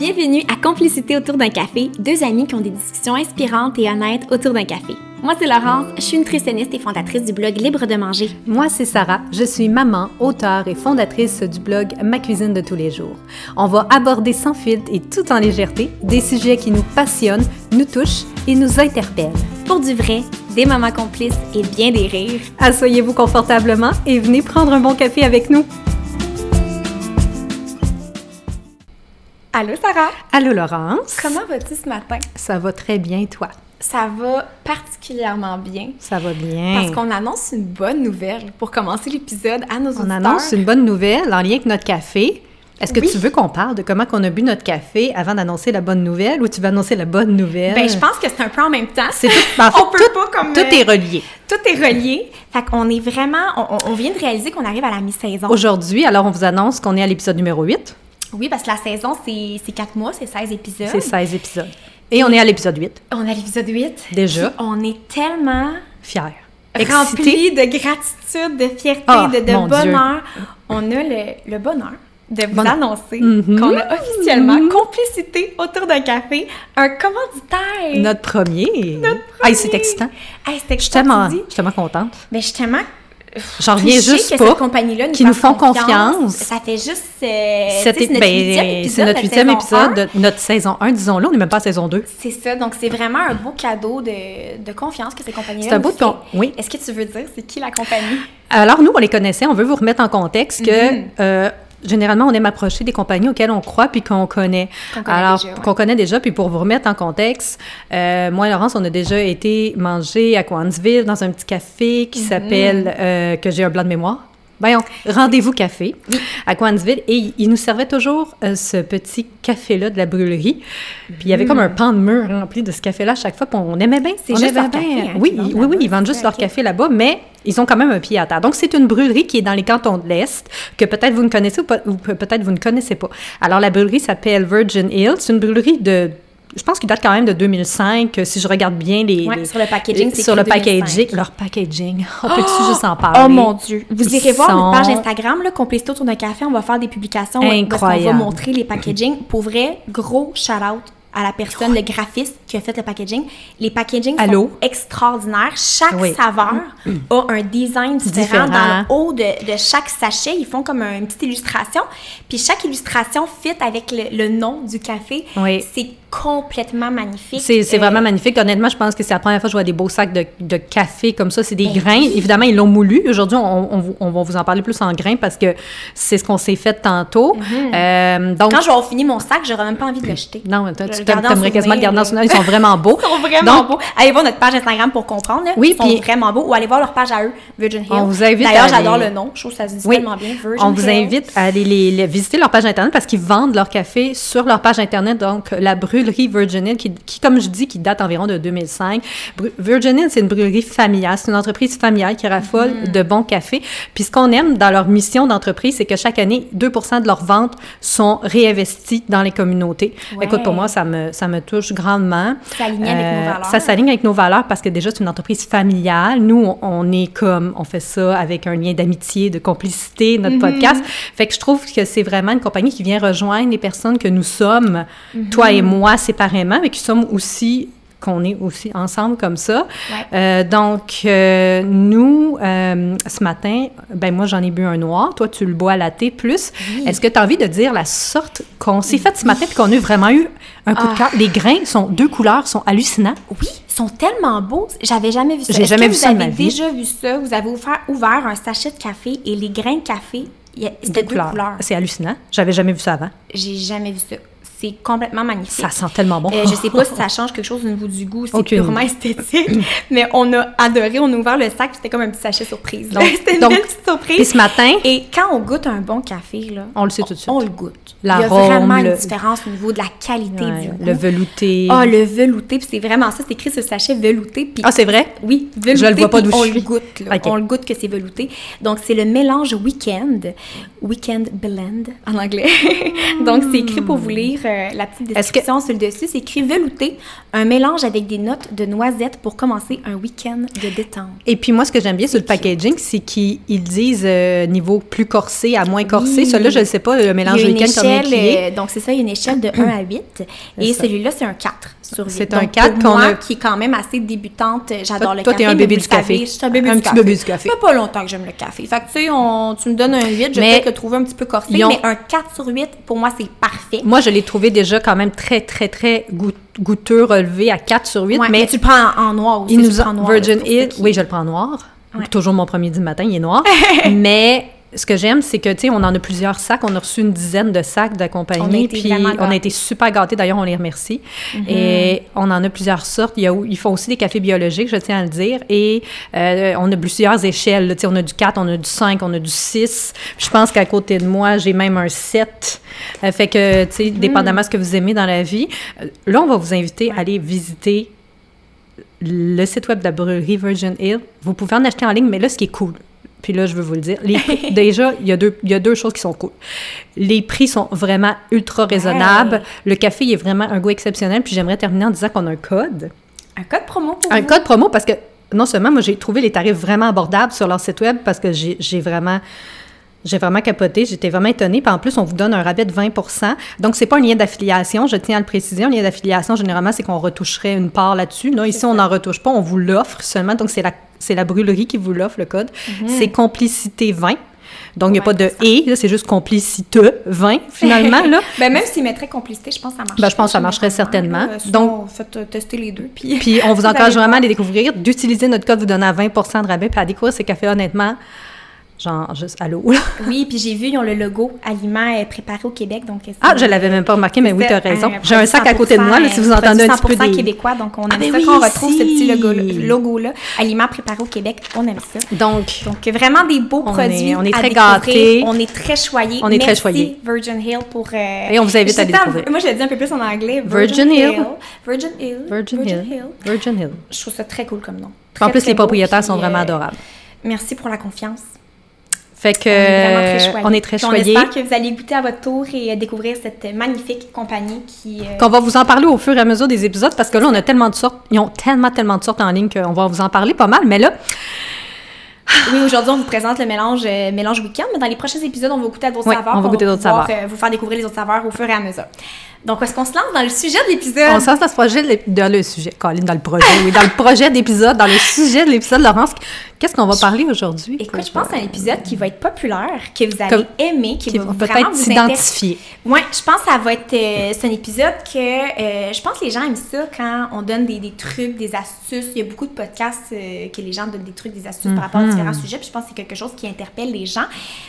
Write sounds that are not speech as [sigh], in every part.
Bienvenue à Complicité autour d'un café, deux amis qui ont des discussions inspirantes et honnêtes autour d'un café. Moi, c'est Laurence, je suis nutritionniste et fondatrice du blog Libre de manger. Moi, c'est Sarah, je suis maman, auteure et fondatrice du blog Ma cuisine de tous les jours. On va aborder sans filtre et tout en légèreté des sujets qui nous passionnent, nous touchent et nous interpellent. Pour du vrai, des moments complices et bien des rires. Asseyez-vous confortablement et venez prendre un bon café avec nous. Allô Sarah? Allô Laurence? Comment vas-tu ce matin? Ça va très bien, toi? Ça va particulièrement bien. Ça va bien. Parce qu'on annonce une bonne nouvelle pour commencer l'épisode à nos On auditeurs. annonce une bonne nouvelle en lien avec notre café. Est-ce que Oui. tu veux qu'on parle de comment on a bu notre café avant d'annoncer la bonne nouvelle ou tu veux annoncer la bonne nouvelle? Ben, je pense que c'est un peu en même temps. C'est tout, ben, en [laughs] fait, On peut tout, pas comme, tout euh, est relié. Tout est relié. Fait qu'on est vraiment... On, on- on vient de réaliser qu'on arrive à la mi-saison. Aujourd'hui, alors on vous annonce qu'on est à l'épisode numéro 8. Oui, parce que la saison, c'est c'est quatre mois, c'est 16 épisodes. C'est 16 épisodes. Et on est à l'épisode 8. On est à l'épisode 8. Déjà. On est tellement Fier. remplis de gratitude, de fierté, Ah, de, de Dieu. bonheur. On a le, le bonheur de vous Bon- annoncer Mhm. qu'on a officiellement Mhm. complicité autour d'un café, un commanditaire. Notre premier. Notre Hey, c'est premier. excitant. Hey, c'était Je suis excitant, tellement, tellement contente. Mais je suis tellement J'en reviens juste pas. cette qui nous font confiance. Ça fait juste. euh, c'est notre huitième ben, épisode. c'est notre huitième saison épisode de notre saison 1, disons-le. On n'est même pas à saison 2. C'est ça, donc c'est vraiment un beau cadeau de, de confiance que ces compagnies-là C'est un beau ton. Oui. Est-ce que tu veux dire c'est qui la compagnie? Alors, nous, on les connaissait. On veut vous remettre en contexte que, Mhm. euh, généralement, on aime approcher des compagnies auxquelles on croit puis qu'on connaît. Alors, ouais. qu'on connaît déjà. Puis, pour vous remettre en contexte, euh, moi et Laurence, on a déjà été manger à Coansville dans un petit café qui Mhm. s'appelle, euh, que j'ai un blanc de mémoire. Voyons, Rendez-vous Café à Coansville. Et il- nous servait toujours euh, ce petit café-là de la brûlerie. Puis il y avait comme un pan de mur rempli de ce café-là à chaque fois. Puis on aimait bien. C'est on juste leur bien. café, hein, oui, oui, oui, ils vendent juste leur café là-bas, mais ils ont quand même un pied à terre. Donc, c'est une brûlerie qui est dans les cantons de l'Est, que peut-être vous ne connaissez ou, peut-être vous ne connaissez pas. Alors, la brûlerie s'appelle Virgin Hill. C'est une brûlerie de, je pense qu'il date quand même de 2005, euh, si je regarde bien les... Ouais, les- sur le packaging, c'est Sur le écrit 2005. packaging, leur packaging. [laughs] On peut-tu juste en parler? Oh mon Dieu! Vous Ils irez voir notre page Instagram, là, Complicité autour d'un café. On va faire des publications où est-ce qu'on va Incroyable. montrer les packaging. Pour vrai, gros shout-out à la personne, le graphiste qui a fait le packaging. Les packaging Allô? sont extraordinaires. Chaque Oui. saveur a un design différent, Différent. dans le haut de, de chaque sachet. Ils font comme une petite illustration. Puis chaque illustration fit avec le, le nom du café. Oui. C'est complètement magnifique. C'est c'est Euh, vraiment magnifique. Honnêtement, je pense que c'est la première fois que je vois des beaux sacs de, de café comme ça. C'est des Ben grains. oui. Évidemment, ils l'ont moulu. Aujourd'hui, on, on on va vous en parler plus en grains parce que c'est ce qu'on s'est fait tantôt. Euh, donc, Quand je vais avoir fini mon sac, j'aurais même pas envie de le jeter. non, Je tu en t'aimerais quasiment le garder en souvenir. Ils sont vraiment beaux. [laughs] Ils sont vraiment Donc, beaux. Allez voir notre page Instagram pour comprendre. là. Oui, Ils sont vraiment beaux. Ou allez voir leur page à eux, Virgin Hill. On vous invite D'ailleurs, j'adore le nom. Je trouve que ça se dit Oui. tellement bien. Virgin On vous Hill. invite à aller les, les- visiter leur page Internet parce qu'ils vendent leur café sur leur page Internet. Donc, la brûlerie Virgin Hill, qui, qui, comme je dis, qui date environ de 2005. Bru- Virgin Hill, c'est une brûlerie familiale. C'est une entreprise familiale qui raffole Mm-hmm. de bons cafés. Puis, ce qu'on aime dans leur mission d'entreprise, c'est que chaque année, 2 de leurs ventes sont réinvesties dans les communautés. Ouais. Écoute, pour moi, ça me, ça me touche grandement. Ça s'aligne avec nos valeurs. Ça s'aligne avec nos valeurs parce que déjà, c'est une entreprise familiale. Nous, on, on est comme, on fait ça avec un lien d'amitié, de complicité, notre Mm-hmm. podcast. Fait que je trouve que c'est vraiment une compagnie qui vient rejoindre les personnes que nous sommes, Mm-hmm. toi et moi séparément, mais qui sommes aussi qu'on est aussi ensemble comme ça. Ouais. Euh, donc, euh, nous, euh, ce matin, ben moi, j'en ai bu un noir. Toi, tu le bois à la thé plus. Est-ce que tu as envie de dire la sorte qu'on s'est faite ce matin puis qu'on a vraiment eu un coup de Ah. cœur? Les grains sont deux couleurs, sont hallucinants. Oui, sont tellement beaux. J'avais jamais vu ça. J'ai jamais que vu vous ça de avez ma vie. déjà vu ça? Vous avez ouvert, ouvert un sachet de café et les grains de café, c'était deux couleurs. C'est hallucinant. J'avais jamais vu ça avant. J'ai jamais vu ça. C'est complètement magnifique. Ça sent tellement bon. Euh, je sais pas si [laughs] ça change quelque chose au niveau du goût, c'est purement esthétique, [laughs] mais on a adoré, on a ouvert le sac, c'était comme un petit sachet surprise. [laughs] C'était une donc- belle petite surprise. Puis ce matin, Et quand on goûte un bon café, là, on le sait tout de suite. on le goûte. Il y a vraiment le- une différence au niveau de la qualité Ouais, du goût. le velouté. Ah, le velouté, puis c'est vraiment ça, c'est écrit sur le sachet velouté. Puis Ah, c'est vrai? oui, velouté. Je le vois pas d'où on je le suis. goûte, là. On le goûte que c'est velouté. Donc, c'est le mélange weekend, weekend blend en anglais. Donc, c'est écrit pour vous lire euh, la petite description sur le dessus. C'est écrit velouté, un mélange avec des notes de noisettes pour commencer un week-end de détente. Et puis moi, ce que j'aime bien sur le packaging, c'est qu'ils disent euh, niveau plus corsé à moins corsé. Oui. Celui-là, je ne sais pas, le mélange Il week-end échelle, qu'il est. euh, donc c'est ça, il y a une échelle de 1 à 8. Et celui-là, c'est un 4 sur 8. C'est un Donc, 4 pour qu'on a- qui est quand même assez débutante, j'adore Toi- le toi, café. t'es un bébé du café. Je suis un bébé Un du petit café. bébé du café. Ça fait pas longtemps que j'aime le café. Fait que, tu sais, on- tu me donnes un 8, je vais peut-être le trouver un petit peu corsé, ont- mais un 4 sur 8, pour moi, c'est parfait. Moi, je l'ai trouvé déjà quand même très, très, très goût- goûteux, relevé à 4 sur 8. Ouais, mais tu le prends en, en noir aussi. il nous prends noir, Virgin Hill, oui, je le prends en noir. Ouais. Toujours mon premier du matin, il est noir. [laughs] mais ce que j'aime, c'est que, tu sais, on en a plusieurs sacs. On a reçu une dizaine de sacs été Puis on a été super gâtés. D'ailleurs, on les remercie. Mhm. Et on en a plusieurs sortes. Il y a, ils font aussi des cafés biologiques, je tiens à le dire. Et euh, on a plusieurs échelles. Tu sais, on a du 4, on a du 5, on a du 6. Je pense qu'à côté de moi, j'ai même un 7. Euh, fait que, tu sais, dépendamment de ce que vous aimez dans la vie. euh, Là, on va vous inviter à aller visiter le site web de la brûlerie Virgin Hill. Vous pouvez en acheter en ligne, mais là, ce qui est cool, puis là, je veux vous le dire, les [laughs] prix- déjà, il y, a deux, il y a deux choses qui sont cool. Les prix sont vraiment ultra raisonnables. Le café, il est vraiment un goût exceptionnel. Puis j'aimerais terminer en disant qu'on a un code. Un code promo pour Un vous? code promo parce que non seulement moi j'ai trouvé les tarifs vraiment abordables sur leur site web parce que j'ai j'ai vraiment j'ai vraiment capoté, j'étais vraiment étonnée. Puis en plus, on vous donne un rabais de 20% Donc, c'est pas un lien d'affiliation, je tiens à le préciser. Un lien d'affiliation, généralement, c'est qu'on retoucherait une part là-dessus. Là, ici, on n'en retouche pas, on vous l'offre seulement. Donc, c'est la, c'est la brûlerie qui vous l'offre, le code. C'est complicité 20. Donc, il n'y a pas de « et », c'est juste complicite 20, finalement, là. [laughs] Ben, même s'ils mettraient complicité, je pense que ça marcherait. Ben, je pense que ça marcherait certainement. Donc- faites euh, tester les deux. Puis, Puis on vous [laughs] encourage vraiment à les découvrir, d'utiliser notre code vous donnant 20% de rabais, puis à découvrir ces cafés honnêtement. Genre, juste allô. [laughs] là. oui, puis j'ai vu, ils ont le logo aliments euh, préparés au Québec. Donc, c'est- Ah, je l'avais même pas remarqué, mais oui, tu as raison. un J'ai un sac à côté de moi, là, si vous entendez un petit peu 100% des... québécois, donc on aime Ah, ben ça oui, quand on retrouve ce petit si. logo- logo-là. Aliments préparés au Québec, on aime ça. Donc, Donc, vraiment des beaux On produits. est- on est à très gâtés. On est très choyés. On est très Merci, choyés. Virgin Hill pour. euh, Et on vous invite à découvrir. Moi, je le dis un peu plus en anglais. Virgin Hill. Virgin Hill. Virgin Hill. Virgin Hill. Je trouve ça très cool comme nom. En plus, les propriétaires sont vraiment euh, adorables. Merci pour la confiance. Fait que, On est très choyés. on est très On espère que vous allez goûter à votre tour et euh, découvrir cette magnifique compagnie qui. euh, Qu'on va vous en parler au fur et à mesure des épisodes parce que là, on a tellement de sortes, ils ont tellement, tellement de sortes en ligne qu'on va vous en parler pas mal. Mais là, Oui, aujourd'hui, on vous présente le mélange, euh, mélange week-end, mais dans les prochains épisodes, on va goûter à d'autres Oui, saveurs. on va goûter d'autres saveurs. euh, vous faire découvrir les autres saveurs au fur et à mesure. Donc, est-ce qu'on se lance dans le sujet de l'épisode? on sent dans ce projet, dans le sujet, Colin, dans le projet, oui, dans le projet d'épisode, dans le sujet de l'épisode, Laurence, qu'est-ce qu'on va parler aujourd'hui? Écoute, je pense c'est un épisode qui va être populaire, que vous allez Comme- aimer, qui, qui va peut-être s'identifier. Ouais, je pense que ça va être. euh, c'est un épisode que euh, je pense que les gens aiment ça quand on donne des, des trucs, des astuces. Il y a beaucoup de podcasts euh, que les gens donnent des trucs, des astuces par rapport à différents sujets. Puis je pense que c'est quelque chose qui interpelle les gens.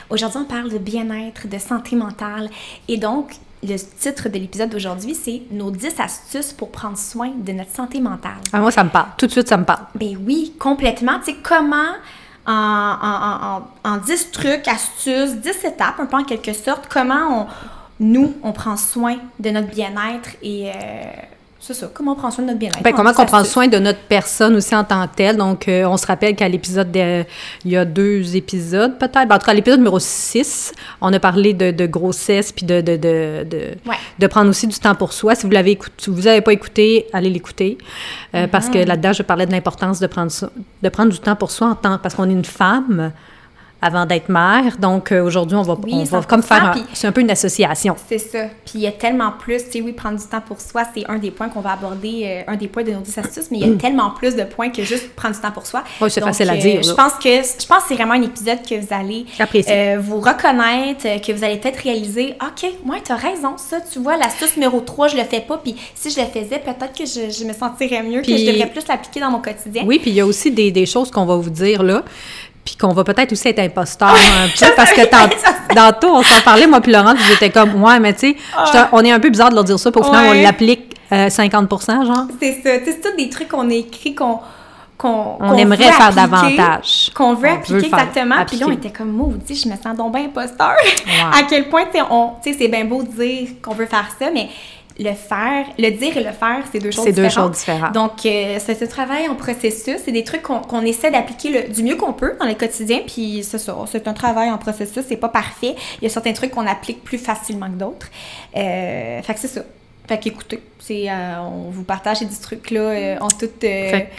Aujourd'hui, on parle de bien-être, de santé mentale. Et donc, le titre de l'épisode d'aujourd'hui, c'est Nos 10 astuces pour prendre soin de notre santé mentale. Ah, moi, ça me parle. Tout de suite, ça me parle. Ben oui, complètement. Tu sais, comment en, en, en, en 10 trucs, astuces, 10 étapes, un peu en quelque sorte, comment on, nous, on prend soin de notre bien-être et euh, c'est ça, comment on prend soin de notre bien-être? Ben, en comment 10 qu'on prend soin de notre personne aussi en tant que telle? Donc, euh, on se rappelle qu'à l'épisode, de- il y a deux épisodes peut-être. Ben, en tout cas, à l'épisode numéro 6, on a parlé de, de grossesse puis de, de, de, de, Ouais. de prendre aussi du temps pour soi. Si vous l'avez écouté, si vous n'avez pas écouté, allez l'écouter. Euh, Parce Mm-hmm. que là-dedans, je parlais de l'importance de prendre, so- de prendre du temps pour soi en tant, parce qu'on est une femme avant d'être mère. Donc, euh, aujourd'hui, on va, Oui, on va 100%, comme faire C'est un peu une association. C'est ça. Puis il y a tellement plus, tu sais, oui, prendre du temps pour soi, c'est un des points qu'on va aborder, euh, un des points de nos 10 astuces, mais il y a [clears throat] tellement plus de points que juste prendre du temps pour soi. Oui, c'est facile à euh, dire, Je pense que je pense que c'est vraiment un épisode que vous allez vous reconnaître, que vous allez peut-être réaliser, OK, moi, tu as raison, ça, tu vois, l'astuce numéro 3, je le fais pas, puis si je le faisais, peut-être que je, je me sentirais mieux, Puis- que je devrais plus l'appliquer dans mon quotidien. Oui, puis il y a aussi des, des choses qu'on va vous dire là, puis qu'on va peut-être aussi être imposteur un peu, parce que tant- tantôt, on s'en parlait, moi puis Laurent, j'étais comme, ouais, mais tu sais, j'étais- on est un peu bizarre de leur dire ça, puis au final, Ouais. on l'applique euh, 50% genre. C'est ça. Tu sais, C'est tous des trucs qu'on a écrits qu'on qu'on On qu'on aimerait faire appliquer, davantage. Qu'on veut On appliquer faire, exactement. Puis là, on était comme maudit, je me sens donc bien imposteur. [laughs] à quel point, tu sais, c'est bien beau de dire qu'on veut faire ça, mais le faire, le dire et le faire, c'est deux choses C'est deux différentes. choses différentes. Donc, euh, c'est un travail en processus. C'est des trucs qu'on qu'on essaie d'appliquer le- du mieux qu'on peut dans le quotidien. Puis c'est ça, c'est un travail en processus. C'est pas parfait. Il y a certains trucs qu'on applique plus facilement que d'autres. Euh, fait que c'est ça. Fait qu'écoutez, c'est, euh, on vous partage ces petits trucs-là euh, en toute... euh, Fait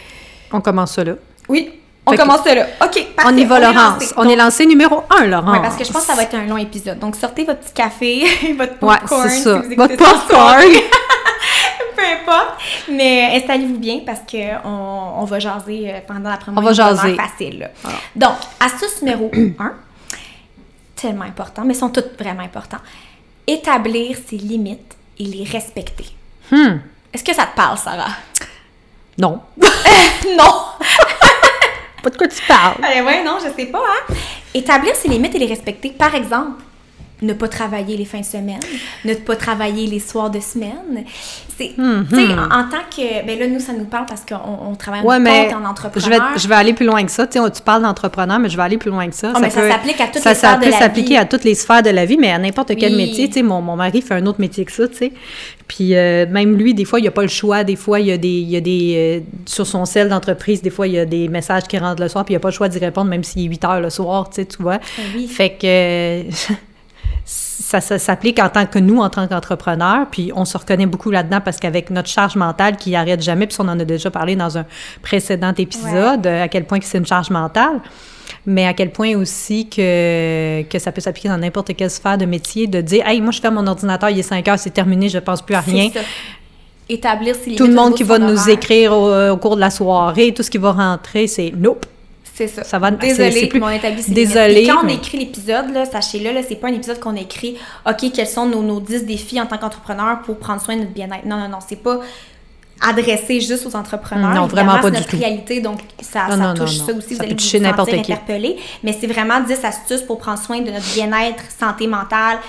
On commence ça là. Oui, on Fait commence là. OK, parfait. on y va, est Laurence. lancé. On est Donc, lancé numéro un, Laurence. Ouais, parce que je pense que ça va être un long épisode. Donc, sortez votre petit café, [laughs] votre Ouais, popcorn. c'est si ça. écoutez Votre popcorn. [laughs] Peu importe. Mais installez-vous bien parce qu'on on va jaser euh, pendant la première On va jaser. facile. là. Donc, astuce numéro 1, [clears throat] tellement important, mais sont toutes vraiment importantes. Établir ses limites et les respecter. Hmm. Est-ce que ça te parle, Sarah? Non. [laughs] non! Pas de quoi tu parles. Eh ouais, non, je sais pas, hein? Établir ses limites et les respecter. Par exemple, ne pas travailler les fins de semaine, ne pas travailler les soirs de semaine. C'est, tu sais, en, en tant que, ben là, nous, ça nous parle parce qu'on on travaille en Ouais, mais en je entrepreneur. vais, je vais aller plus loin que ça. Tu, sais, on- tu parles d'entrepreneur, mais je vais aller plus loin que ça. Ah, mais ça s'applique à toutes ça, les sphères ça de peut la s'appliquer vie. à toutes les sphères de la vie, mais à n'importe quel Oui. métier. Tu sais, mon, mon mari fait un autre métier que ça, tu sais. Puis euh, même lui, des fois, il n'y a pas le choix. Des fois, il y a des... Il y a des euh, sur son cell d'entreprise, des fois, il y a des messages qui rentrent le soir, puis il n'y a pas le choix d'y répondre, même s'il est 8 heures le soir, tu sais, tu vois. Ben oui. Fait que... [laughs] euh, Ça, ça s'applique en tant que nous, en tant qu'entrepreneurs, puis on se reconnaît beaucoup là-dedans parce qu'avec notre charge mentale qui arrête jamais, puis on en a déjà parlé dans un précédent épisode, à quel point que c'est une charge mentale, mais à quel point aussi que, que ça peut s'appliquer dans n'importe quelle sphère de métier, de dire « Hey, moi, je ferme mon ordinateur, il est 5 heures, c'est terminé, je pense plus à rien. Établir ses. Tout le monde qui va nous horaire. écrire au, au cours de la soirée, tout ce qui va rentrer, c'est « Nope! C'est ça. Ça va- Désolée, plus- mais on établit ses Désolée, quand on mais- écrit l'épisode, sachez-le, là, c'est pas un épisode qu'on écrit, OK, quels sont nos, nos 10 défis en tant qu'entrepreneur pour prendre soin de notre bien-être. Non, non, non, c'est pas adressé juste aux entrepreneurs. Non, vraiment pas du notre tout. réalité, donc ça, Non, ça non, non, touche non. ça aussi, Ça vous allez vous toucher sentir n'importe qui. interpellé. Mais c'est vraiment 10 astuces pour prendre soin de notre bien-être, santé mentale,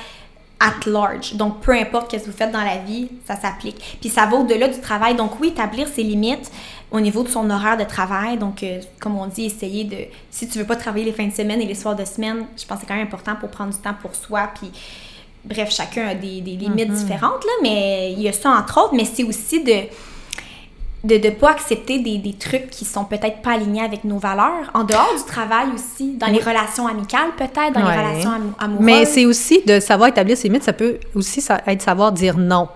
at large. Donc, peu importe ce que vous faites dans la vie, ça s'applique. Puis ça va au-delà du travail. Donc, oui, établir ses limites au niveau de son horaire de travail. Donc, euh, comme on dit, essayer de... Si tu veux pas travailler les fins de semaine et les soirs de semaine, je pense que c'est quand même important pour prendre du temps pour soi. Puis, bref, chacun a des, des limites Mm-hmm. différentes, là. Mais il y a ça, entre autres. Mais c'est aussi de de ne pas accepter des, des trucs qui sont peut-être pas alignés avec nos valeurs, en dehors du travail aussi, dans les relations amicales peut-être, dans Ouais. les relations am- amoureuses. Mais c'est aussi de savoir établir ses limites, ça peut aussi sa- être savoir dire non.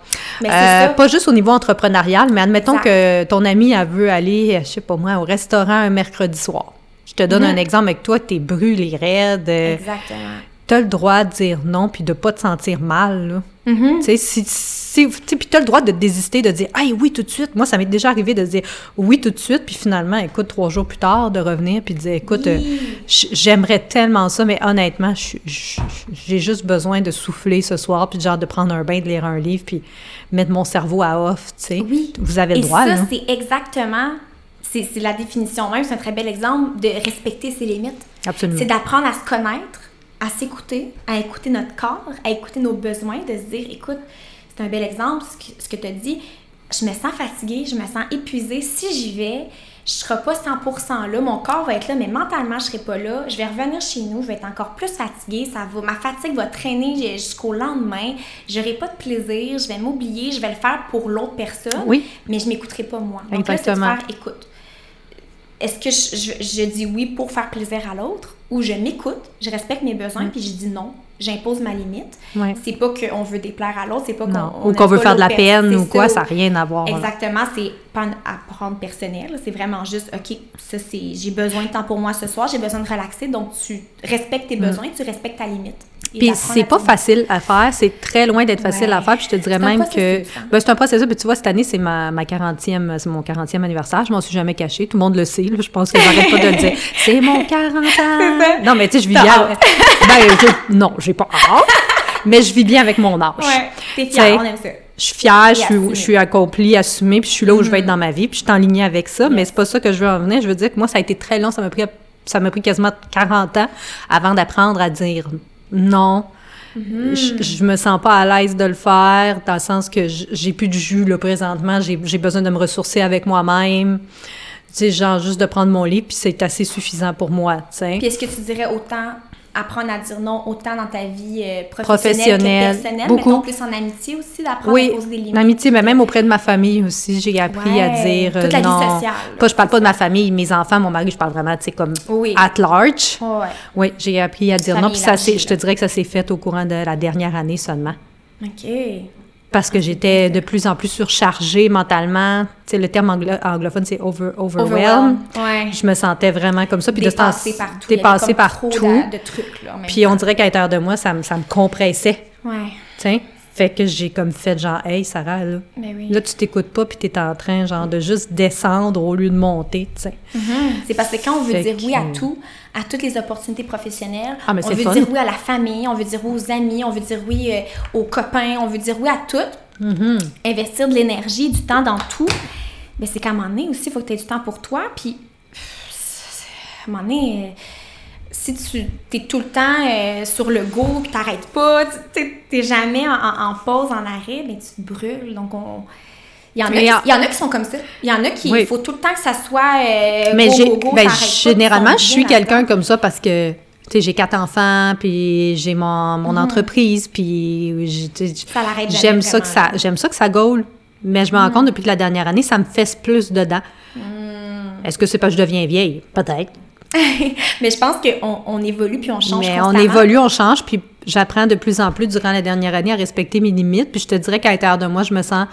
Mais c'est Euh, ça. Pas juste au niveau entrepreneurial, mais admettons Exact. que ton ami elle veut aller, je sais pas moi, au restaurant un mercredi soir. Je te donne Mhm. un exemple avec toi, t'es brûlé raide, euh, Exactement. T'as le droit de dire non puis de pas te sentir mal. Mhm. Tu sais, si, si, puis t'as le droit de désister, de dire, hey, oui, tout de suite. Moi, ça m'est déjà arrivé de dire oui, tout de suite, puis finalement, écoute, trois jours plus tard, de revenir, puis de dire, écoute, euh, Oui. j'aimerais tellement ça, mais honnêtement, j'ai juste besoin de souffler ce soir, puis genre de prendre un bain, de lire un livre, puis mettre mon cerveau à off, tu sais. Oui. Vous avez le Et droit, ça, là. c'est exactement, c'est c'est la définition même, c'est un très bel exemple de respecter ses limites. Absolument. C'est d'apprendre à se connaître, à s'écouter, à écouter notre corps, à écouter nos besoins, de se dire, écoute, c'est un bel exemple, ce que, que tu as dit, je me sens fatiguée, je me sens épuisée, si j'y vais, je ne serai pas 100% là, mon corps va être là, mais mentalement, je ne serai pas là, je vais revenir chez nous, je vais être encore plus fatiguée, ça va, ma fatigue va traîner jusqu'au lendemain, j'aurai pas de plaisir, je vais m'oublier, je vais le faire pour l'autre personne, Oui. mais je m'écouterai pas moi. Donc là, c'est de Exactement. faire, écoute, est-ce que je, je- je dis oui pour faire plaisir à l'autre? Ou je m'écoute, je respecte mes besoins, puis je dis non, j'impose ma limite. Mm. Ouais. C'est pas qu'on veut déplaire à l'autre, c'est pas qu'on Ou qu'on veut faire de la peine ou quoi, ça n'a rien à voir. là. Exactement, c'est pas à prendre personnel, c'est vraiment juste, OK, ça c'est, j'ai besoin de temps pour moi ce soir, j'ai besoin de relaxer, donc tu respectes tes besoins, tu respectes ta limite. Puis c'est pas facile à faire, c'est très loin d'être facile Ouais. à faire. Puis je te dirais même que hein. ben, c'est un processus. Puis tu vois, cette année, c'est ma, ma 40e, c'est mon 40e anniversaire. Je m'en suis jamais cachée. Tout le monde le sait. là. Je pense que j'arrête pas de le dire. [laughs] C'est mon 40 ans. Non, mais tu sais, je vis bien. Ben, je- non, j'ai pas hâte. Mais je vis bien avec mon âge. Ouais, t'es fière, on aime ça. Je suis fière, je suis, assumée. je suis accomplie, assumée, puis je suis là où je veux être Mm. dans ma vie, puis je suis en ligne avec ça, mais c'est pas ça que je veux en venir. Je veux dire que moi, ça a été très long, ça m'a pris, ça m'a pris quasiment 40 ans avant d'apprendre à dire non. Mm-hmm. Je, je me sens pas à l'aise de le faire, dans le sens que j'ai plus de jus, là, présentement. J'ai j'ai besoin de me ressourcer avec moi-même. Tu sais, genre, juste de prendre mon lit, puis c'est assez suffisant pour moi, tu sais. Puis est-ce que tu dirais autant apprendre à dire non, autant dans ta vie euh, professionnelle, Professionnelle, que personnelle, beaucoup. mettons plus en amitié aussi, d'apprendre Oui, à poser des limites? l'amitié, mais même auprès de ma famille aussi, j'ai appris à dire euh, toute la vie non. sociale, Pas, je parle pas de ma famille, mes enfants, mon mari, je parle vraiment, tu sais, comme Oui. at large. Ouais. Oui, j'ai appris à dire non. Puis ça, je te dirais que ça s'est fait au courant de la dernière année seulement. OK. Parce que j'étais de plus en plus surchargée mentalement. Tu sais, le terme anglo- anglophone, c'est over, overwhelmed. Ouais. Je me sentais vraiment comme ça. Puis de ce Dépassée temps- par tout. Il y avait Dépassée comme par trop tout. de, de trucs, là. en même Puis on dirait qu'à l'intérieur de moi, ça me, ça me compressait. Ouais, tu sais? Fait que j'ai comme fait genre, hey Sarah, là, oui. là tu t'écoutes pas, puis t'es en train genre de juste descendre au lieu de monter, tu sais. Mhm. C'est parce que quand on veut Fait dire oui à tout, à toutes les opportunités professionnelles, Ah, on veut fun. dire oui à la famille, on veut dire oui aux amis, on veut dire oui euh, aux copains, on veut dire oui à tout, Mm-hmm. investir de l'énergie, du temps dans tout, mais c'est qu'à un moment donné aussi, il faut que tu aies du temps pour toi, puis à un moment donné, euh, si tu es tout le temps euh, sur le go, puis t'arrêtes pas, tu n'es jamais en, pause, en arrêt, mais tu te brûles. Donc, on... Il y, en a qui, il y en a qui sont comme ça. Il y en a qui, il Oui. faut tout le temps que ça soit euh, Mais go, go, go, ben, pas, généralement, je suis quelqu'un comme ça parce que, j'ai quatre enfants, puis j'ai mon, mon entreprise, puis. Ça j'aime ça que ça, j'aime ça que ça gaule. Mais je me Mm. rends compte depuis que la dernière année, ça me fesse plus dedans. Mm. Est-ce que c'est parce que je deviens vieille? Peut-être. [laughs] Mais je pense qu'on on évolue puis on change Mais on évolue, on change, puis j'apprends de plus en plus durant la dernière année à respecter mes limites. Puis je te dirais qu'à l'intérieur de moi, je me sens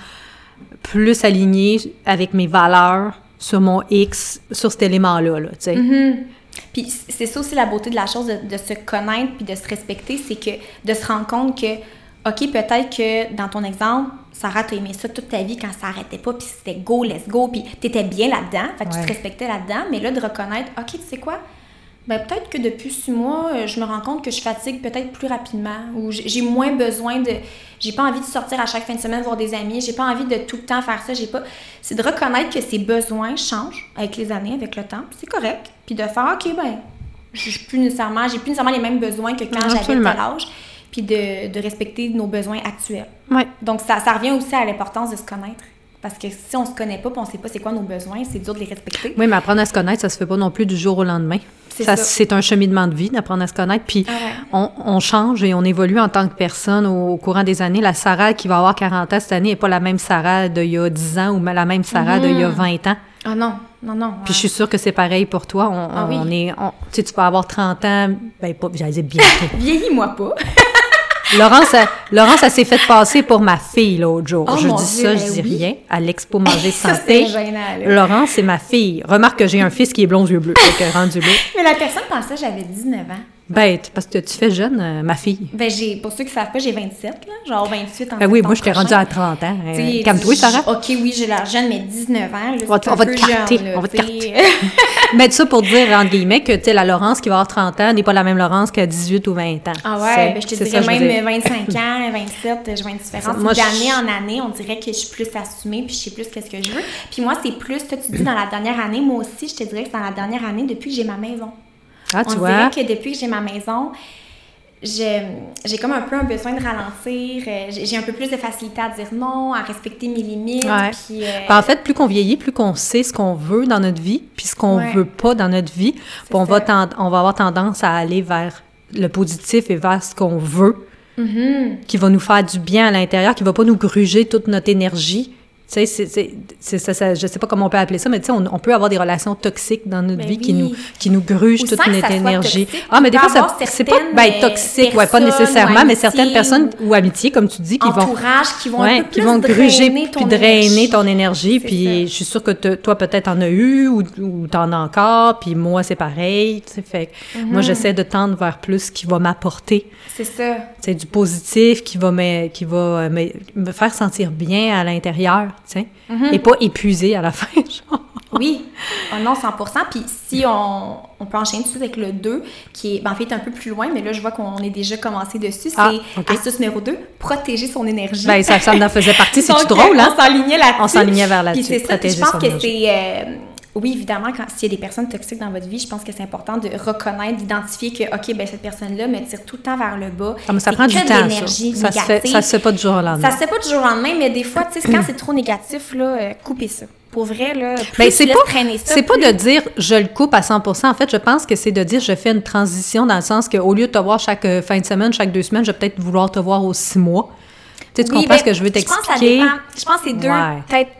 plus alignée avec mes valeurs sur mon X, sur cet élément-là, là, tu sais. Mm-hmm. Puis c'est ça aussi la beauté de la chose, de, de se connaître puis de se respecter, c'est que de se rendre compte que, OK, peut-être que dans ton exemple, Sarah, t'as aimé ça toute ta vie quand ça arrêtait pas, puis c'était go, let's go, puis t'étais bien là-dedans, fait que tu te respectais là-dedans, mais là, de reconnaître, OK, tu sais quoi? Ben peut-être que depuis six mois, euh, je me rends compte que je fatigue peut-être plus rapidement, ou j'ai moins besoin de... J'ai pas envie de sortir à chaque fin de semaine voir des amis, j'ai pas envie de tout le temps faire ça, j'ai pas... C'est de reconnaître que ses besoins changent avec les années, avec le temps, c'est correct, puis de faire, OK, ben, je suis plus nécessairement... J'ai plus nécessairement les mêmes besoins que quand j'avais tel âge, puis de, de respecter nos besoins actuels. Ouais. Donc, ça, ça revient aussi à l'importance de se connaître. Parce que si on se connaît pas, puis on sait pas c'est quoi nos besoins, c'est dur de les respecter. Oui, mais apprendre à se connaître, ça se fait pas non plus du jour au lendemain. C'est Ça, ça. C'est un cheminement de vie d'apprendre à se connaître. Puis Ah ouais. on, on change et on évolue en tant que personne au, au courant des années. La Sarah qui va avoir 40 ans cette année n'est pas la même Sarah d'il y a 10 ans ou la même Sarah d'il y a 20 ans. Ah non, non, non. Puis je suis sûre que c'est pareil pour toi. On, Ah oui. on est, on- tu sais, tu peux avoir 30 ans, ben pas, j'allais dire bientôt. [laughs] Vieillis-moi pas. Laurence, elle- Laurence, elle s'est fait paser pour ma fille l'autre jour. Oh, je mon dis Dieu, ça, ben je dis oui. rien. À l'expo [laughs] manger santé. Laurence, c'est ma fille. Remarque que j'ai un fils qui est blond aux yeux bleus. Rendu là. Mais la personne pensait que j'avais 19 ans. Bête, parce que tu fais jeune, euh, ma fille. Ben, j'ai, pour ceux qui savent pas, j'ai 27, là. Genre 28 en Ben oui, moi, je t'ai rendue à 30 ans. Euh, Calme-toi, Sarah. OK, oui, j'ai l'air jeune, mais 19 ans, là, On va te- on va carter, jeune, là, on va te t'sais. Mais [laughs] ça pour dire, entre guillemets, que tu sais, la Laurence qui va avoir 30 ans n'est pas la même Laurence qu'à 18 ou 20 ans. Ah ouais, ben je te dirais ça, même dire. 25 [laughs] ans, 27, je vois une différence. Moi, je- D'année en année, on dirait que je suis plus assumée, puis je sais plus qu'est-ce que je veux. Puis moi, c'est plus, toi, tu dis dans la dernière année, moi aussi, je te dirais que c'est dans la dernière année depuis que j'ai ma maison. Ah, tu on vois. dirait que depuis que j'ai ma maison, j'ai comme un peu un besoin de ralentir. euh, J'ai un peu plus de facilité à dire non, à respecter mes limites. Ouais. Puis, euh, Ben, en fait, plus qu'on vieillit, plus qu'on sait ce qu'on veut dans notre vie, puis ce qu'on Ouais. veut pas dans notre vie, on, va tend- on va avoir tendance à aller vers le positif et vers ce qu'on veut, mhm. qui va nous faire du bien à l'intérieur, qui va pas nous gruger toute notre énergie. Tu sais, c'est- ça, je sais pas comment on peut appeler ça, mais tu sais, on, on peut avoir des relations toxiques dans notre Ben vie qui nous, qui nous grugent Ou toute sans notre énergie. toxique, Ah, mais des fois, ça- c'est pas ben, euh, toxique, ouais, pas personnes nécessairement, mais certaines personnes ou amitiés, comme tu dis, qui vont qui vont Ouais, un peu qui plus vont gruger puis drainer énergie. ton énergie. Puis je suis sûre que te- toi, peut-être, en as eu ou, ou t'en as encore. Puis moi, c'est pareil. tu sais, Fait Mhm. moi, j'essaie de tendre vers plus ce qui va m'apporter. C'est ça. C'est du positif qui va, me, qui va euh, me, me faire sentir bien à l'intérieur, tu sais. Mhm. Et pas épuisé à la [laughs] fin, genre. Oui, oh non, 100% Puis si on, on peut enchaîner tout de suite avec le 2, qui est ben, en fait un peu plus loin, mais là, je vois qu'on est déjà commencé dessus. C'est Ah, ok. astuce numéro 2, protéger son énergie. Ben, ça, ça en faisait partie. Donc, drôle, hein? On s'enlignait là-dessus. On s'enlignait vers Puis là-dessus, c'est je pense que c'est... euh, oui, évidemment, quand s'il y a des personnes toxiques dans votre vie, je pense que c'est important de reconnaître, d'identifier que, OK, ben cette personne-là me tire tout le temps vers le bas. Ah, mais ça prend que du temps, ça. Ça se, fait, ça se fait pas du jour au lendemain. Ça se fait pas du jour au lendemain, mais des fois, tu sais, quand c'est trop négatif, là, euh, coupez ça. Pour vrai, là, Ben, c'est pas, c'est pas plus- de dire je le coupe à 100% En fait, je pense que c'est de dire je fais une transition dans le sens qu'au lieu de te voir chaque euh, fin de semaine, chaque deux semaines, je vais peut-être vouloir te voir aux six mois. Tu, sais, tu Oui, comprends ben, ce que je veux t'expliquer? Je pense que c'est deux, Ouais. peut-être,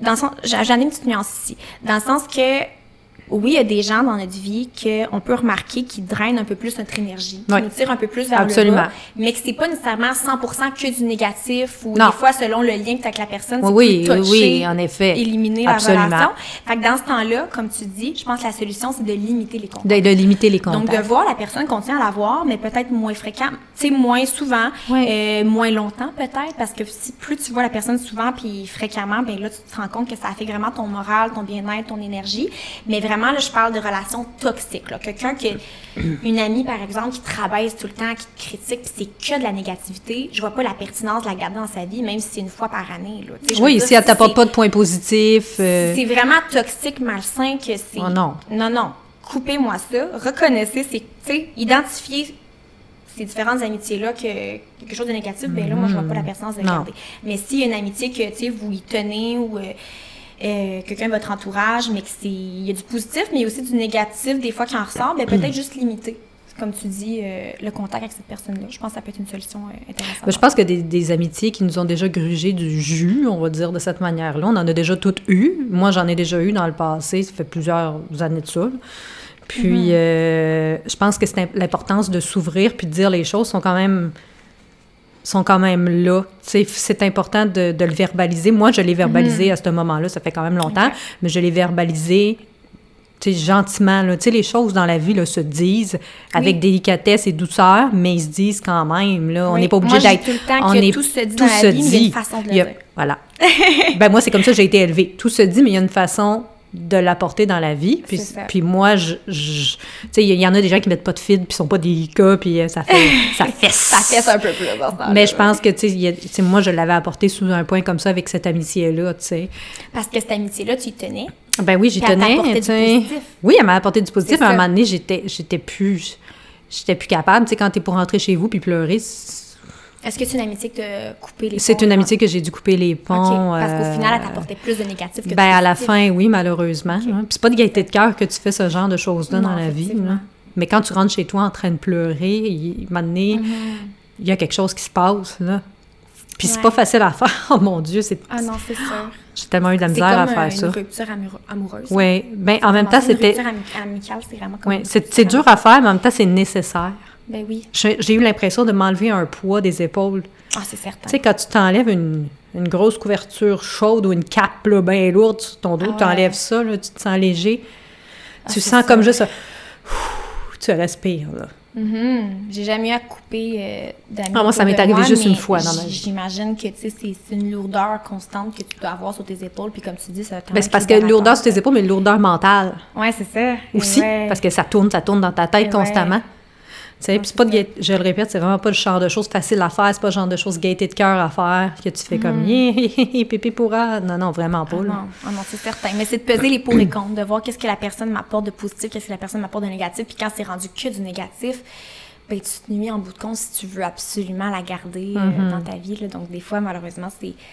dans le sens, j'en ai une petite nuance ici. Dans le sens que oui, il y a des gens dans notre vie qu'on peut remarquer qui drainent un peu plus notre énergie, qui Ouais. nous tirent un peu plus vers Absolument. le bas, mais que c'est pas nécessairement 100% que du négatif ou Non. des fois, selon le lien que tu as avec la personne, c'est Oui, oui, touché, oui, en effet. éliminer Absolument. la relation. Fait que dans ce temps-là, comme tu dis, je pense que la solution, c'est de limiter les contacts. De, de limiter les contacts. Donc, de voir la personne qu'on tient à la voir, mais peut-être moins fréquent, tu sais, moins souvent, euh, moins longtemps peut-être, parce que si plus tu vois la personne souvent puis fréquemment, ben là, tu te rends compte que ça affecte vraiment ton moral, ton bien-être, ton énergie. Mais vraiment, là, je parle de relations toxiques, là. Quelqu'un qui, une amie, par exemple, qui travaille tout le temps, qui te critique, puis c'est que de la négativité, je vois pas la pertinence de la garder dans sa vie, même si c'est une fois par année, là. Oui, dire, si elle t'apporte pas de points positifs. euh, c'est vraiment toxique, malsain que c'est. Oh non. Non, non. Coupez-moi ça. Reconnaissez, c'est, tu sais, identifier ces différentes amitiés-là que quelque chose de négatif, ben là, moi, je vois pas la pertinence de Non. garder. Mais s'il y a une amitié que, tu sais, vous y tenez ou euh, euh, quelqu'un de votre entourage, mais que c'est, il y a du positif, mais il y a aussi du négatif des fois qui en ressort, ben peut-être juste limiter. Comme tu dis, euh, le contact avec cette personne-là. Je pense que ça peut être une solution euh, intéressante. Je pense que des, des amitiés qui nous ont déjà grugé du jus, on va dire de cette manière-là, on en a déjà toutes eues. Moi, j'en ai déjà eu dans le passé, ça fait plusieurs années de ça. Puis, euh, je pense que c'est imp- l'importance de s'ouvrir puis de dire les choses sont quand même sont quand même là. C'est important de, de le verbaliser. Moi, je l'ai verbalisé à ce moment-là, ça fait quand même longtemps, mais je l'ai verbalisé gentiment. Là. Les choses dans la vie là, se disent avec Oui. délicatesse et douceur, mais ils se disent quand même. Là. On n'est pas obligé d'être... tout le temps on que est- tout se dit dans la vie, mais il y a une façon de le Il y a- dire. Voilà. [laughs] ben moi, c'est comme ça que j'ai été élevée. Tout se dit, mais il y a une façon de l'apporter dans la vie. Puis, puis moi, je, je- tu sais, il y, en a des gens qui mettent pas de fil, puis sont pas délicats, puis euh, ça fait... ça [laughs] fesse. Ça fesse un peu plus. Mais je pense que, tu sais, moi, je l'avais apporté sous un point comme ça avec cette amitié-là, tu sais. Parce que cette amitié-là, tu y tenais? Ben oui, j'y elle tenais, tu du positif. Oui, elle m'a apporté du positif, à un moment donné, j'étais, j'étais plus... J'étais plus capable, tu sais, quand t'es pour rentrer chez vous puis pleurer, Est-ce que c'est une amitié que tu as coupé les c'est ponts, une genre? amitié que j'ai dû couper les ponts. Parce qu'au euh, final, elle t'apportait plus de négatif que de Ben, à la fin, oui, malheureusement. hein. Puis c'est pas de gaieté de cœur que tu fais ce genre de choses-là dans la vie. Mais quand tu rentres chez toi en train de pleurer, il, un moment donné, Mhm. il y a quelque chose qui se passe, là. Puis c'est pas facile à faire. [laughs] Oh mon Dieu, c'est... Ah non, c'est sûr. J'ai tellement eu de la C'est misère comme à faire une ça. rupture amoureux- amoureuse. Oui. Ben, en même temps, une c'était... rupture ami- amicale, c'est vraiment comme... C'est, c'est dur à faire, mais en même temps, c'est nécessaire. Ben oui. J'ai, eu l'impression de m'enlever un poids des épaules. Ah, c'est certain. Tu sais, quand tu t'enlèves une, une grosse couverture chaude ou une cape là, bien lourde sur ton dos, Ah ouais. tu enlèves ça, là, tu te sens léger. Ah, tu sens ça. comme juste... un- Tu respires, là. Mhm. J'ai jamais eu à couper euh, d'amis Ah, moi, ça m'est arrivé moi, juste une fois dans ma vie. J'imagine que, tu sais, c'est une lourdeur constante que tu dois avoir sur tes épaules, puis comme tu dis, ça Ben, c'est parce que lourdeur sur tes épaules, mais lourdeur mentale Ouais, c'est ça. aussi. Ouais. Parce que ça tourne, ça tourne dans ta tête constamment. Sais, Ouais, puis c'est pas de je le répète, c'est vraiment pas le genre de choses faciles à faire, c'est pas le genre de choses gaieté de cœur à faire, que tu fais comme, Hi, hi, pépé pourra. Non, non, vraiment pas. Ah non, ah non, c'est certain. Mais c'est de peser les pour et contre, de voir qu'est-ce que la personne m'apporte de positif, qu'est-ce que la personne m'apporte de négatif. Puis quand c'est rendu que du négatif, ben, tu te nuis en bout de compte si tu veux absolument la garder euh, Mm-hmm. dans ta vie. là. Donc, des fois, malheureusement,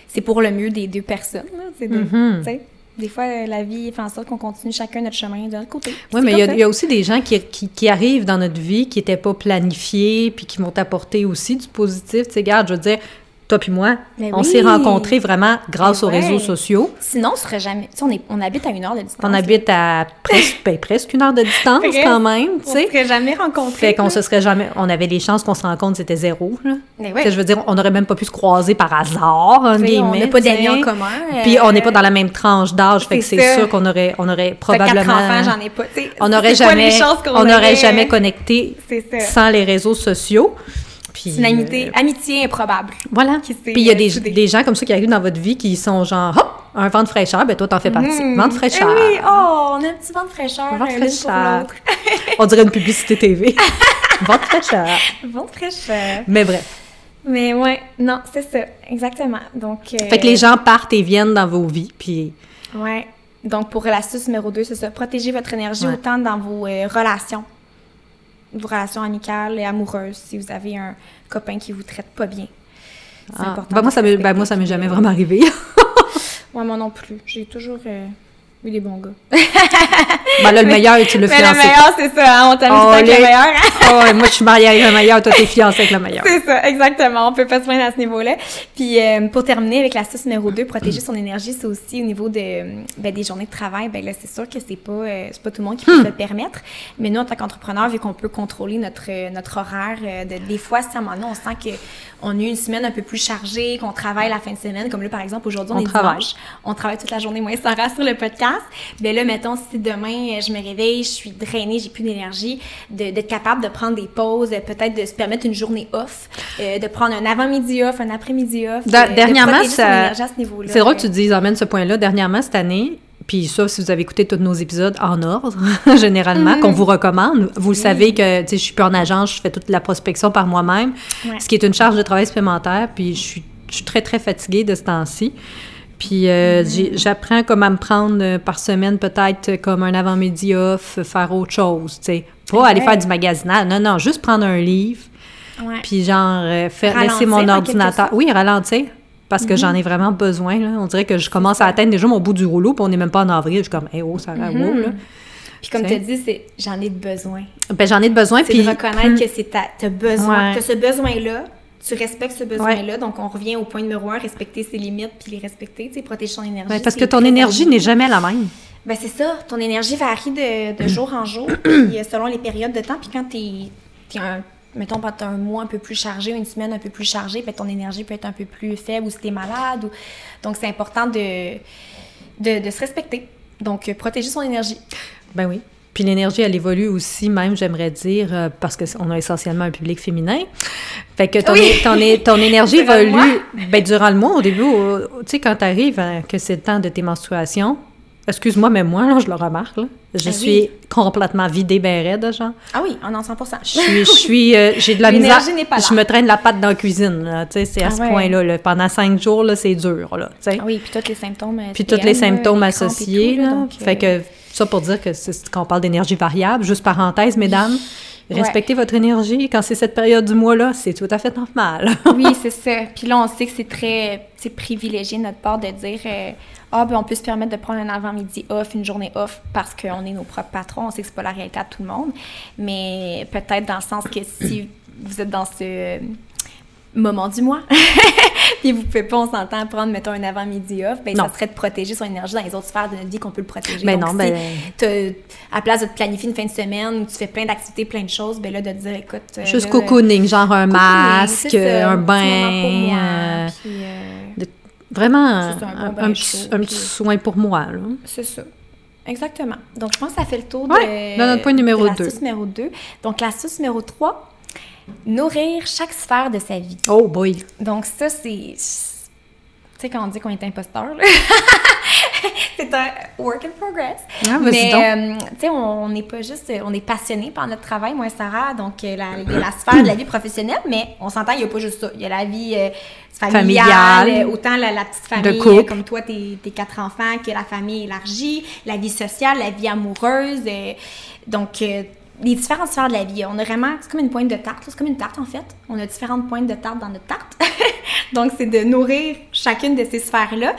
c'est pour le mieux des deux personnes. là. Mm-hmm. Des fois, la vie fait en sorte qu'on continue chacun notre chemin de notre côté. Puis Oui, mais il y, a- comme ça. il y a aussi des gens qui, qui, qui arrivent dans notre vie qui n'étaient pas planifiés puis qui vont t'apporter aussi du positif. Tu sais, regarde, je veux dire, toi puis moi, Mais on oui. s'est rencontrés vraiment grâce aux réseaux sociaux. Sinon, on serait jamais. Tu sais, on, est, on habite à une heure de distance. On habite à presque, ben, presque une heure de distance [laughs] quand même, tu On sais. serait jamais rencontrés. Fait qu'on se serait jamais... On avait les chances qu'on se rencontre, c'était zéro, là. Mais Tu ouais. sais, Je veux dire, on n'aurait même pas pu se croiser par hasard, sais, guillemets. on n'a pas sais. d'amis en commun. Puis on n'est pas euh, dans la même tranche d'âge, fait que c'est sûr qu'on aurait, on aurait quatre probablement... enfants, j'en ai pas. Sais, on n'aurait jamais, on n'aurait aurait? jamais connecté sans les réseaux sociaux. Puis, C'est une amitié, euh, amitié improbable. voilà. Puis il y a euh, des, gens comme ça qui arrivent dans votre vie qui sont genre, hop, un vent de fraîcheur, ben toi t'en fais partie. Hmm. Vent de fraîcheur. Eh oui, oh, on a un petit vent de fraîcheur Vent de euh, fraîcheur. [laughs] On dirait une publicité TV. [laughs] vent de fraîcheur. vent de fraîcheur. Mais bref. Mais ouais, non, c'est ça, exactement. Donc, euh, Fait que les gens partent et viennent dans vos vies. Puis Ouais. Donc, pour l'astuce numéro 2, c'est ça. Protégez votre énergie Ouais. autant dans vos euh, relations, vos relations amicales et amoureuses, si vous avez un copain qui vous traite pas bien. C'est ah, important. ben, moi de ça ben, moi ça m'est jamais vraiment arrivé. Ouais, moi non plus. J'ai toujours. euh, Oui, les bons gars. [laughs] ben là, le meilleur, tu le fiancé. le meilleur, c'est ça, hein, on Oh, avec les- le meilleur. [laughs] Oh, moi, je suis mariée avec le meilleur, toi, t'es fiancée avec le meilleur. C'est ça, exactement. On peut pas se plaindre à ce niveau-là. Puis euh, pour terminer avec l'astuce numéro 2, protéger son énergie, c'est aussi au niveau de ben, des journées de travail. Ben là, c'est sûr que c'est pas euh, c'est pas tout le monde qui peut se le permettre. Mais nous, en tant qu'entrepreneur, vu qu'on peut contrôler notre euh, notre horaire, de, des fois, si à un moment donné, on sent que on a eu une semaine un peu plus chargée, qu'on travaille la fin de semaine, comme là, par exemple, aujourd'hui, on, On est travaille. dimanche, on travaille toute la journée, moi et Sarah, sur le podcast. Ben là, mettons, si demain, euh, je me réveille, je suis drainée, j'ai plus d'énergie, de- d'être capable de prendre des pauses, euh, peut-être de se permettre une journée off, euh, de prendre un avant-midi off, un après-midi off. Da- de dernièrement, ça- niveau-là. C'est drôle que tu dises, emmène ce point-là. Dernièrement, cette année, puis ça, si vous avez écouté tous nos épisodes en ordre, [laughs] généralement, qu'on vous recommande, vous le savez que, je suis plus en agence, je fais toute la prospection par moi-même, Ouais. ce qui est une charge de travail supplémentaire, puis je suis, je suis très, très fatiguée de ce temps-ci. Puis euh, j'apprends comme à me prendre euh, par semaine peut-être euh, comme un avant-midi off, faire autre chose, tu sais. Pas aller faire du magasinage, non, non, juste prendre un livre, puis genre, euh, faire Ralentir, laisser mon ordinateur. Oui, ralentir. Parce que j'en ai vraiment besoin. Là. On dirait que je commence à atteindre déjà mon bout du rouleau, puis on n'est même pas en avril. Je suis comme, hey, oh, ça va, wow, là. Puis comme Tu dit, c'est j'en ai besoin. Ben, j'en ai besoin. C'est Puis, de reconnaître que c'est ta, t'as besoin, Ouais. t'as ce besoin-là, tu respectes ce besoin-là, donc on revient au point numéro un, respecter ses limites puis les respecter, tu sais, protéger son énergie. Parce que ton énergie n'est jamais la même. Ben c'est ça, ton énergie varie de, de [clears throat] jour en jour, puis euh, selon les périodes de temps, puis quand t'es, t'es un, mettons, un mois un peu plus chargé, une semaine un peu plus chargée, ben ton énergie peut être un peu plus faible ou si t'es malade, ou... donc c'est important de, de, de se respecter, donc euh, protéger son énergie. Ben oui. Puis l'énergie, elle évolue aussi, même, j'aimerais dire, euh, parce qu'on a essentiellement un public féminin. Fait que ton, Oui. ton, ton énergie [laughs] évolue ben, durant le mois, au début, tu sais, quand tu arrives, que c'est le temps de tes menstruations. Excuse-moi, mais moi, là, je le remarque, là, je Ah suis oui. complètement vidée, ben raide, genre. Ah oui, on en 100%. Je suis, je [laughs] suis, euh, j'ai de la misère. L'énergie n'est pas là. Je me traîne la patte dans la cuisine, là, tu sais, c'est à Ah ce ouais. point-là, là. Pendant cinq jours, là, c'est dur, là. Ah oui, puis tous les symptômes. euh, Puis tous les symptômes les associés, là. donc, Fait euh, que, ça pour dire que c'est quand on parle d'énergie variable, juste parenthèse, mesdames, Ouais. respectez votre énergie. Quand c'est cette période du mois-là, c'est tout à fait normal. [laughs] Oui, c'est ça. Puis là, on sait que c'est très c'est privilégié de notre part de dire euh, Ah, ben on peut se permettre de prendre un avant-midi off, une journée off, parce qu'on est nos propres patrons. On sait que c'est pas la réalité à tout le monde. Mais peut-être dans le sens que si vous êtes dans ce moment du mois, [laughs] puis vous pouvez pas, on s'entend, prendre, mettons, un avant-midi off, ben Non. ça serait de protéger son énergie dans les autres sphères de notre vie qu'on peut le protéger. Ben Donc, non, ben- à la place de te planifier une fin de semaine où tu fais plein d'activités, plein de choses, ben là, de te dire, écoute... euh, Juste là, cocooning, genre un masque, ça, un petit moment pour bain. moi, euh, puis, euh, de- vraiment un bon un, bain un petit, un puis- petit soin pour moi. C'est ça. Exactement. Donc, je pense que ça fait le tour Ouais, de, dans notre point de numéro 2. Donc, l'astuce numéro 3, nourrir chaque sphère de sa vie. Oh boy! Donc, ça, c'est... Tu sais, quand on dit qu'on est imposteur, là, [laughs] c'est un work in progress. Ah, Mais, euh, tu sais, on n'est pas juste... On est passionné par notre travail, moi et Sarah. Donc, euh, la- il y a la sphère de la vie professionnelle, mais on s'entend, il n'y a pas juste ça. Il y a la vie euh, familiale, Familiale. autant la, la petite famille, comme toi, tes, tes quatre enfants, que la famille élargie, la vie sociale, la vie amoureuse. euh, donc, euh, les différentes sphères de la vie. On a vraiment, c'est comme une pointe de tarte, c'est comme une tarte en fait. On a différentes pointes de tarte dans notre tarte. [laughs] Donc, c'est de nourrir chacune de ces sphères-là.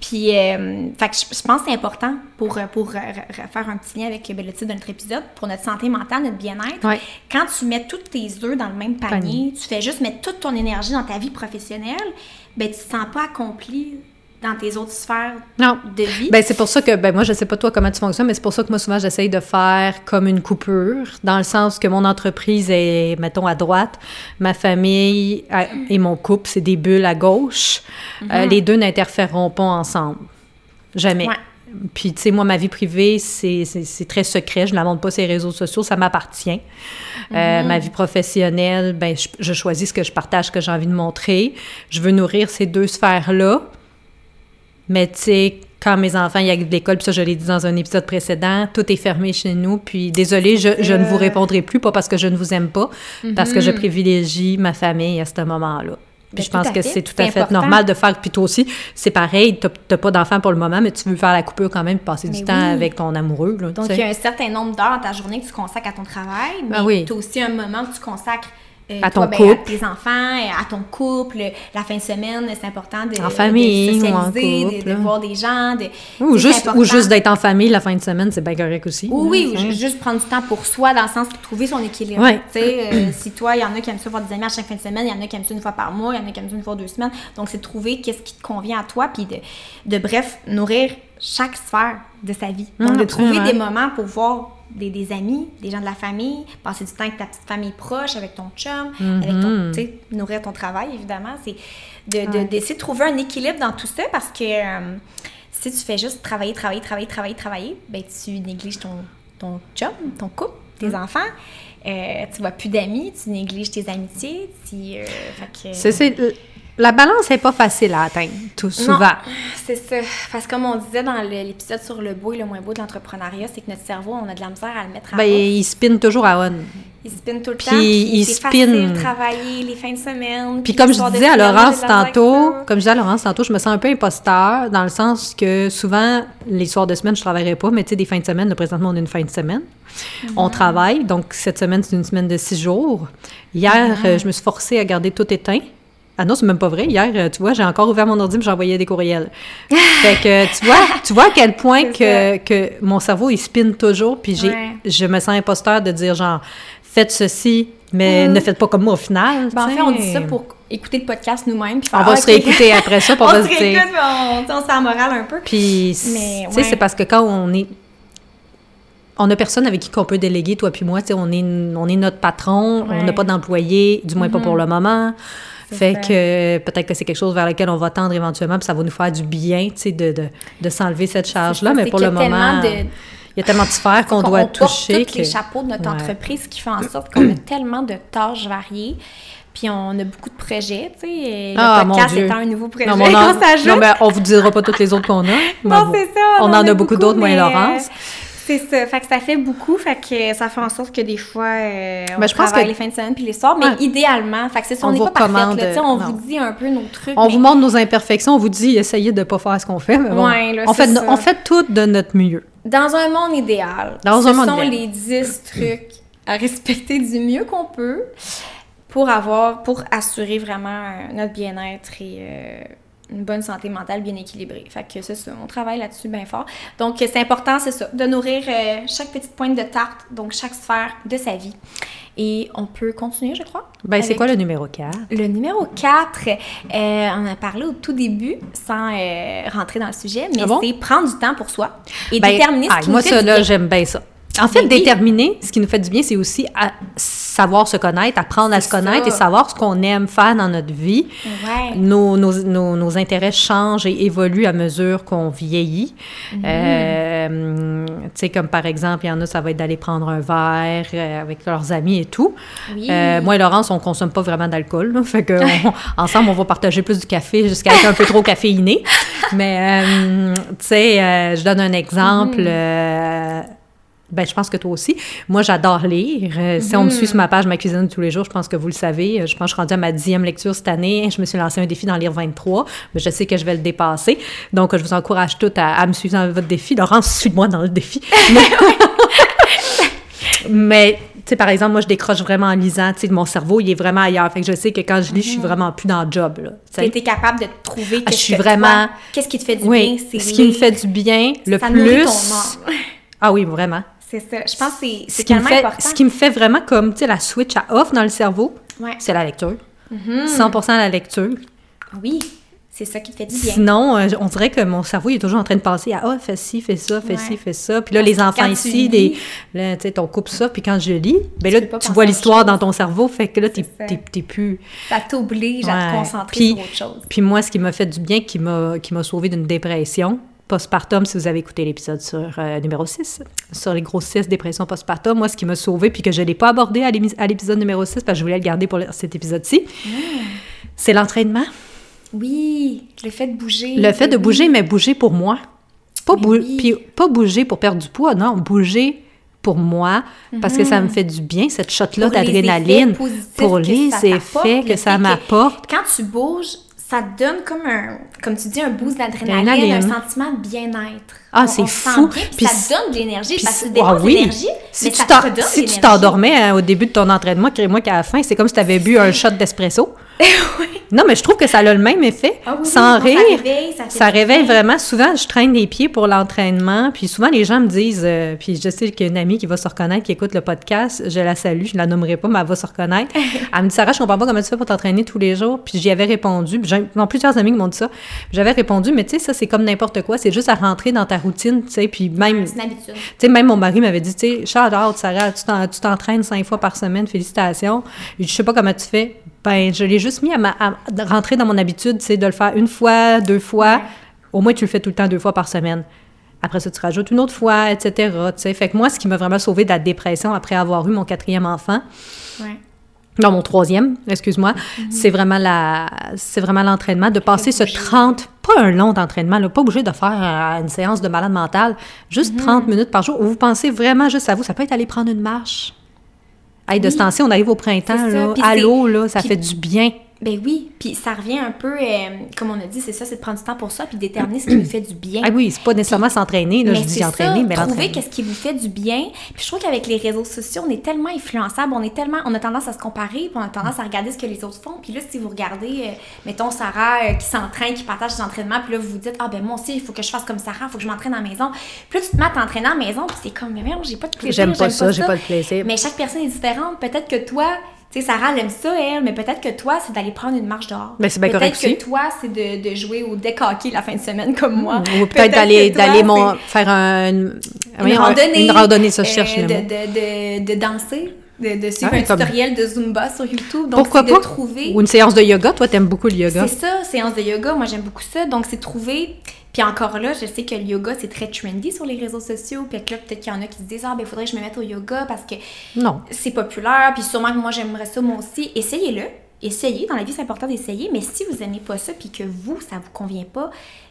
Puis, euh, fait que je, pense que c'est important pour, euh, pour euh, re- re- faire un petit lien avec ben, le titre de notre épisode, pour notre santé mentale, notre bien-être. Ouais. Quand tu mets tous tes œufs dans le même panier, Panier. tu fais juste mettre toute ton énergie dans ta vie professionnelle, ben, tu te sens pas accompli dans tes autres sphères Non. de vie? Ben, c'est pour ça que, ben, moi, je sais pas toi comment tu fonctionnes, mais c'est pour ça que moi, souvent, j'essaye de faire comme une coupure, dans le sens que mon entreprise est, mettons, à droite, ma famille à- et mon couple, c'est des bulles à gauche. Euh, les deux n'interféreront pas ensemble. Jamais. Ouais. Puis, tu sais, moi, ma vie privée, c'est très secret. Je ne la montre pas sur les réseaux sociaux. Ça m'appartient. Euh, ma vie professionnelle, ben, je, je choisis ce que je partage, ce que j'ai envie de montrer. Je veux nourrir ces deux sphères-là. Mais tu sais, quand mes enfants y arrivent de l'école, puis ça, je l'ai dit dans un épisode précédent, tout est fermé chez nous. Puis désolée, je, je ne vous répondrai plus, pas parce que je ne vous aime pas, parce que je privilégie ma famille à ce moment-là. Puis Ben, je pense que c'est tout à fait important. normal de faire. Puis toi aussi, c'est pareil, t'as pas d'enfant pour le moment, mais tu veux faire la coupure quand même, passer du Mais temps avec ton amoureux. Là, Donc, il y a un certain nombre d'heures dans ta journée que tu consacres à ton travail, mais oui. tu as aussi un moment que tu consacres euh, À toi, ton ben, couple. à tes enfants, à ton couple, la fin de semaine, c'est important de, En famille de ou en socialiser, de- couple, de, voir des gens. De, Ou juste, ou d'être en famille la fin de semaine, c'est bien correct aussi. Oui, oui, ou ju- juste prendre du temps pour soi, dans le sens de trouver son équilibre. Ouais. Tu sais, euh, [clears throat] si toi, il y en a qui aiment ça voir des amis à chaque fin de semaine, il y en a qui aiment ça une fois par mois, il y en a qui aiment ça une fois deux semaines. Donc, c'est de trouver qu'est-ce qui te convient à toi, puis de, de bref, nourrir chaque sphère de sa vie. Donc, Hum, de trouver des moments pour voir des, des amis, des gens de la famille, passer du temps avec ta petite famille proche, avec ton chum, avec Mhm. ton, tu sais, nourrir ton travail, évidemment. C'est de, de- Ouais. d'essayer de trouver un équilibre dans tout ça parce que euh, si tu fais juste travailler, travailler, travailler, travailler, travailler, ben tu négliges ton, ton job, ton couple, tes Mm. enfants. Euh, tu vois plus d'amis, tu négliges tes amitiés. Tu, euh, fait que- C'est, c'est- la balance n'est pas facile à atteindre, tout souvent. C'est ça. Parce que comme on disait dans l'épisode sur le beau et le moins beau de l'entrepreneuriat, c'est que notre cerveau, on a de la misère à le mettre à Ben, il spin toujours à on. Il spin tout le Puis temps. Puis il spin. facile de travailler les fins de semaine. Puis comme je disais à Laurence tantôt, comme je disais à Laurence tantôt, je me sens un peu imposteur dans le sens que souvent, les soirs de semaine, je travaillerai pas, mais tu sais, des fins de semaine, là, présentement, on a une fin de semaine. On travaille, donc cette semaine, c'est une semaine de six jours. Hier, euh, je me suis forcée à garder tout éteint. Ah non, c'est même pas vrai. Hier, euh, tu vois, j'ai encore ouvert mon ordi j'envoyais des courriels. [laughs] fait que tu vois, tu vois à quel point que, que mon cerveau, il spinne toujours, puis j'ai, Ouais. je me sens imposteur de dire genre, faites ceci, mais Mhm. ne faites pas comme moi au final. Ben, en fait, on dit ça pour écouter le podcast nous-mêmes. puis On va ah, se réécouter après ça, [laughs] puis on se réécoute, on, on se fait la morale un peu. Puis, tu sais, c'est parce que quand on est. On a personne avec qui qu'on peut déléguer, toi puis moi. Tu sais, on est, on est notre patron, on n'a pas d'employé, du moins pas pour le moment. Fait ça. que peut-être que c'est quelque chose vers lequel on va tendre éventuellement, puis ça va nous faire du bien, tu sais, de, de, de s'enlever cette charge-là. Mais pour le moment, de- il y a tellement de sphères qu'on doit on porte toucher. tous les que- chapeaux de notre Ouais. entreprise, qui fait en sorte qu'on a [clears throat] tellement de tâches variées. Puis on a beaucoup de projets, tu sais. Le Ah, podcast étant un nouveau projet Non, mais on [laughs] en- qu'on s'ajoute. non, mais on vous dira pas toutes les autres qu'on a. [laughs] Non, c'est ça. On en a beaucoup d'autres, moi et Laurence. euh, C'est ça. Fait que ça fait beaucoup. Fait que ça fait en sorte que des fois, euh, on Ben, je pense que- les fins de semaine puis les soirs. Mais Ouais. idéalement, fait que c'est ça, on n'est pas parfaite. là, on non. vous dit un peu nos trucs. On mais- vous montre nos imperfections, on vous dit essayez de ne pas faire ce qu'on fait. Mais bon, Ouais, là, on, fait, ça. on fait tout de notre mieux. Dans un monde idéal, Dans ce un monde sont idéal. les 10 [clears throat] trucs à respecter du mieux qu'on peut pour avoir, pour assurer vraiment euh, notre bien-être et euh, une bonne santé mentale bien équilibrée. Fait que c'est ça, on travaille là-dessus bien fort. Donc c'est important, c'est ça, de nourrir euh, chaque petite pointe de tarte, donc chaque sphère de sa vie. Et on peut continuer, je crois. Ben, c'est quoi le numéro 4? le numéro 4, euh, on a parlé au tout début, sans euh, rentrer dans le sujet, mais Ah bon? c'est prendre du temps pour soi et Ben, déterminer ce qui moi, nous fait ça, là, j'aime bien ça. En fait, déterminer ce qui nous fait du bien, c'est aussi à savoir se connaître, apprendre à se connaître ça. et savoir ce qu'on aime faire dans notre vie. Ouais. Nos, nos, nos, nos intérêts changent et évoluent à mesure qu'on vieillit. Mhm. Euh, tu sais, comme par exemple, il y en a, ça va être d'aller prendre un verre euh, avec leurs amis et tout. Oui. Euh, moi et Laurence, on consomme pas vraiment d'alcool. [laughs] Fait que on- [laughs] ensemble, on va partager plus du café jusqu'à être un peu trop caféiné. [laughs] Mais, euh, tu sais, euh, je donne un exemple. euh, ben, je pense que toi aussi. Moi, j'adore lire. Euh, Si on me suit sur ma page Ma cuisine de tous les jours, je pense que vous le savez. Euh, Je pense que je suis rendue à ma dixième lecture cette année. Je me suis lancé un défi d'en lire 23, mais je sais que je vais le dépasser. Donc, je vous encourage toutes à, à me suivre dans votre défi. Laurence, suis-moi dans le défi. [laughs] Mais, tu sais, par exemple, moi, je décroche vraiment en lisant. Tu sais, mon cerveau, il est vraiment ailleurs. Fait que je sais que quand je lis, je suis vraiment plus dans le job, là. Tu es capable de trouver Ah, qu'est-ce je suis que vraiment- qu'est-ce qui te fait du Oui, bien, ce qui me fait du bien, le Ça nourrit plus... ton âme. Ah oui, vraiment. C'est ça. Je pense que c'est- Ce c'est qui, me tellement fait, important. ce qui me fait vraiment comme, tu sais, la switch à off dans le cerveau, Ouais. c'est la lecture. Mhm. 100% la lecture. Oui, c'est ça qui fait du bien. Sinon, euh, on dirait que mon cerveau il est toujours en train de penser à « Ah, fais ci, fais ça, fais Ouais. ci, fais ça. » Puis là, Parce les enfants ici, des, là, tu sais, on coupe ça. Puis quand je lis, ben là, tu vois l'histoire dans ton cerveau. Fait que là, t'es plus... Ça t'oblige à te Ouais. concentrer Puis- sur autre chose. Puis moi, ce qui m'a fait du bien, qui m'a qui m'a sauvé d'une dépression postpartum, si vous avez écouté l'épisode sur euh, numéro 6, sur les grossesses, dépression postpartum, moi, ce qui m'a sauvé, puis que je ne l'ai pas abordé à l'épisode numéro 6, parce que je voulais le garder pour cet épisode-ci, Mm. c'est l'entraînement. Oui, le fait de bouger. Le fait de Oui. bouger, mais bouger pour moi. Pas, Mais bou- oui. puis pas bouger pour perdre du poids, non, bouger pour moi, parce que ça me fait du bien, cette shot-là d'adrénaline, pour les effets que ça m'apporte. Quand tu bouges, ça te donne comme un, comme tu dis, un boost d'adrénaline, un sentiment de bien-être. Ah, c'est fou. bien, puis Puis ça te donne de l'énergie, Puis parce que ah oui. l'énergie, Si mais tu ça t'en- te redonne si tu l'énergie. t'endormais hein, au début de ton entraînement, crée-moi qu'à la fin, c'est comme si tu avais bu un shot d'espresso. [laughs] Non, mais je trouve que ça a le même effet. Ah oui, Sans rire. Ça réveille, ça, Ça vraiment. Souvent, je traîne les pieds pour l'entraînement. Puis souvent, les gens me disent, euh, puis je sais qu'il y a une amie qui va se reconnaître, qui écoute le podcast. Je la salue, je la nommerai pas, mais elle va se reconnaître. [laughs] elle me dit, Sarah, je comprends pas comment tu fais pour t'entraîner tous les jours. Puis j'y avais répondu. Puis j'ai non, plusieurs amis qui m'ont dit ça. J'avais répondu, mais tu sais, ça, c'est comme n'importe quoi. C'est juste à rentrer dans ta routine, tu sais. Puis même, C'est une habitude. tu sais, même mon mari m'avait dit, tu sais, shout out, Sarah, tu t'en- tu t'entraînes cinq fois par semaine, félicitations. Je sais pas comment tu fais. Ben, je l'ai juste mis à, ma- à rentrer dans mon habitude, tu sais, de le faire une fois, deux fois. Au moins, tu le fais tout le temps deux fois par semaine. Après ça, tu rajoutes une autre fois, etc. Fait que moi, ce qui m'a vraiment sauvé de la dépression après avoir eu mon quatrième enfant, Ouais. non, mon troisième, excuse-moi, c'est vraiment la, c'est vraiment l'entraînement, de passer ce bouger. 30, pas un long d'entraînement, là, pas obligé de faire euh, une séance de malade mental, juste 30 minutes par jour où vous pensez vraiment juste à vous. Ça peut être aller prendre une marche. Hey, de Oui. ce temps-ci, on arrive au printemps, là, à l'eau, là, ça fait du bien. Ben oui, puis ça revient un peu, euh, comme on a dit, c'est ça, c'est de prendre du temps pour ça, puis déterminer ce qui nous fait du bien. Ah oui, c'est pas nécessairement s'entraîner, là, je dis c'est entraîner, ça, mais trouver qu'est-ce qui vous fait du bien. Puis je trouve qu'avec les réseaux sociaux, on est tellement influençable, on est tellement, on a tendance à se comparer, puis on a tendance à regarder ce que les autres font. Puis là, si vous regardez, euh, mettons Sarah euh, qui s'entraîne, qui partage ses entraînements, puis là vous vous dites ah ben moi aussi il faut que je fasse comme Sarah, il faut que je m'entraîne à la maison. Puis là tu te mets à t'entraîner à la maison, puis c'est comme mais merde, j'ai pas de plaisir, J'aime pas ça, j'ai pas de plaisir. Mais chaque personne est différente. Peut-être que toi tu sais, Sarah, elle aime ça, elle, mais peut-être que toi, c'est d'aller prendre une marche dehors. Ben, c'est bien peut-être correct que toi, c'est de, de jouer au deck hockey la fin de semaine comme moi. Ou peut-être d'aller, toi, d'aller mon, faire un, une, randonnée. Une randonnée, ça, je euh, cherche le de, de, de, de danser, de, de suivre Ah, un comme- tutoriel de Zumba sur YouTube. Donc, Pourquoi c'est pas? de trouver. Ou une séance de yoga. Toi, t'aimes beaucoup le yoga. C'est ça, séance de yoga. Moi, j'aime beaucoup ça. Donc, c'est trouver. Puis encore là, je sais que le yoga, c'est très trendy sur les réseaux sociaux. Puis que là, peut-être qu'il y en a qui se disent Ah, ben, il faudrait que je me mette au yoga parce que Non. c'est populaire. Puis sûrement que moi, j'aimerais ça, moi aussi. Essayez-le. Essayez. Dans la vie, c'est important d'essayer. Mais si vous n'aimez pas ça, puis que vous, ça vous convient pas,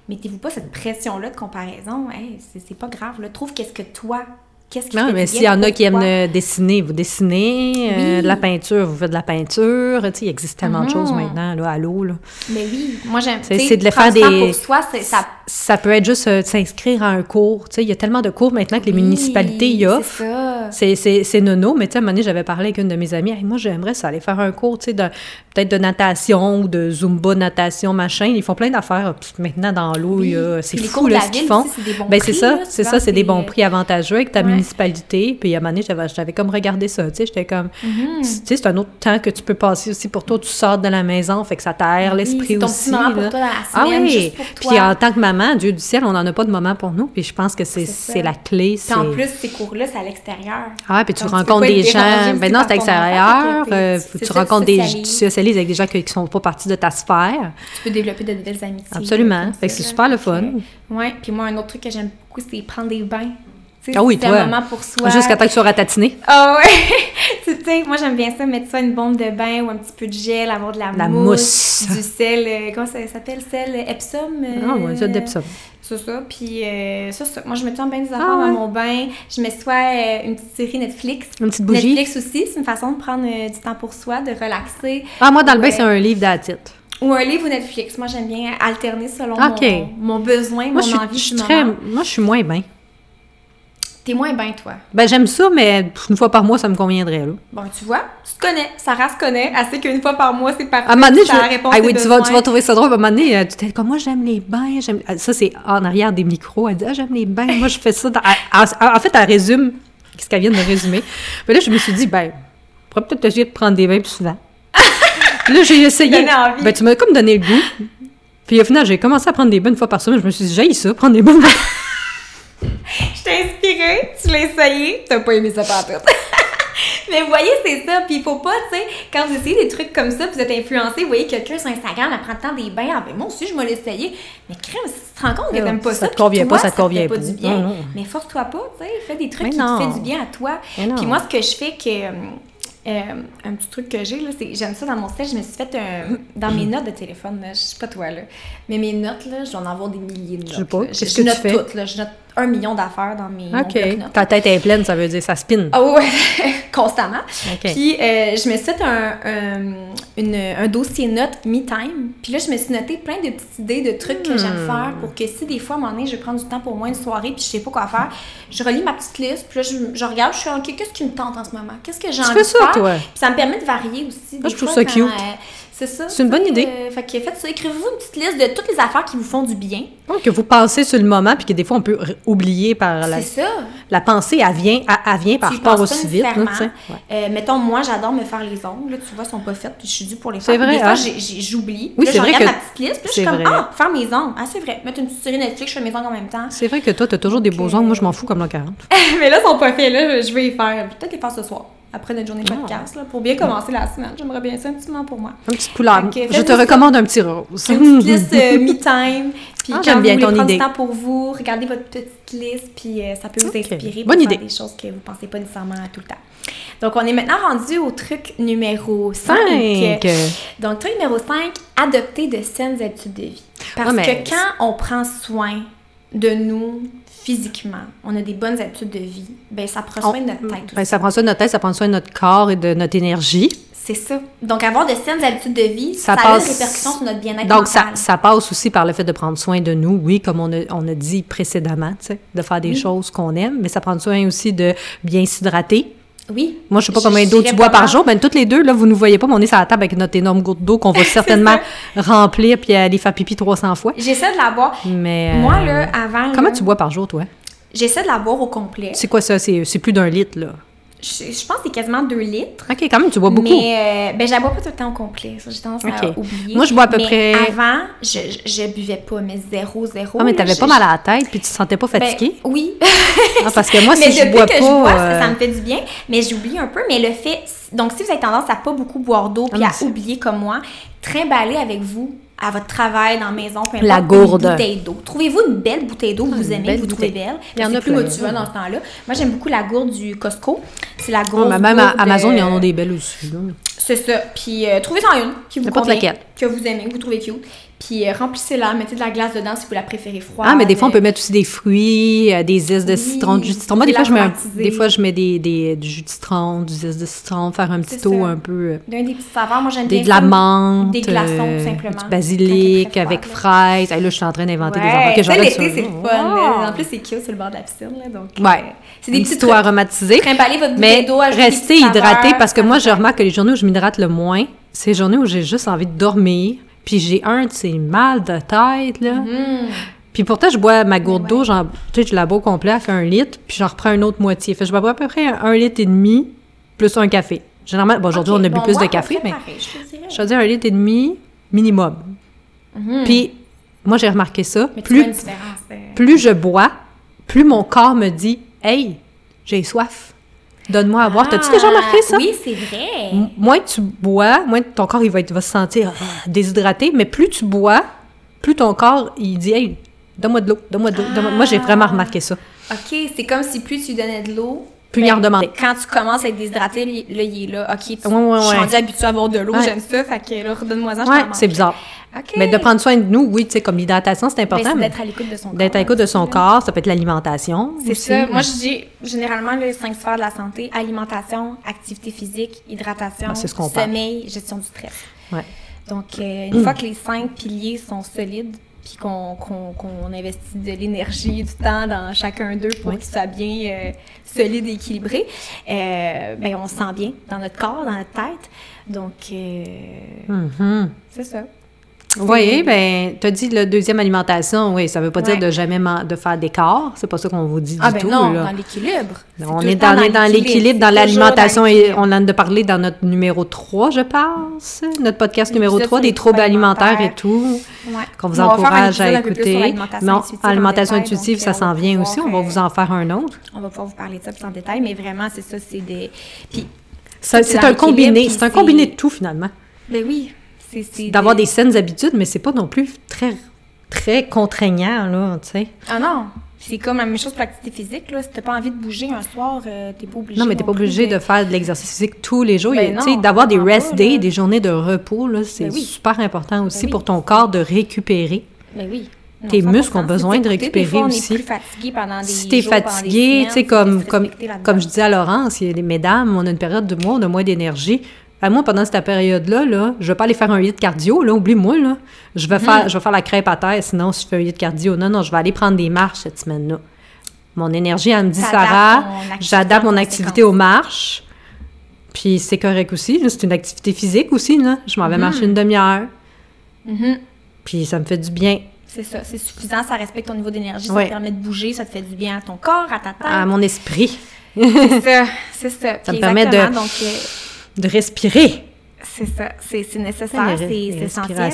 mettez-vous pas cette pression-là de comparaison. Hey, c'est c'est pas grave. Là. Trouve qu'est-ce que toi, qu'est-ce qui Non, mais s'il y en a qui aiment euh, dessiner, vous dessinez. euh, de la peinture, vous faites de la peinture. Tu sais, il existe tellement de choses Mhm. maintenant, là, à l'eau, là. Mais oui, moi j'aime. C'est- de les prendre faire des- pour soi, ça. Ça peut être juste euh, s'inscrire à un cours. Tu sais, il y a tellement de cours maintenant que les Oui, municipalités y offrent. C'est nono, mais tu sais, à un moment donné, j'avais parlé avec une de mes amies. Hey, moi, j'aimerais ça aller faire un cours, tu sais, peut-être de natation ou de zumba, natation, machin. Ils font plein d'affaires. Maintenant, dans l'eau, c'est fou, là, ce qu'ils font. ben, c'est ça, c'est ça, c'est des bons prix avantageux avec ta. Municipalité. Puis à un moment donné, j'avais, j'avais comme regardé ça, tu sais, j'étais comme, Mhm. tu sais, c'est un autre temps que tu peux passer aussi pour toi. Tu sors de la maison, fait que ça t'aère Oui, l'esprit c'est ton aussi. petit moment pour toi dans la Ah semaine, oui, juste pour toi. puis en tant que maman, Dieu du ciel, on n'en a pas de moment pour nous. Puis je pense que c'est, la clé. Puis en plus, ces cours-là, c'est à l'extérieur. Ah, puis tu Donc, rencontres des gens. Ben non, c'est ton extérieur. euh, tu rencontres des. Tu socialises avec des gens qui ne sont pas partie de ta sphère. Tu peux développer de nouvelles amitiés. Absolument. Fait que c'est super le fun. Ouais. Puis moi, un autre truc que j'aime beaucoup, c'est prendre des bains. Ah oui, toi. un moment pour soi. Jusqu'à temps que tu sois ratatiné. Ah ouais! [laughs] tu sais, moi j'aime bien ça, mettre ça une bombe de bain ou un petit peu de gel, avoir de la, La mousse, mousse. du sel, euh, comment ça s'appelle? Sel Epsom? euh, Ah, ouais, ça, d'Epsom. C'est ça, puis euh, ça, ça. Moi je mets tout bien des affaires Ah, ouais. dans mon bain. Je mets soit euh, une petite série Netflix. Une petite bougie. Netflix aussi, c'est une façon de prendre euh, du temps pour soi, de relaxer. Ah, moi, dans le bain, c'est un livre d'attitude. Ou un livre ou Netflix. Moi j'aime bien alterner selon Ok. mon, mon besoin, Moi, mon je suis, envie je suis très. Moi, je suis moins bien. T'es moins bien, toi. Ben, j'aime ça, mais une fois par mois, ça me conviendrait, là. Bon, tu vois, tu te connais. Sarah se connaît. Elle sait qu'une fois par mois, c'est parfait. À un moment donné, je... Ah oui, tu vas, tu besoins. vas trouver ça drôle. À un moment donné, euh, tu t'es comme, moi, j'aime les bains. j'aime- Ah, Ça, c'est en arrière des micros. Elle dit, ah, j'aime les bains. Moi, je fais ça. dans- En fait, elle résume ce qu'elle vient de me résumer. Puis là, je me suis dit, ben, on pourrait peut-être essayer de prendre des bains plus souvent. Puis là, j'ai essayé. envie. Ben, tu m'as comme donné le goût. Puis au final, j'ai commencé à prendre des bains une fois par semaine. Je me suis dit, j'ai ça, prendre des bains. Je t'ai inspirée, tu l'as essayé, t'as pas aimé ça partout. [laughs] Mais vous voyez, c'est ça. Puis il faut pas, tu sais, quand vous essayez des trucs comme ça, puis vous êtes influencé, vous voyez quelqu'un sur Instagram, elle prend le temps des bains, ah ben moi aussi, je vais l'essayer. Mais crème, si tu te rends compte que Non, t'aimes pas ça ça, te convient toi, pas, ça te convient pas pas. du bien. Non, non. Mais force-toi pas, tu sais, fais des trucs Mais qui non. te font du bien à toi. Puis moi, ce que je fais, que euh, euh, un petit truc que j'ai, là, c'est j'aime ça dans mon style, je me suis fait un, dans mes notes de téléphone, là, je sais pas toi, là, mais mes notes, là, je vais en avoir des milliers de notes. Je sais pas. là. Qu'est-ce je que tu note fais? toutes, là, je note un million d'affaires dans mes OK. Ta tête est pleine, ça veut dire ça spin. Ah ouais, [laughs] constamment. OK. Puis euh, je me suis fait un, un, une- un dossier notes me-time. Puis là, je me suis noté plein de petites idées de trucs que j'aime Hmm. faire pour que si des fois, à un moment donné, je prends du temps pour moi une soirée puis je sais pas quoi faire, je relis ma petite liste. Puis là, je, je regarde, je suis OK, qu'est-ce qui me tente en ce moment? Qu'est-ce que j'ai Tu envie fais de ça, faire? toi? Puis ça me permet de varier aussi. Ah, des je trouve fois, ça quand, cute. euh, c'est ça. C'est une tu bonne idée. euh, fait que faites ça. Écrivez-vous une petite liste de toutes les affaires qui vous font du bien. Que vous pensez sur le moment, puis que des fois, on peut oublier par la, C'est ça. la pensée, elle vient, elle, vient par Tu rapport aussi vite. là, tu. Ouais. Euh, mettons, moi, j'adore me faire les ongles. Là, tu vois, ils sont pas faits, puis je suis due pour les C'est faire. Puis vrai, Des fois, hein? j'oublie. Oui, c'est je vrai regarde que- ma petite liste, puis je suis c'est comme, vrai. ah, faire mes ongles. Ah, c'est vrai. Mettre une petite série Netflix, je fais mes ongles en même temps. C'est vrai que toi, t'as toujours des beaux ongles. Moi, je m'en fous comme la [laughs] 40. Mais là, ils sont pas faits. Là, je vais les faire. Peut-être les faire ce soir, après notre journée de podcast, là, pour bien commencer la semaine. J'aimerais bien ça un petit moment pour moi. Un petit. Ok, je te recommande un petit rose. Une petite liste euh, [laughs] me-time. Puis Ah, j'aime bien ton idée. du temps pour vous, regardez votre petite liste, puis euh, ça peut vous Ok. inspirer Bonne pour idée. faire des choses que vous pensez pas nécessairement tout le temps. Donc, on est maintenant rendu au truc numéro 5. Cinq. Donc, truc numéro 5, adopter de saines habitudes de vie. Parce Ah, mais- que quand on prend soin de nous physiquement, on a des bonnes habitudes de vie, ben ça prend soin de notre tête Ben, ça prend soin de notre tête, ça prend soin de notre corps et de notre énergie. C'est ça. Donc, avoir de saines habitudes de vie, Ça ça, a passe- une répercussion sur notre bien-être Donc, ça, mental. ça passe aussi par le fait de prendre soin de nous, oui, comme on a, on a dit précédemment, de faire des Oui. choses qu'on aime, mais ça prend soin aussi de bien s'hydrater. Oui. Moi, je sais pas combien d'eau tu bois par jour. Ben, toutes les deux, là, vous nous voyez pas, mais on est sur la table avec notre énorme goutte d'eau qu'on va [laughs] certainement remplir puis aller faire pipi 300 fois. J'essaie de la boire. Mais. euh, Moi, là, avant. Comment là, tu bois par jour, toi? J'essaie de la boire au complet. C'est quoi ça? C'est c'est plus d'un litre, là. Je, je pense que c'est quasiment 2 litres. OK, quand même, tu bois beaucoup. Mais euh, ben, je la bois pas tout le temps au complet. J'ai tendance à oublier. Moi, je bois à peu Mais près- Avant, je, je, je buvais pas, mais zéro, zéro. Ah, mais t'avais pas mal à la tête puis tu te sentais pas Ben, fatiguée? oui. [laughs] Ah, parce que moi, si je bois pas. je bois, ça, euh, ça me fait du bien. Mais j'oublie un peu. Mais le fait. Donc, si vous avez tendance à pas beaucoup boire d'eau puis Ah, à c'est- oublier comme moi, trimballer avec vous à votre travail, dans la maison, peu importe, La gourde. une bouteille d'eau. Trouvez-vous une belle bouteille d'eau que vous une aimez, que vous trouvez belle? Il y en a plus motivant dans ce temps-là. Moi, j'aime beaucoup la gourde du Costco. C'est la Ah, grosse mais même à gourde, Amazon, ils en ont des belles aussi. c'est ça. Puis euh, trouvez-en une qui vous N'importe convient, laquelle. que vous aimez, que vous trouvez cute. Puis euh, remplissez-la, mettez de la glace dedans si vous la préférez froide. Ah, mais des fois, on peut mettre aussi des fruits, euh, des zestes de Oui, citron, du jus de citron. Moi, des de fois, je mets, un- des fois, je mets des, des, du jus de citron, du zeste de citron, faire un petit ça. un peu. euh, D'un des petits saveurs, moi j'aime Des, bien de la menthe, Des glaçons, euh, simplement. du basilic avec froid, fraises. Hey, là, je suis en train d'inventer des Ouais, affaires que ça, j'aurais l'été, c'est le fun. Là. En plus, c'est cute sur le bord de la piscine. Là, donc, Ouais. euh, c'est des Des petits. Trimballer votre Mais des restez hydraté parce que moi, je remarque que les journées où je m'hydrate le moins, c'est les journées où j'ai juste envie de dormir. Puis j'ai un de ces mal de tête, là. Hmm. Puis pourtant, je bois ma gourde ouais. d'eau, j'en- tu sais, je la bois au complet, elle fait un litre, puis j'en reprends une autre moitié. Fait je bois à peu près un litre et demi plus un café. Généralement, bon, aujourd'hui, on a bu bon, plus moi, de café, mais pareil, je te dirais. un litre et demi minimum. Mhm. Puis moi, j'ai remarqué ça. Mais tu vois Plus, une différence. euh, plus je bois, plus mon corps me dit Hey, j'ai soif. Donne-moi à boire. T'as-tu déjà remarqué ça? Ah, Oui, c'est vrai. M- Moins tu bois, moins ton corps il va, être- va se sentir ah, déshydraté, mais plus tu bois, plus ton corps il dit Hey, donne-moi de l'eau, donne-moi de l'eau. Moi, j'ai vraiment remarqué ça. OK, c'est comme si plus tu donnais de l'eau, Plus il en redemande. Quand tu commences à être déshydraté, là, il est là. OK, tu, Ouais, ouais, je suis rendue habituée à avoir de l'eau, j'aime ça. Fait que là, redonne-moi-en, je c'est bizarre. Mais de prendre soin de nous, oui, tu sais, comme l'hydratation, c'est Ben, important. d'être à l'écoute de son corps. D'être à l'écoute de son corps, ça peut être l'alimentation. C'est ça. Moi, je dis généralement les cinq sphères de la santé alimentation, activité physique, hydratation, Ah, ce parle. sommeil, gestion du stress. Ouais. Donc, euh, une fois [clears throat] que les cinq piliers sont solides, puis qu'on investit de l'énergie du temps dans chacun d'eux pour Oui. qu'ils soient bien euh, solides et équilibrés, euh, ben, on se sent bien dans notre corps, dans notre tête. Donc, euh, Mhm. c'est ça. Oui, ben, tu as dit la deuxième alimentation, oui, ça veut pas dire de jamais de faire d'écart, c'est pas ça qu'on vous dit du Ah ben tout. non, là. dans l'équilibre. On est dans, l'équilibre, dans l'alimentation, et on en a parlé dans notre numéro 3, je pense, notre podcast numéro L'épisode 3, sur des les troubles alimentaires et tout, Ouais. qu'on vous On encourage à écouter. Non, alimentation intuitive, ça euh, s'en va vient aussi, on va euh, vous en faire un autre. On va pouvoir vous parler de ça plus en détail, mais vraiment, c'est ça, c'est des... Puis, c'est un combiné, c'est un combiné de tout finalement. ben oui, c'est... D'avoir des saines habitudes, mais c'est pas non plus très, très contraignant, là, tu sais. Ah non! C'est comme la même chose pour l'activité physique, là. Si t'as pas envie de bouger un soir, euh, t'es pas obligé Non, mais t'es pas obligé de faire de l'exercice physique tous les jours. Ben D'avoir des rest days, des journées de repos, là, c'est Ben oui. super important aussi Ben oui. pour ton corps de récupérer. Ben oui. Non, Tes 100%. muscles ont besoin de récupérer Des fois, on aussi. est plus fatigué pendant des si t'es fatigué, tu sais, comme, comme, comme je dis à Laurence, il y a les mesdames, on a une période de mois, on a moins d'énergie. À moi, pendant cette période-là, là, je vais pas aller faire un hit cardio, là, oublie-moi, là. Je vais, Mhm. faire, je vais faire la crêpe à terre, sinon, si je fais un hit cardio. Non, non, je vais aller prendre des marches cette semaine-là. Mon énergie, elle me dit, Sarah, j'adapte mon activité aux marches. Puis c'est correct aussi, c'est une activité physique aussi, là. Je m'en vais Mhm. marcher une demi-heure, Mhm. puis ça me fait du bien C'est ça, c'est suffisant, ça respecte ton niveau d'énergie, ça te permet de bouger, ça te fait du bien à ton corps, à ta tête. à mon esprit, C'est ça, c'est ça. [laughs] Ça Puis me permet de- Donc, euh, de respirer. c'est ça, c'est nécessaire, c'est essentiel.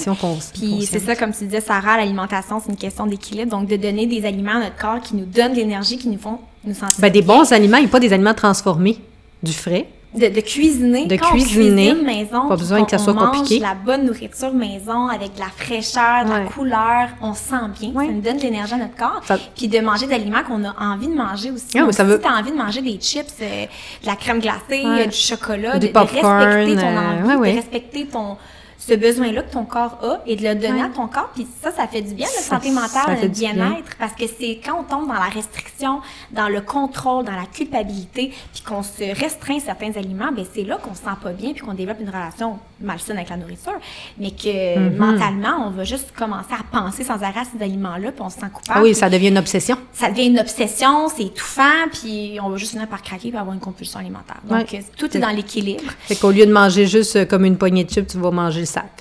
Puis c'est ça, comme tu disais, Sarah, l'alimentation, c'est une question d'équilibre. Donc, de donner des aliments à notre corps qui nous donnent de l'énergie, qui nous font nous sentir Ben, des bons aliments et pas des aliments transformés. Du frais. De, de cuisiner. De Quand cuisiner. On cuisine maison. Pas besoin qu'on- que ça soit on mange compliqué. la bonne nourriture maison avec de la fraîcheur, de la couleur. On se sent bien. Ouais. Ça nous donne de l'énergie à notre corps. Ça- Puis de manger des aliments qu'on a envie de manger aussi. Ah, Donc, ça si veut- tu as envie de manger des chips, euh, de la crème glacée, Ouais. du chocolat, Du de, de respecter ton euh, envie, de respecter ton ce besoin-là que ton corps a et de le donner Ouais. à ton corps. Puis ça, ça fait du bien, Ça- santé mentale, bien. bien-être. Parce que c'est quand on tombe dans la restriction, dans le contrôle, dans la culpabilité, puis qu'on se restreint certains aliments, ben c'est là qu'on se sent pas bien, puis qu'on développe une relation malsaine avec la nourriture. Mais que Mhm. mentalement, on va juste commencer à penser sans arrêt à ces aliments-là, puis on se sent coupable. Ah oui, ça devient une obsession. ça devient une obsession, c'est étouffant, puis on va juste finir par craquer et avoir une compulsion alimentaire. Donc, Ouais. euh, tout est dans l'équilibre. Fait qu'au lieu de manger juste euh, comme une poignée de chips, tu vas manger le sac.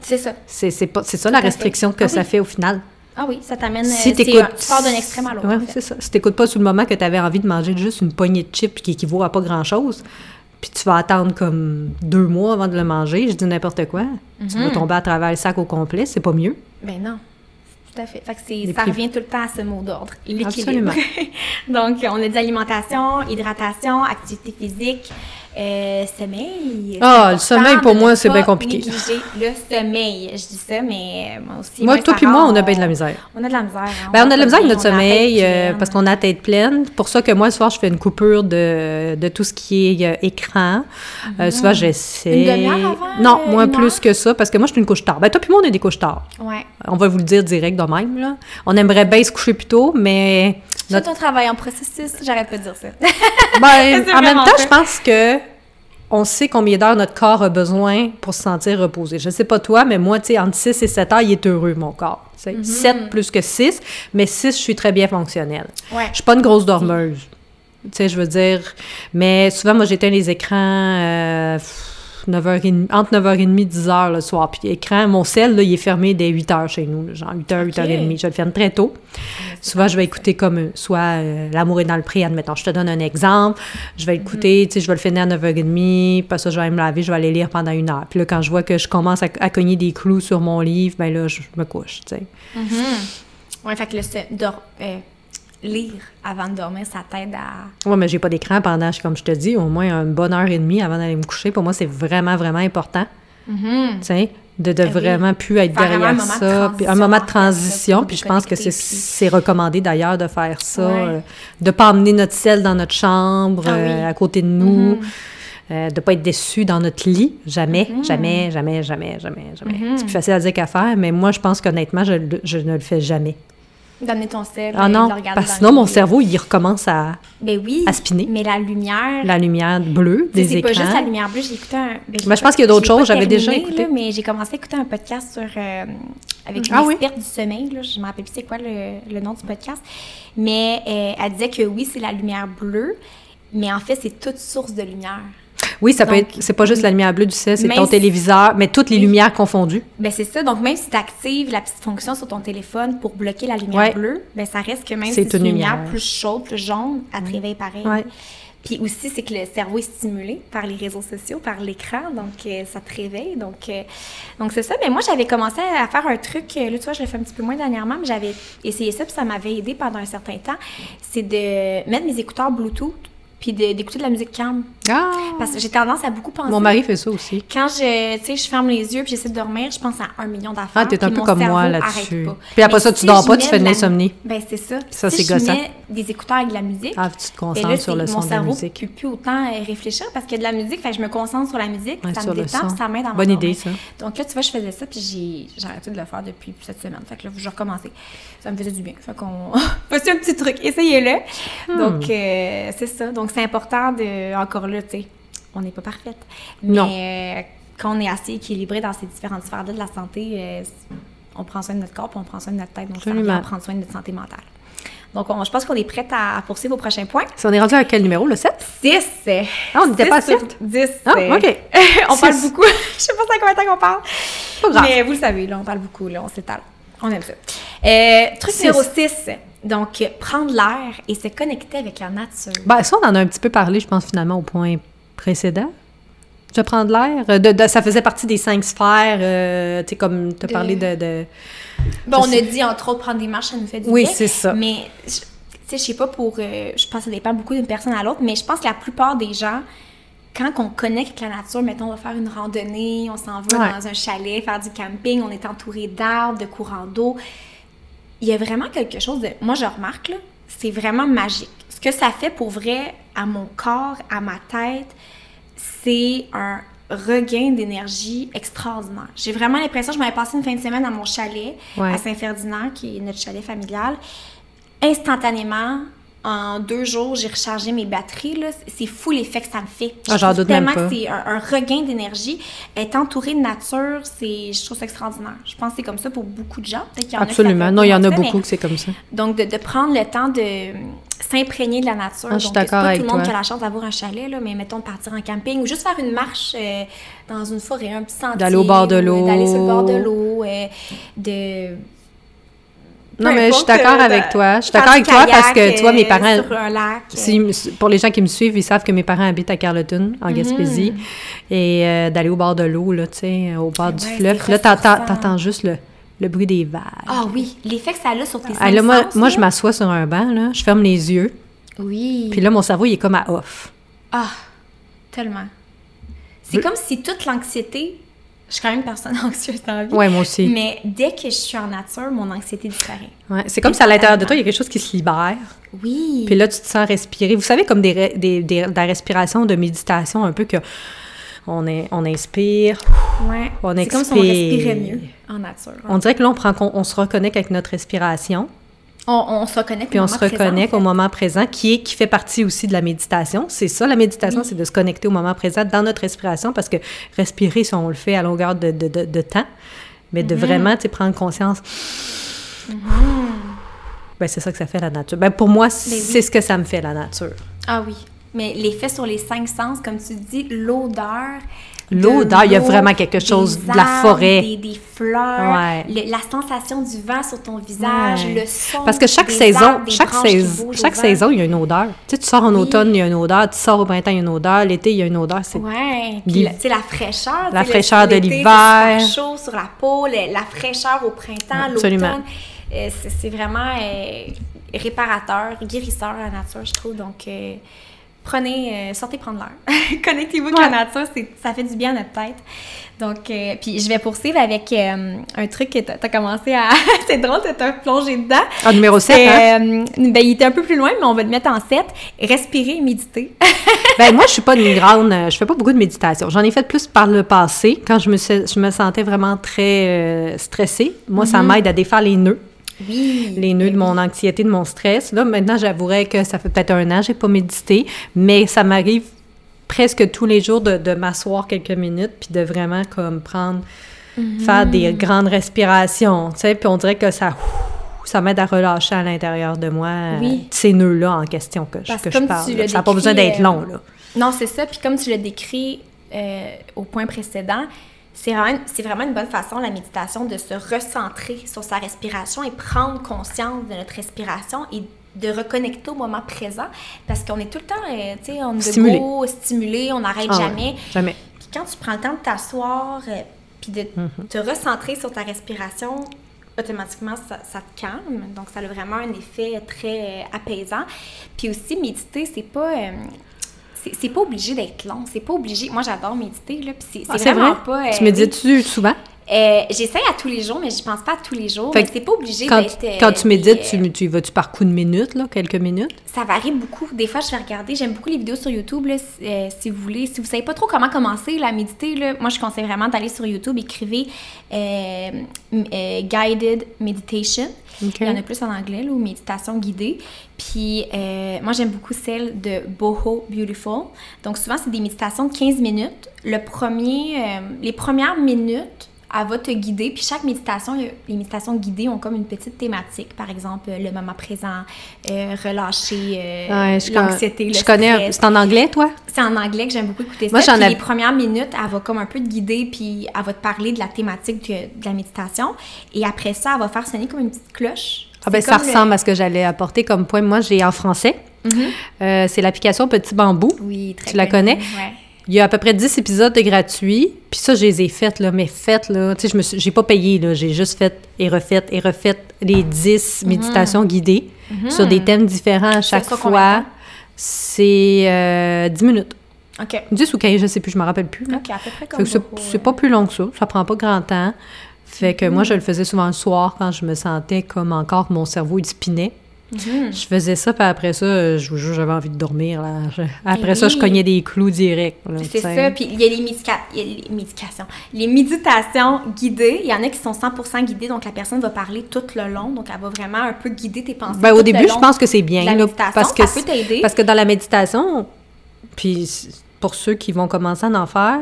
C'est ça. C'est ça la restriction que Ah ça oui. fait au final. Ah oui, ça t'amène. Si euh, tu pars d'un extrême à l'autre. Ouais, en fait. c'est ça. Si t'écoutes pas sur le moment que tu avais envie de manger juste une poignée de chips qui équivaut à pas grand-chose, puis tu vas attendre comme deux mois avant de le manger, je dis n'importe quoi, tu Mhm. vas tomber à travers le sac au complet, c'est pas mieux. Ben non. Tout à fait. Fait que ça revient tout le temps à ce mot d'ordre, l'équilibre. [laughs] Donc, on a dit alimentation, hydratation, activité physique, euh, sommeil. Ah, le sommeil, pour moi, c'est bien compliqué. négliger le sommeil. Je dis ça, mais moi aussi. Moi, toi puis moi, on a bien de la misère. On a de la misère. hein. Ben, on a de la misère avec notre sommeil euh, parce qu'on a la tête pleine. Pour ça que moi, le soir, je fais une coupure de, de tout ce qui est euh, écran. Euh, souvent, j'essaie. Non, moins une plus que ça parce que moi, je suis une couche tard. Ben, toi puis moi, on est des couches tard. Ouais. On va vous le dire direct de même. Là. On aimerait bien se coucher plus tôt, mais Notre un travail en processus, j'arrête pas de dire ça. [laughs] Ben, [laughs] en même temps, je pense que on sait combien d'heures notre corps a besoin pour se sentir reposé. Je sais pas toi, mais moi, tu sais, entre 6 et 7 heures, il est heureux, mon corps. tu sais. 7 plus que 6, mais 6, je suis très bien fonctionnelle. Ouais. Je suis pas une grosse dormeuse. Tu sais, je veux dire. Mais souvent, moi, j'éteins les écrans euh, 9h30, entre 9h30 et 10h le soir. Puis l'écran, mon sel, là, il est fermé dès 8h chez nous, là, genre 8h, 8h30. Je le ferme très tôt. Souvent, je vais écouter comme euh, soit euh, L'amour est dans le pré, admettons. Je te donne un exemple. Je vais écouter, tu sais, je vais le finir à 9h30, puis ça, je vais me laver, je vais aller lire pendant une heure. Puis là, quand je vois que je commence à, à cogner des clous sur mon livre, ben là, je, me couche, tu sais. Mhm. Ouais, fait que le lire avant de dormir, ça t'aide à. Ouais, mais j'ai pas d'écran pendant, comme je te dis, au moins une bonne heure et demie avant d'aller me coucher. Pour moi, c'est vraiment, vraiment important, tu sais, de, de oui. vraiment plus être Faire derrière un ça. Puis un moment en de transition, puis je pense que c'est recommandé d'ailleurs de faire ça, Ouais. euh, de pas emmener notre sel dans notre chambre, Ah oui. euh, à côté de nous. Mhm. euh, de pas être déçu dans notre lit, jamais, Mhm. jamais, jamais, jamais, jamais, jamais. Mhm. C'est plus facile à dire qu'à faire, mais moi, je pense qu'honnêtement, je, je ne le fais jamais. Ton sel. Ah euh, non, parce que sinon, mon cerveau, il recommence à, Ben oui. à spinner. Mais la lumière. La lumière bleue des c'est écrans. pas juste la lumière bleue, j'ai écouté un. ben, Ben, je pense qu'il y a d'autres choses, j'avais déjà écouté. là, mais j'ai commencé à écouter un podcast sur, euh, avec une Ah oui? du sommeil. Là, je me rappelle plus c'est quoi le, le nom du podcast. Mais euh, elle disait que oui, c'est la lumière bleue, mais en fait, c'est toute source de lumière. Oui, ça peut Donc, être. C'est pas juste la lumière bleue du ciel, c'est ton si- téléviseur, mais toutes les Oui. lumières confondues. Ben c'est ça. Donc même si tu actives la petite fonction sur ton téléphone pour bloquer la lumière Ouais. bleue, ben ça reste que même si c'est une lumière lumière. plus chaude, plus jaune, elle te réveille pareil. Ouais. Puis aussi, c'est que le cerveau est stimulé par les réseaux sociaux, par l'écran, donc euh, ça te réveille. Donc, euh, donc c'est ça. Mais moi, j'avais commencé à faire un truc, euh, là, tu vois, je le fais un petit peu moins dernièrement, mais j'avais essayé ça, puis ça m'avait aidé pendant un certain temps. C'est de mettre mes écouteurs Bluetooth puis de- d'écouter de la musique calme. Ah! Parce que j'ai tendance à beaucoup penser. Mon mari fait ça aussi. Quand je, tu sais, je ferme les yeux puis j'essaie de dormir, je pense à un million d'affaires. Ah, t'es un puis peu mon comme moi cerveau là-dessus. Puis après Mais ça, tu si dors pas, tu fais de la- l'insomnie. Ben, c'est ça. Ça, si c'est gossant. mets des écouteurs avec de la musique, Ah, tu te ben concentres là, sur le son mon de la cerveau musique. peut plus autant euh, réfléchir parce qu'il y a de la musique. Fait que je me concentre sur la musique, Ouais, ça me détend, puis ça m'aide à Bonne idée, ça. Donc là, tu vois, je faisais ça, puis j'ai j'ai arrêté de le faire depuis cette semaine. Fait que là, je recommençais. Ça me faisait du bien. Fait qu'on... [laughs] Voici un petit truc. Essayez-le. Hmm. Donc, euh, c'est ça. Donc, c'est important de... Encore là, tu sais, on n'est pas parfaite. Non. Mais euh, quand on est assez équilibré dans ces différentes sphères-là de la santé, euh, on prend soin de notre corps, puis on prend soin de notre tête. Donc, à prendre soin de notre santé mentale. Donc, on- je pense qu'on est prête à, à poursuivre au prochain point. Si on est rendu à quel numéro, le 7? 10. Ah, on n'était pas à 7? 10. Ah, OK. [laughs] on parle beaucoup. [laughs] je sais pas ça combien de temps qu'on parle. Pas grave. Mais vous le savez, là, on parle beaucoup, là, on s'étale. On aime ça. Euh, truc Six. numéro 6. Donc, prendre l'air et se connecter avec la nature. Ben, ça, on en a un petit peu parlé, je pense, finalement, au point précédent. Vais prendre l'air. Euh, de- de- ça faisait partie des cinq sphères, euh, tu sais, comme tu as De- parlé de... de- Bon, on a dit, entre autres, prendre des marches, ça nous fait du Oui, bien. c'est ça. Mais, tu sais, je sais pas pour... euh, je pense que ça dépend beaucoup d'une personne à l'autre, mais je pense que la plupart des gens, quand on connecte avec la nature, mettons, on va faire une randonnée, on s'en va Ouais. dans un chalet, faire du camping, on est entouré d'arbres, de courants d'eau, il y a vraiment quelque chose de... Moi, je remarque, là, c'est vraiment magique. Ce que ça fait pour vrai à mon corps, à ma tête, c'est un regain d'énergie extraordinaire. J'ai vraiment l'impression, je m'avais passé une fin de semaine à mon chalet, Ouais. à Saint-Ferdinand, qui est notre chalet familial. Instantanément, en deux jours, j'ai rechargé mes batteries. là. C'est fou l'effet que ça me fait. Ah, j'en même tellement pas. c'est un, un regain d'énergie. Être entouré de nature, c'est, je trouve ça extraordinaire. Je pense que c'est comme ça pour beaucoup de gens. Y en Absolument. Non, il y en a ça, beaucoup mais- que c'est comme ça. donc, de, de prendre le temps de s'imprégner de la nature. Ah, je suis d'accord avec tout le monde toi. qui a la chance d'avoir un chalet, là, mais mettons de partir en camping ou juste faire une marche euh, dans une forêt, un petit sentier. D'aller au bord de ou, euh, l'eau. D'aller sur le bord de l'eau. euh, de... Non, mais je suis d'accord euh, avec toi. Je suis d'accord avec toi parce que, tu vois, mes euh, parents... Sur un lac. Si- pour les gens qui me suivent, ils savent que mes parents habitent à Carleton, en Gaspésie, et euh, d'aller au bord de l'eau, là, tu sais, au bord du fleuve. Là, t'entends, juste le, le bruit des vagues. Ah oui, l'effet que ça a sur tes Ah, là, moi, sens, moi, là. je m'assois sur un banc, là, je ferme les yeux, Oui. puis là, mon cerveau, il est comme à off. Ah, tellement. C'est comme si toute l'anxiété... Je suis quand même une personne [laughs] anxieuse dans la vie. Ouais, moi aussi. Mais dès que je suis en nature, mon anxiété disparaît. Ouais, c'est comme si à l'intérieur de toi, il y a quelque chose qui se libère. Oui. Puis là, tu te sens respirer. Vous savez, comme des, des, des- de la respiration, de méditation, un peu que on, est, on inspire, ouais. on C'est comme si on expire. respirait mieux en nature. on dirait que là, on, prend, on se reconnecte avec notre respiration, On, on se reconnecte puis au on se moment reconnecte au fait. moment présent, qui, est, qui fait partie aussi de la méditation. C'est ça, la méditation, Oui. c'est de se connecter au moment présent dans notre respiration, parce que respirer, si on le fait à longueur de, de, de, de temps, mais Mhm. de vraiment, tu prendre conscience. Ben, c'est ça que ça fait la nature. Ben, pour moi, c'est ce que ça me fait, la nature. Ah oui. Mais l'effet sur les cinq sens, comme tu dis, l'odeur. De L'odeur, il y a vraiment quelque chose des de la forêt. Des, des fleurs, Ouais. le- la sensation du vent sur ton visage, Ouais. le son. Parce que chaque des saison, arbres, des chaque, saison, chaque saison, il y a une odeur. Tu sais, tu sors en Oui. automne, il y a une odeur. Tu sors au printemps, il y a une odeur. L'été, il y a une odeur. C'est Ouais, puis la- tu sais, la fraîcheur. La fraîcheur de l'hiver. chaud sur la peau, le- la fraîcheur au printemps, Absolument. l'automne. Euh, c'est vraiment euh, réparateur, guérisseur la nature, je trouve. Donc, euh, prenez, euh, sortez prendre l'air. [laughs] Connectez-vous avec Ouais. la nature, c'est- ça fait du bien à notre tête. Donc, euh, puis je vais poursuivre avec euh, un truc que tu as commencé à... [laughs] c'est drôle, t'as plongé dedans. Ah, numéro 7, C'est, hein? ben, il était un peu plus loin, mais on va le mettre en 7. Respirer et méditer. [laughs] Ben, moi, je suis pas une grande... Je fais pas beaucoup de méditation. J'en ai fait plus par le passé, quand je me, je me sentais vraiment très stressée. Moi, Mm-hmm. ça m'aide à défaire les nœuds. Oui. les nœuds de mon anxiété, de mon stress. Là, maintenant, j'avouerais que ça fait peut-être un an, j'ai pas médité, mais ça m'arrive presque tous les jours de, de m'asseoir quelques minutes puis de vraiment comme prendre, faire des grandes respirations, tu sais, puis on dirait que ça, ça m'aide à relâcher à l'intérieur de moi euh, Oui. ces nœuds-là en question que, je- que je parle. là. Ça n'a pas besoin d'être euh, long, là. Non, c'est ça. Puis comme tu l'as décrit euh, au point précédent, c'est vraiment, vraiment une bonne façon, la méditation, de se recentrer sur sa respiration et prendre conscience de notre respiration et de reconnecter au moment présent. Parce qu'on est tout le temps, euh, tu sais, on est Stimulé. debout, stimulé, on n'arrête Ah jamais. Jamais. Puis quand tu prends le temps de t'asseoir, euh, puis de Mm-hmm. te recentrer sur ta respiration, automatiquement, ça, ça te calme. Donc, ça a vraiment un effet très euh, apaisant. Puis aussi, méditer, c'est pas... c'est pas obligé d'être long. C'est pas obligé. Moi, j'adore méditer, là. Puis c'est Ah, c'est vraiment pas. tu euh, médites-tu souvent? Euh, J'essaye à tous les jours, mais je pense pas à tous les jours. Fait Mais c'est pas obligé Quand, d'être. euh, quand tu médites, euh, tu, tu y vas-tu par coup de minutes, là, quelques minutes? Ça varie beaucoup. Des fois, je vais regarder. J'aime beaucoup les vidéos sur YouTube. Là, si, euh, si vous voulez, si vous savez pas trop comment commencer à méditer, là, moi, je conseille vraiment d'aller sur YouTube, écrivez Guided Meditation. Il y en a plus en anglais, là, ou méditation guidée. Puis, moi, j'aime beaucoup celle de Boho Beautiful. Donc, souvent, c'est des méditations de 15 minutes. Le premier, les premières minutes, elle va te guider. Puis, chaque méditation, les méditations guidées ont comme une petite thématique. Par exemple, euh, le moment présent, euh, relâcher euh, Ouais, l'anxiété, le Je connais. C'est en anglais, toi? C'est en anglais que j'aime beaucoup écouter Moi, ça. j'en Puis ai- les premières minutes, elle va comme un peu te guider, puis elle va te parler de la thématique de, de la méditation. Et après ça, elle va faire sonner comme une petite cloche. Ah ben, ça le- ressemble à ce que j'allais apporter comme point. Moi, j'ai en français. Mhm. Euh, c'est l'application Petit Bambou. Oui, très Tu la connais? Ouais. Il y a à peu près 10 épisodes de gratuits. Puis ça, je les ai faites, là, mais faites, là. Tu sais, je me suis- j'ai pas payé, là. J'ai juste fait et refait et refait les 10 méditations guidées sur des thèmes différents à chaque ça fois. C'est euh, 10 minutes. OK. 10 ou 15, je sais plus, je me rappelle plus. là. OK, à peu près comme que c'est, pas plus long que ça. Ça prend pas grand temps. Fait que moi, je le faisais souvent le soir quand je me sentais comme encore mon cerveau, il spinait. Mhm. Je faisais ça, puis après ça, euh, je vous jure, j'avais envie de dormir. Là. Je- Après Eh ça, je cognais des clous directs. C'est ça. Puis il y a les, médica- il y a les médications. Les méditations guidées, il y en a qui sont 100% guidées, donc la personne va parler tout le long. Donc elle va vraiment un peu guider tes pensées. Ben, au début, je pense que c'est bien. la là, parce que ça peut t'aider. Parce que dans la méditation, puis pour ceux qui vont commencer à en faire,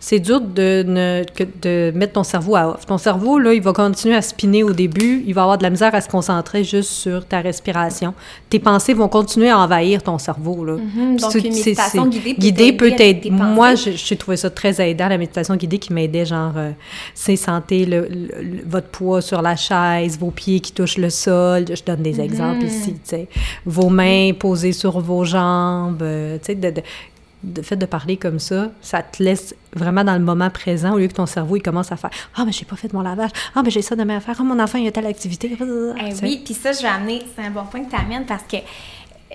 c'est dur de, ne- que- de mettre ton cerveau à off. Ton cerveau, là, il va continuer à spinner au début. Il va avoir de la misère à se concentrer juste sur ta respiration. Tes pensées vont continuer à envahir ton cerveau, là. Mhm, donc, C'est- une méditation guidée peut guidée t'aider peut Moi, j'ai trouvé ça très aidant, la méditation guidée qui m'aidait, genre, euh, c'est sentir le, le- le- votre poids sur la chaise, vos pieds qui touchent le sol. Je donne des exemples Mhm. ici, tu sais. Vos mains posées sur vos jambes, euh, tu sais, de, de, de fait de parler comme ça, ça te laisse vraiment dans le moment présent au lieu que ton cerveau, il commence à faire « Ah, mais j'ai pas fait mon lavage. Ah, mais j'ai ça demain à faire. Ah, mon enfant, il a telle activité. Eh oui, puis ça, je vais amener, c'est un bon point que tu amènes parce que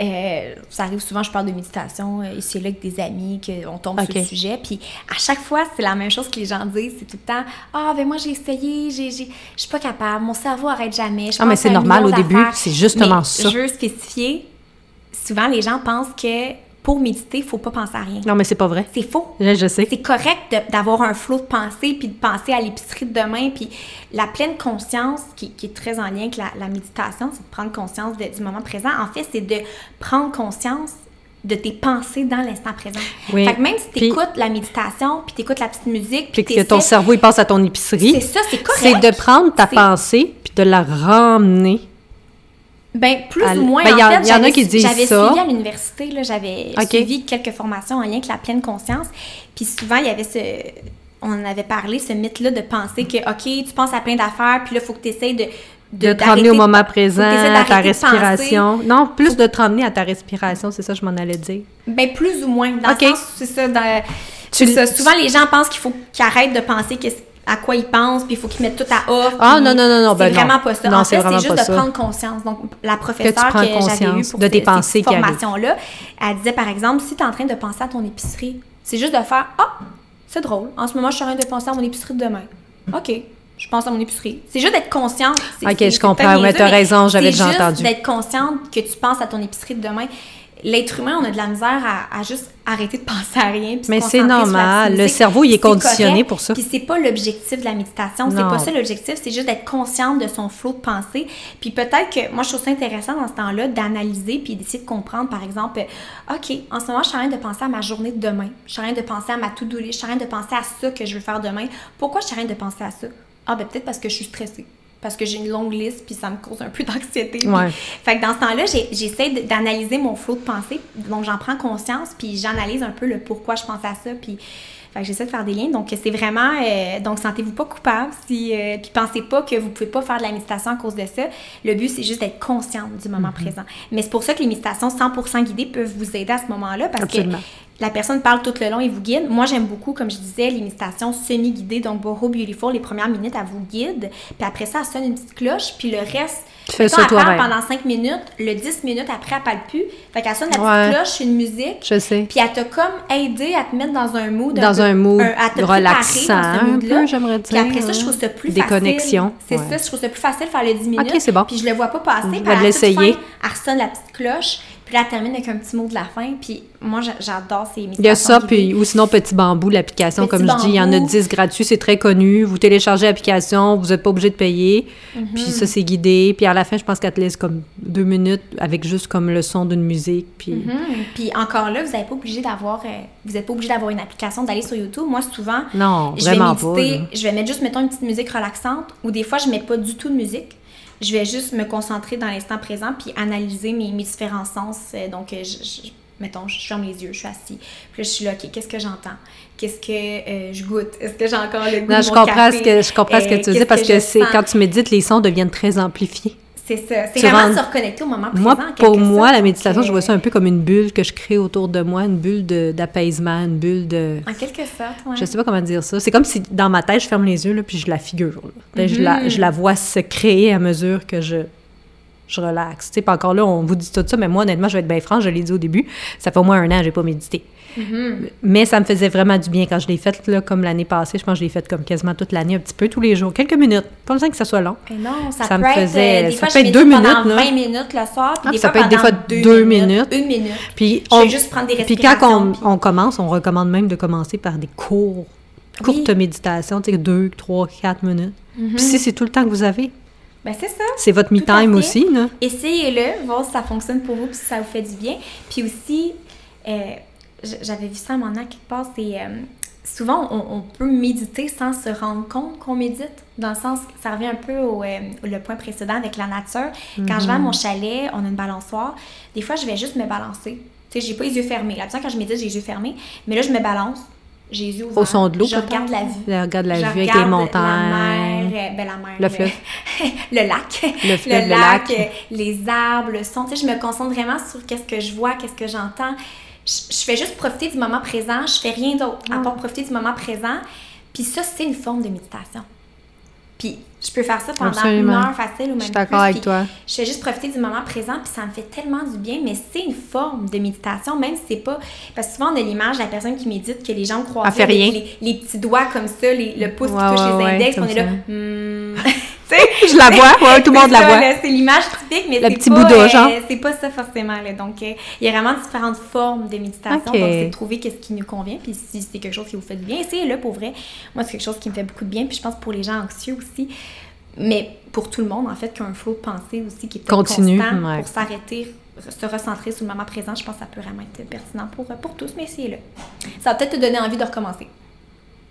euh, ça arrive souvent, je parle de méditation euh, ici et là avec des amis, qu'on tombe sur le sujet. Puis à chaque fois, c'est la même chose que les gens disent. C'est tout le temps Ah, ben moi, j'ai essayé, je suis pas capable, mon cerveau arrête jamais. je Ah, mais c'est normal au début, c'est justement Mais ça. Je veux spécifier, souvent les gens pensent que pour méditer, il faut pas penser à rien. Non, mais c'est pas vrai. C'est faux. Je, je sais. C'est correct d'avoir un flot de pensée, puis de penser à l'épicerie de demain, puis la pleine conscience, qui, qui est très en lien avec la, la méditation, c'est de prendre conscience de- du moment présent. En fait, c'est de prendre conscience de tes pensées dans l'instant présent. Oui. Fait que même si tu Puis- écoutes la méditation, puis tu écoutes la petite musique, Puis puis que ton cerveau, il passe à ton épicerie. C'est ça, c'est correct. C'est de prendre ta pensée puis de la ramener. Ben, plus À ou moins. ben, en y en- fait, y en a qui disent J'avais suivi à l'université, là, j'avais Ok. suivi quelques formations en lien avec la pleine conscience. Puis souvent, il y avait ce... On en avait parlé, ce mythe-là de penser que, OK, tu penses à plein d'affaires, puis là, il faut que tu essaies de... De, te d'arrêter ramener au de- moment présent, à ta de respiration. Non, plus de te ramener à ta respiration, c'est ça que je m'en allais dire. Ben, plus ou moins. Dans Ok. le sens, c'est ça. dans- Tu ça. Souvent, les gens pensent qu'il faut qu'ils arrêtent de penser que c'est- à quoi ils pensent, puis il faut qu'ils mettent tout à off. Ah, non, non, non, non, C'est ben non. vraiment pas ça. Non, en c'est fait, c'est juste pas de ça. prendre conscience. Donc, la professeure prends que, j'avais eue conscience pour de tes ce- pensées cette qui arrivent. formation-là, elle disait, par exemple, si tu es en train de penser à ton épicerie, c'est juste de faire « Ah, c'est drôle. En ce moment, je suis en train de penser à mon épicerie de demain. OK, je pense à mon épicerie. » C'est juste d'être consciente. C'est- Ok, c'est- je c'est comprends, mais t'as raison, j'avais c'est déjà juste entendu. d'être consciente que tu penses à ton épicerie de demain. L'être humain, on a de la misère à, à juste arrêter de [laughs] penser à rien. puis Mais c'est normal. Le cerveau, il est conditionné correct. pour ça. Puis c'est pas l'objectif de la méditation. C'est pas ça l'objectif. C'est juste d'être consciente de son flot de pensée. Puis peut-être que moi, je trouve ça intéressant dans ce temps-là d'analyser puis d'essayer de comprendre, par exemple, euh, OK, en ce moment, je suis en train de penser à ma journée de demain. Je suis en train de penser à ma to-do list. Je suis en train de penser à ça que je veux faire demain. Pourquoi je suis en train de penser à ça? Ah, ben peut-être parce que je suis stressée. Parce que j'ai une longue liste, puis ça me cause un peu [laughs] d'anxiété. Ouais. Fait que dans ce temps-là, j'essaie d'analyser mon flot de pensée. Donc, j'en prends conscience, puis j'analyse un peu le pourquoi je pense à ça. Puis, fait que j'essaie de faire des liens. Donc, c'est vraiment... euh, donc, sentez-vous pas coupable. Si, euh, puis, pensez pas que vous pouvez pas faire de la méditation à cause de ça. Le but, c'est juste d'être consciente du moment Mm-hmm. présent. Mais c'est pour ça que les méditations 100% guidées peuvent vous aider à ce moment-là, parce Absolument. que la personne parle tout le long et vous guide. Moi, j'aime beaucoup, comme je disais, les méditations semi-guidées. Donc, Boho Beautiful, les premières minutes, elle vous guide. Puis après ça, elle sonne une petite cloche. Puis le reste, Tu fais ça elle parle pendant 5 minutes. Le 10 minutes après, elle parle plus. Fait qu'elle sonne la petite Ouais. cloche, une musique. Je sais. Puis elle t'a comme aidé à te mettre dans un mood. Dans peu- un mood à te préparer relaxant, dans ce un peu, j'aimerais Puis après dire, ça, je trouve ça plus facile. Déconnexion, C'est ouais. ça, je trouve ça plus facile de faire le 10 minutes. Ok, c'est bon. Puis je le vois pas passer. Je vais l'essayer. Elle ressonne la petite cloche. Puis là, elle termine avec un petit mot de la fin. Puis moi, j'a- j'adore ces méditations Il y a ça, puis, ou sinon Petit Bambou, l'application, comme je dis, il y en a Bambou. 10 gratuits, c'est très connu. Vous téléchargez l'application, vous n'êtes pas obligé de payer. Mhm. Puis ça, c'est guidé. Puis à la fin, je pense qu'elle te laisse comme deux minutes avec juste comme le son d'une musique. Puis Mhm. Puis encore là, vous n'êtes pas obligé d'avoir, euh, vous pas obligé d'avoir une application, d'aller sur YouTube. Moi, souvent, non, je vais pas. méditer, je vais mettre juste, mettons, une petite musique relaxante, ou des fois, je mets pas du tout de musique. Je vais juste me concentrer dans l'instant présent, puis analyser mes, mes différents sens. Euh, Donc, euh, je, je- mettons, je ferme les yeux, je suis assis. Puis là, je suis là, OK, qu'est-ce que j'entends? Qu'est-ce que euh, je goûte? Est-ce que j'ai encore le goût Non, de je comprends, café? ce que, je comprends ce que Euh, tu dis parce que, je c'est quand tu médites, les sons deviennent très amplifiés. C'est ça. C'est vraiment rentres- se reconnecter au moment présent. Moi, pour moi, sorte. la méditation, je vois ça euh, un peu comme une bulle que je crée autour de moi, une bulle de- d'apaisement, une bulle de... En quelque sorte, ouais. Je sais pas comment dire ça. C'est comme si dans ma tête, je ferme les yeux, là, puis je la figure. là. Je, la, je la vois se créer à mesure que je, je relaxe. Tu sais, puis encore là, on vous dit tout ça, mais moi, honnêtement, je vais être bien franche, je l'ai dit au début, ça fait au moins un an que j'ai pas médité. Mhm. Mais ça me faisait vraiment du bien quand je l'ai faite, là, comme l'année passée. Je pense que je l'ai faite comme quasiment toute l'année, un petit peu tous les jours, quelques minutes. Pas besoin que ça soit long. Mais non, ça, Ça peut me être, faisait- euh, des ça fois, peut je être deux pendant minutes, là. 20 minutes le soir, puis Ah, des ça fois peut être des pendant fois deux minutes. Une minute. Puis, Je on, vais juste prendre des puis quand on, puis- on commence, on recommande même de commencer par des courts, courtes Oui. méditations, tu sais, deux, trois, quatre minutes. Puis si c'est tout le temps que vous avez, Ben, c'est ça. c'est votre me-time fait. aussi, là. Essayez-le, voir si ça fonctionne pour vous, puis si ça vous fait du bien. Puis aussi, euh, j'avais vu ça à mon an quelque part, c'est euh, souvent on, on peut méditer sans se rendre compte qu'on médite, dans le sens que ça revient un peu au euh, le point précédent avec la nature. Quand je vais à Mhm. mon chalet, on a une balançoire, des fois je vais juste me balancer. Tu sais, j'ai pas les yeux fermés. Là, quand je médite, j'ai les yeux fermés, mais là je me balance, j'ai les yeux ouverts. Au son de l'eau, Je regarde la vue. Je regarde la vue avec les montagnes. La mer, ben la mer. Le fleuve. le [laughs] lac. Le fleuve, le lac. les arbres, le son. Tu sais, je me concentre vraiment sur qu'est-ce que je vois, qu'est-ce que j'entends. Je, je fais juste profiter du moment présent. Je fais rien d'autre à part profiter du moment présent. Puis ça, c'est une forme de méditation. Puis je peux faire ça pendant Absolument. une heure facile ou même Je suis d'accord avec toi. Je fais juste profiter du moment présent, puis ça me fait tellement du bien, mais c'est une forme de méditation, même si c'est pas. Parce que souvent, on a l'image de la personne qui médite, que les jambes croisées, Elle fait rien. Les, les petits doigts comme ça, les- le pouce Ouais, qui touche ouais, les index, on est là. ça. [laughs] sais, [laughs] Je la vois, ouais, tout le monde c'est la voit. C'est l'image typique, mais Le c'est pas, Bouddha, euh, c'est pas ça forcément. Là. Donc, euh, il y a vraiment différentes formes de méditation. Ok. Donc, c'est de trouver qu'est-ce qui nous convient. Puis, si c'est quelque chose qui vous fait du bien, essayez-le pour vrai. Moi, c'est quelque chose qui me fait beaucoup de bien. Puis, je pense pour les gens anxieux aussi. Mais pour tout le monde, en fait, qui a un flot de pensée aussi qui est Continue, constant ouais. pour s'arrêter, se recentrer sur le moment présent. Je pense que ça peut vraiment être pertinent pour, euh, pour tous, mais essayez-le. Ça va peut-être te donner envie de recommencer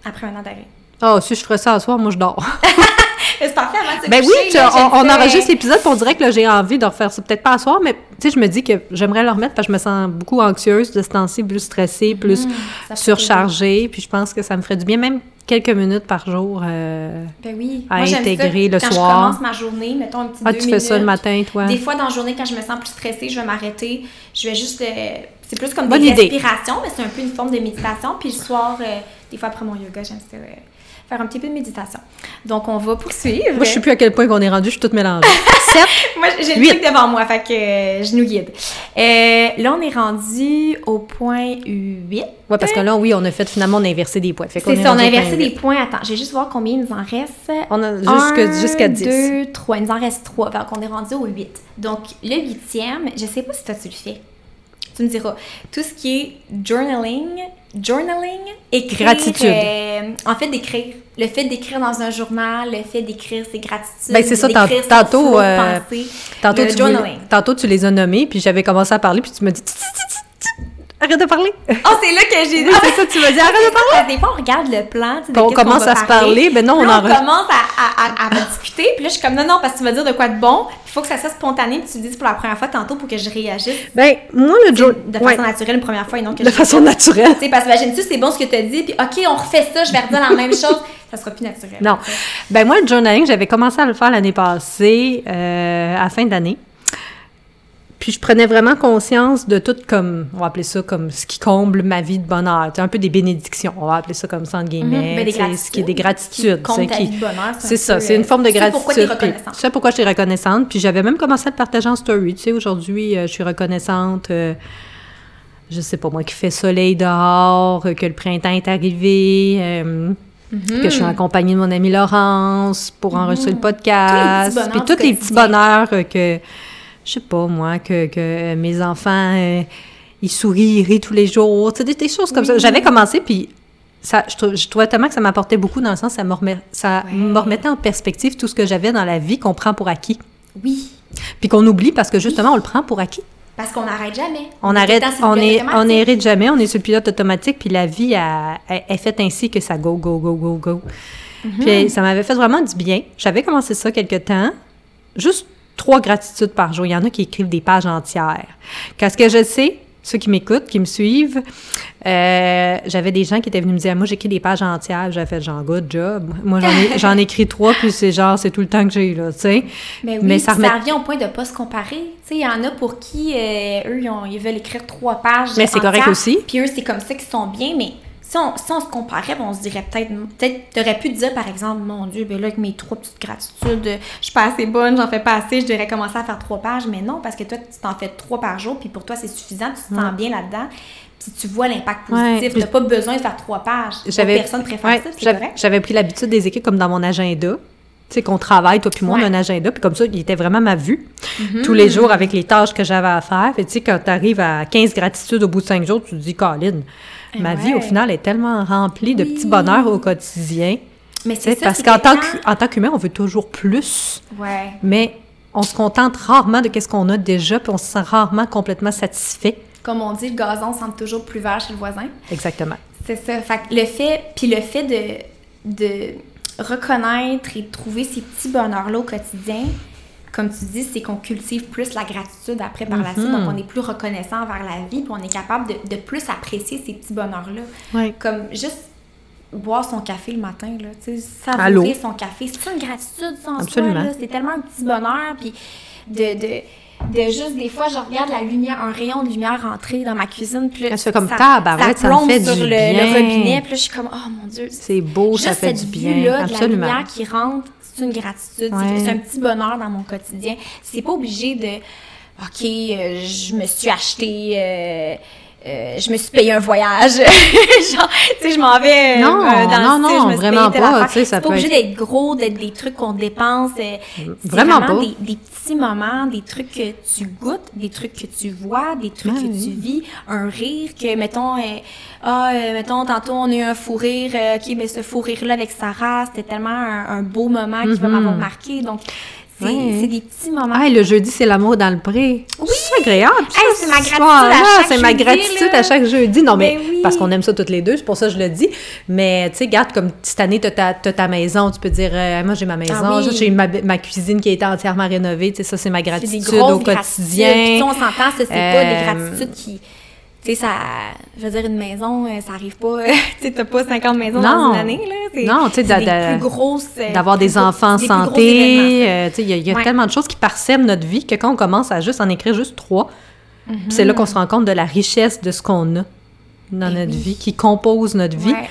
après un an d'arrêt. Oh, si je ferais ça à soir, moi je dors. [laughs] [laughs] C'est parfait avant de se Ben oui, coucher, là, on, enregistre l'épisode, on dirait que j'ai envie de refaire ça. Peut-être pas à soir, mais tu sais, je me dis que j'aimerais le remettre parce que je me sens beaucoup anxieuse de ce temps-ci, plus stressée, plus Mmh, peut surchargée. Puis je pense que ça me ferait du bien, même quelques minutes par jour. euh, Ben oui. à Moi, intégrer ça. le quand soir. je commence ma journée, mettons un petit Ah, deux tu fais ça le matin, toi? Des fois, dans la journée, quand je me sens plus stressée, je vais m'arrêter. Je vais juste... euh, c'est plus comme Bonne des idée. respirations, mais c'est un peu une forme de méditation. Puis le soir, euh, des fois après mon yoga, j'aime ça, faire un petit peu de méditation. Donc, on va poursuivre. Moi, je sais plus à quel point qu'on est rendu, je suis toute mélangée. [laughs] Sept. Moi, j'ai le truc devant moi, fait que euh, je nous guide. Euh, là, on est rendu au point 8. Ouais, parce que là, oui, on a fait finalement, on a inversé des points. Fait qu'on C'est est ça, on a inversé des points. Attends, je vais juste voir combien il nous en reste. On a jusqu'à 10. 2, 3. Il nous en reste 3. Donc, on est rendu au 8. Donc, le huitième, je sais pas si toi tu le fais. Tu me diras. Tout ce qui est journaling, journaling, écrire. Gratitude. euh, en fait, d'écrire. Le fait d'écrire dans un journal, le fait d'écrire ses gratitudes. Ben, c'est ça, tantôt, euh. Tantôt Le tu, tantôt, tu les as nommés, puis j'avais commencé à parler, puis tu m'as dit Arrête de parler. Oh, c'est là que j'ai Oui, c'est ça, tu m'as dit arrête de parler. Parce que Des fois, on regarde le plan. tu sais, on commence à se parler, ben non, on là, en on re- commence à, à, à, à discuter. Puis là, je suis comme non, non, parce que tu vas dire de quoi de bon. Il faut que ça soit spontané. Puis tu le dises pour la première fois tantôt pour que je réagisse Ben, moi, le jour. de façon naturelle une première fois et non que de je- façon naturelle. Tu sais, parce que imagine-tu, c'est bon ce que tu as dit. Puis OK, on refait ça, je vais redire la même [laughs] chose. Ça sera plus naturel. Non. Ben, moi, le journaling, j'avais commencé à le faire l'année passée, euh, à la fin d'année. Puis je prenais vraiment conscience de tout comme, on va appeler ça comme ce qui comble ma vie de bonheur. Un peu des bénédictions, on va appeler ça comme ça, entre guillemets. Ben, tu sais, ce qui est des gratitudes. Qui qui- C'est ça, c'est une euh, forme de sais gratitude. Je sais pourquoi je suis reconnaissante. Puis j'avais même commencé à le partager en story. Tu sais, aujourd'hui, euh, je suis reconnaissante. euh, je sais pas moi, qu'il fait soleil dehors, euh, que le printemps est arrivé, euh, que je suis en compagnie de mon amie Laurence pour enregistrer le podcast. Puis tous les petits quotidien. bonheurs euh, que, je sais pas moi, que, que mes enfants, euh, ils sourient, ils rient tous les jours. Tu sais, des, des choses comme ça. J'avais commencé, puis ça, je, trou- je trouvais tellement que ça m'apportait beaucoup dans le sens, ça me, remet- ça Ouais. me remettait en perspective tout ce que j'avais dans la vie qu'on prend pour acquis. Oui, Puis qu'on oublie parce que justement, on le prend pour acquis. parce qu'on n'arrête jamais. On arrête, on est, on n'hérite jamais, on est sur le pilote automatique, puis la vie est faite ainsi que ça go, go, go, go, go. Mhm. Puis ça m'avait fait vraiment du bien. J'avais commencé ça quelque temps, juste trois gratitudes par jour. Il y en a qui écrivent des pages entières. Qu'est-ce que je sais, ceux qui m'écoutent, qui me suivent, euh, j'avais des gens qui étaient venus me dire, moi j'écris des pages entières, j'avais fait genre good job. Moi j'en écris trois, puis c'est genre, c'est tout le temps que j'ai là, tu sais. Mais oui, Mais ça, revient au point de ne pas se comparer. Tu sais, il y en a pour qui, euh, eux, ils, ont- ils veulent écrire trois pages. Mais c'est correct aussi. Puis eux, c'est comme ça qu'ils sont bien, mais si on, si on se comparait, ben, on se dirait peut-être, peut-être, t'aurais pu te dire, par exemple, mon Dieu, ben là, avec mes trois petites gratitudes, je suis pas assez bonne, j'en fais pas assez, je devrais commencer à faire trois pages. Mais non, parce que toi, tu t'en fais trois par jour, puis pour toi, c'est suffisant, tu te sens bien là-dedans. Puis tu vois l'impact Ouais, positif. puis- t'as pas besoin de faire trois pages. J'avais Personne préfère ouais, ça, c'est j'avais- pris l'habitude des écrire comme dans mon agenda. Tu sais, qu'on travaille, toi puis moi, on a Ouais. un agenda, puis comme ça, il était vraiment ma vue. Mhm. Tous les jours avec les tâches que j'avais à faire. Tu sais, quand tu arrives à 15 gratitudes au bout de 5 jours, tu te dis, Colin, ma Eh vie, au final, est tellement remplie de Oui. petits bonheurs au quotidien. Mais c'est ça, parce qu'en que tant qu'humain, on veut toujours plus, Ouais. mais on se contente rarement de ce qu'on a déjà, puis on se sent rarement complètement satisfait. Comme on dit, le gazon semble toujours plus vert chez le voisin. Exactement. C'est ça. Fait que le fait, puis le fait de, de reconnaître et de trouver ces petits bonheurs-là au quotidien, comme tu dis, c'est qu'on cultive plus la gratitude après par la suite. Mhm. Donc, on est plus reconnaissant envers la vie, puis on est capable de, de plus apprécier ces petits bonheurs-là. Ouais. Comme juste boire son café le matin, là, tu sais, savourer son café. C'est une gratitude, ça, soi, Absolument. C'est tellement un petit bonheur, puis de... de de juste des fois je regarde la lumière un rayon de lumière rentrer dans ma cuisine puis là, fait comme tabarouette, ça me plombe fait sur du le, bien. le robinet puis là je suis comme oh mon dieu C'est beau, ça juste fait cette du bien. vue là de la lumière qui rentre c'est une gratitude c'est- Ouais. c'est un petit bonheur dans mon quotidien c'est pas obligé de ok euh, je me suis acheté euh, je me suis payé un voyage. [laughs] Genre, tu sais, je m'en vais euh, Non, euh, dans non, le non, je me vraiment pas, tu sais, ça pas obligé être- d'être gros, d'être des trucs qu'on dépense. euh, Vraiment vraiment pas. Des, des petits moments, des trucs que tu goûtes, des trucs que tu vois, des trucs Ouais, que oui. tu vis, un rire que, mettons, euh, ah, euh, mettons, tantôt, on a eu un fou rire, euh, OK, mais ce fou rire-là avec Sarah, c'était tellement un, un beau moment qui va Mhm. m'avoir marqué. Donc, c'est Ouais. des petits moments. Ah, le jeudi, c'est l'amour dans le pré. Oui! C'est agréable. Hey, c'est ma gratitude à chaque C'est ma jeudi, gratitude là. à chaque jeudi. Non, mais, Mais oui. parce qu'on aime ça toutes les deux, c'est pour ça que je le dis. Mais, tu sais, garde, comme cette année, tu as, ta maison, tu peux dire, euh, moi, j'ai ma maison, Ah oui. j'ai ma, ma cuisine qui a été entièrement rénovée. Tu sais, ça, c'est ma des gratitude grosses au gratitudes. Puis, quotidien. tu sais, on s'entend, c'est pas des Euh, gratitudes qui. Tu sais, ça. Je veux dire, une maison, euh, ça arrive pas. [laughs] tu sais, t'as pas 50 maisons Non. dans une année, là. C'est- Non, tu sais, des euh, D'avoir des enfants en santé. euh, tu sais, il y a, il y a Ouais. tellement de choses qui parsèment notre vie que quand on commence à juste en écrire juste trois, puis c'est là qu'on se rend compte de la richesse de ce qu'on a dans Ben notre oui. vie, qui compose notre vie. Ouais.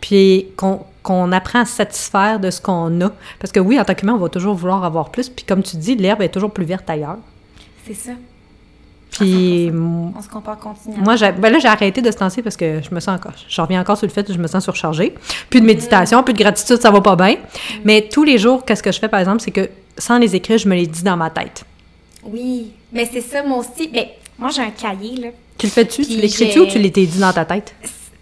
puis qu'on qu'on apprend à se satisfaire de ce qu'on a. Parce que oui, en tant qu'humain, on va toujours vouloir avoir plus. Puis comme tu dis, l'herbe est toujours plus verte ailleurs. C'est ça. Puis 100%. m- On se compare continuellement. moi, ben là, j'ai arrêté de se lancer parce que je me sens encore... Je reviens encore sur le fait que je me sens surchargée. Plus de méditation, plus de gratitude, ça va pas bien. Mais tous les jours, qu'est-ce que je fais, par exemple, c'est que sans les écrire, je me les dis dans ma tête. Oui. Mais c'est ça, moi aussi. Ben, moi, j'ai un cahier, là. Tu le fais-tu? Tu l'écris-tu ou tu l'étais dit dans ta tête?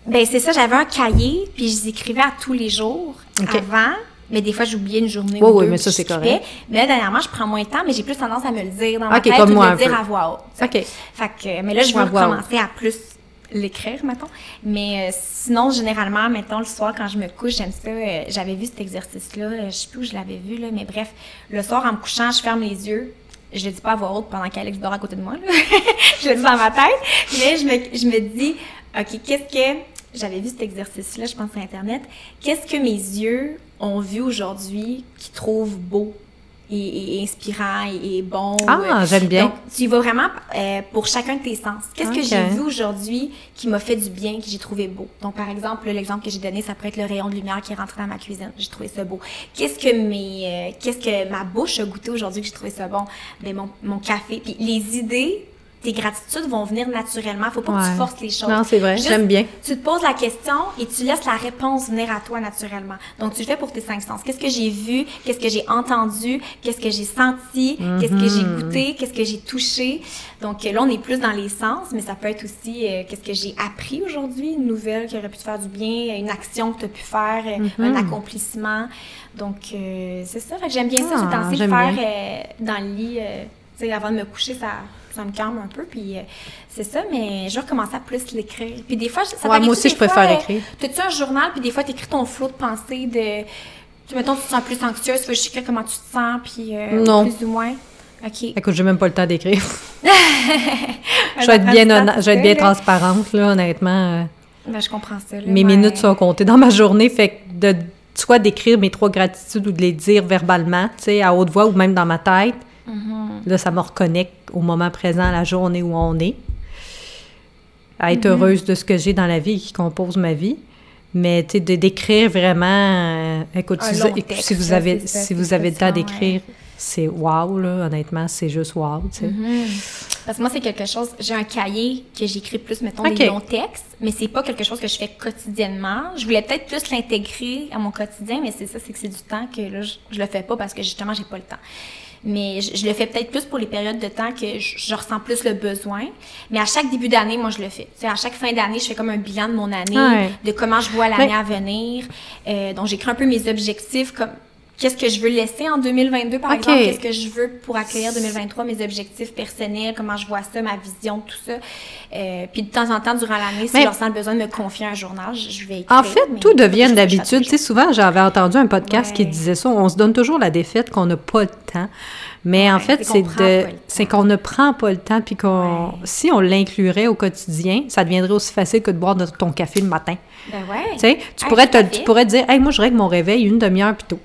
Ben, c'est ça, j'avais un cahier, puis je les écrivais à tous les jours avant. Mais des fois, j'oubliais une journée Oui, ou oui, deux, mais ça, c'est correct. Mais là, dernièrement, je prends moins de temps, mais j'ai plus tendance à me le dire dans ma Ok, tête comme ou un le dire peu. à voix haute. OK. Fait que, mais là, je haute. recommencer à plus l'écrire, mettons. Mais euh, sinon, généralement, mettons, le soir, quand je me couche, j'aime ça. euh, J'avais vu cet exercice-là, euh, je sais plus où je l'avais vu, là, mais bref, le soir, en me couchant, je ferme les yeux. Je le dis pas à voix haute pendant qu'Alex dort à côté de moi, là. [laughs] je le dis dans ma tête. Mais je me, je me dis, OK, qu'est-ce que... J'avais vu cet exercice-là, je pense, sur Internet. Qu'est-ce que mes yeux ont vu aujourd'hui qu'ils trouvent beau est, inspirant et, bon. Ah, j'aime bien. Donc, tu y vas vraiment euh, pour chacun de tes sens. Qu'est-ce que j'ai vu aujourd'hui qui m'a fait du bien, que j'ai trouvé beau? Donc, par exemple, l'exemple que j'ai donné, ça pourrait être le rayon de lumière qui est rentré dans ma cuisine. J'ai trouvé ça beau. Qu'est-ce que mes, euh, qu'est-ce que ma bouche a goûté aujourd'hui que j'ai trouvé ça bon? Ben, mon, mon café. Puis les idées tes gratitudes vont venir naturellement. Faut pas que tu forces les choses. Non, c'est vrai, j'aime bien. Tu te poses la question et tu laisses la réponse venir à toi naturellement. Donc, tu le fais pour tes cinq sens. Qu'est-ce que j'ai vu? Qu'est-ce que j'ai entendu? Qu'est-ce que j'ai senti? Qu'est-ce que j'ai mhm. goûté? Qu'est-ce que j'ai touché? Donc, là, on est plus dans les sens, mais ça peut être aussi euh, qu'est-ce que j'ai appris aujourd'hui, une nouvelle qui aurait pu te faire du bien, une action que tu as pu faire, euh, un mhm. accomplissement. Donc, euh, c'est ça. J'aime bien ça, j'ai tenté de faire dans le lit, tu sais, avant de me coucher, ça ça me calme un peu. Puis euh, c'est ça, mais je vais recommencer à plus l'écrire. Puis des fois, ça ouais, Moi aussi, je préfère écrire. Tu as un journal, puis des fois, tu écris ton flot de pensée de. Tu, mettons, tu te sens plus anxieuse, tu veux écrire comment tu te sens, puis euh, non. plus ou moins. OK. Écoute, j'ai même pas le temps d'écrire. [laughs] je vais être bien, je vais être bien transparente, là, honnêtement. Euh. Ben, je comprends ça. mes minutes sont comptées dans ma journée, fait que de soit d'écrire mes trois gratitudes ou de les dire verbalement, tu sais, à haute voix ou même dans ma tête, Mm-hmm. Là, ça me reconnecte au moment présent, à la journée où on est. À être mm-hmm. heureuse de ce que j'ai dans la vie qui compose ma vie. Mais tu sais, de décrire vraiment. Euh, écoute, si, vous avez, si vous avez le temps d'écrire, c'est wow, là. Honnêtement, c'est juste wow, tu sais. Mm-hmm. Parce que moi, c'est quelque chose. J'ai un cahier que j'écris plus, mettons, des longs textes, mais c'est pas quelque chose que je fais quotidiennement. Je voulais peut-être plus l'intégrer à mon quotidien, mais c'est ça, c'est que c'est du temps que là, je, je le fais pas parce que justement, j'ai pas le temps mais je, le fais peut-être plus pour les périodes de temps que je, ressens plus le besoin. Mais à chaque début d'année, moi, je le fais. à chaque fin d'année, je fais comme un bilan de mon année, de comment je vois l'année à venir. Euh, donc, j'écris un peu mes objectifs, comme qu'est-ce que je veux laisser en 2022, par exemple, qu'est-ce que je veux pour accueillir 2023, mes objectifs personnels, comment je vois ça, ma vision, tout ça? Euh, puis de temps en temps, durant l'année, si je ressens le besoin de me confier un journal, je vais écrire. En fait, tout devient d'habitude. Tu sais, souvent, j'avais entendu un podcast qui disait ça, on se donne toujours la défaite qu'on n'a pas le temps. Mais en fait, c'est de, c'est qu'on ne prend pas le temps, puis qu'on, si on l'inclurait au quotidien, ça deviendrait aussi facile que de boire ton café le matin. Ben ouais. Tu sais, tu pourrais te, tu pourrais dire, hey, moi, je règle mon réveil une demi-heure plus tôt.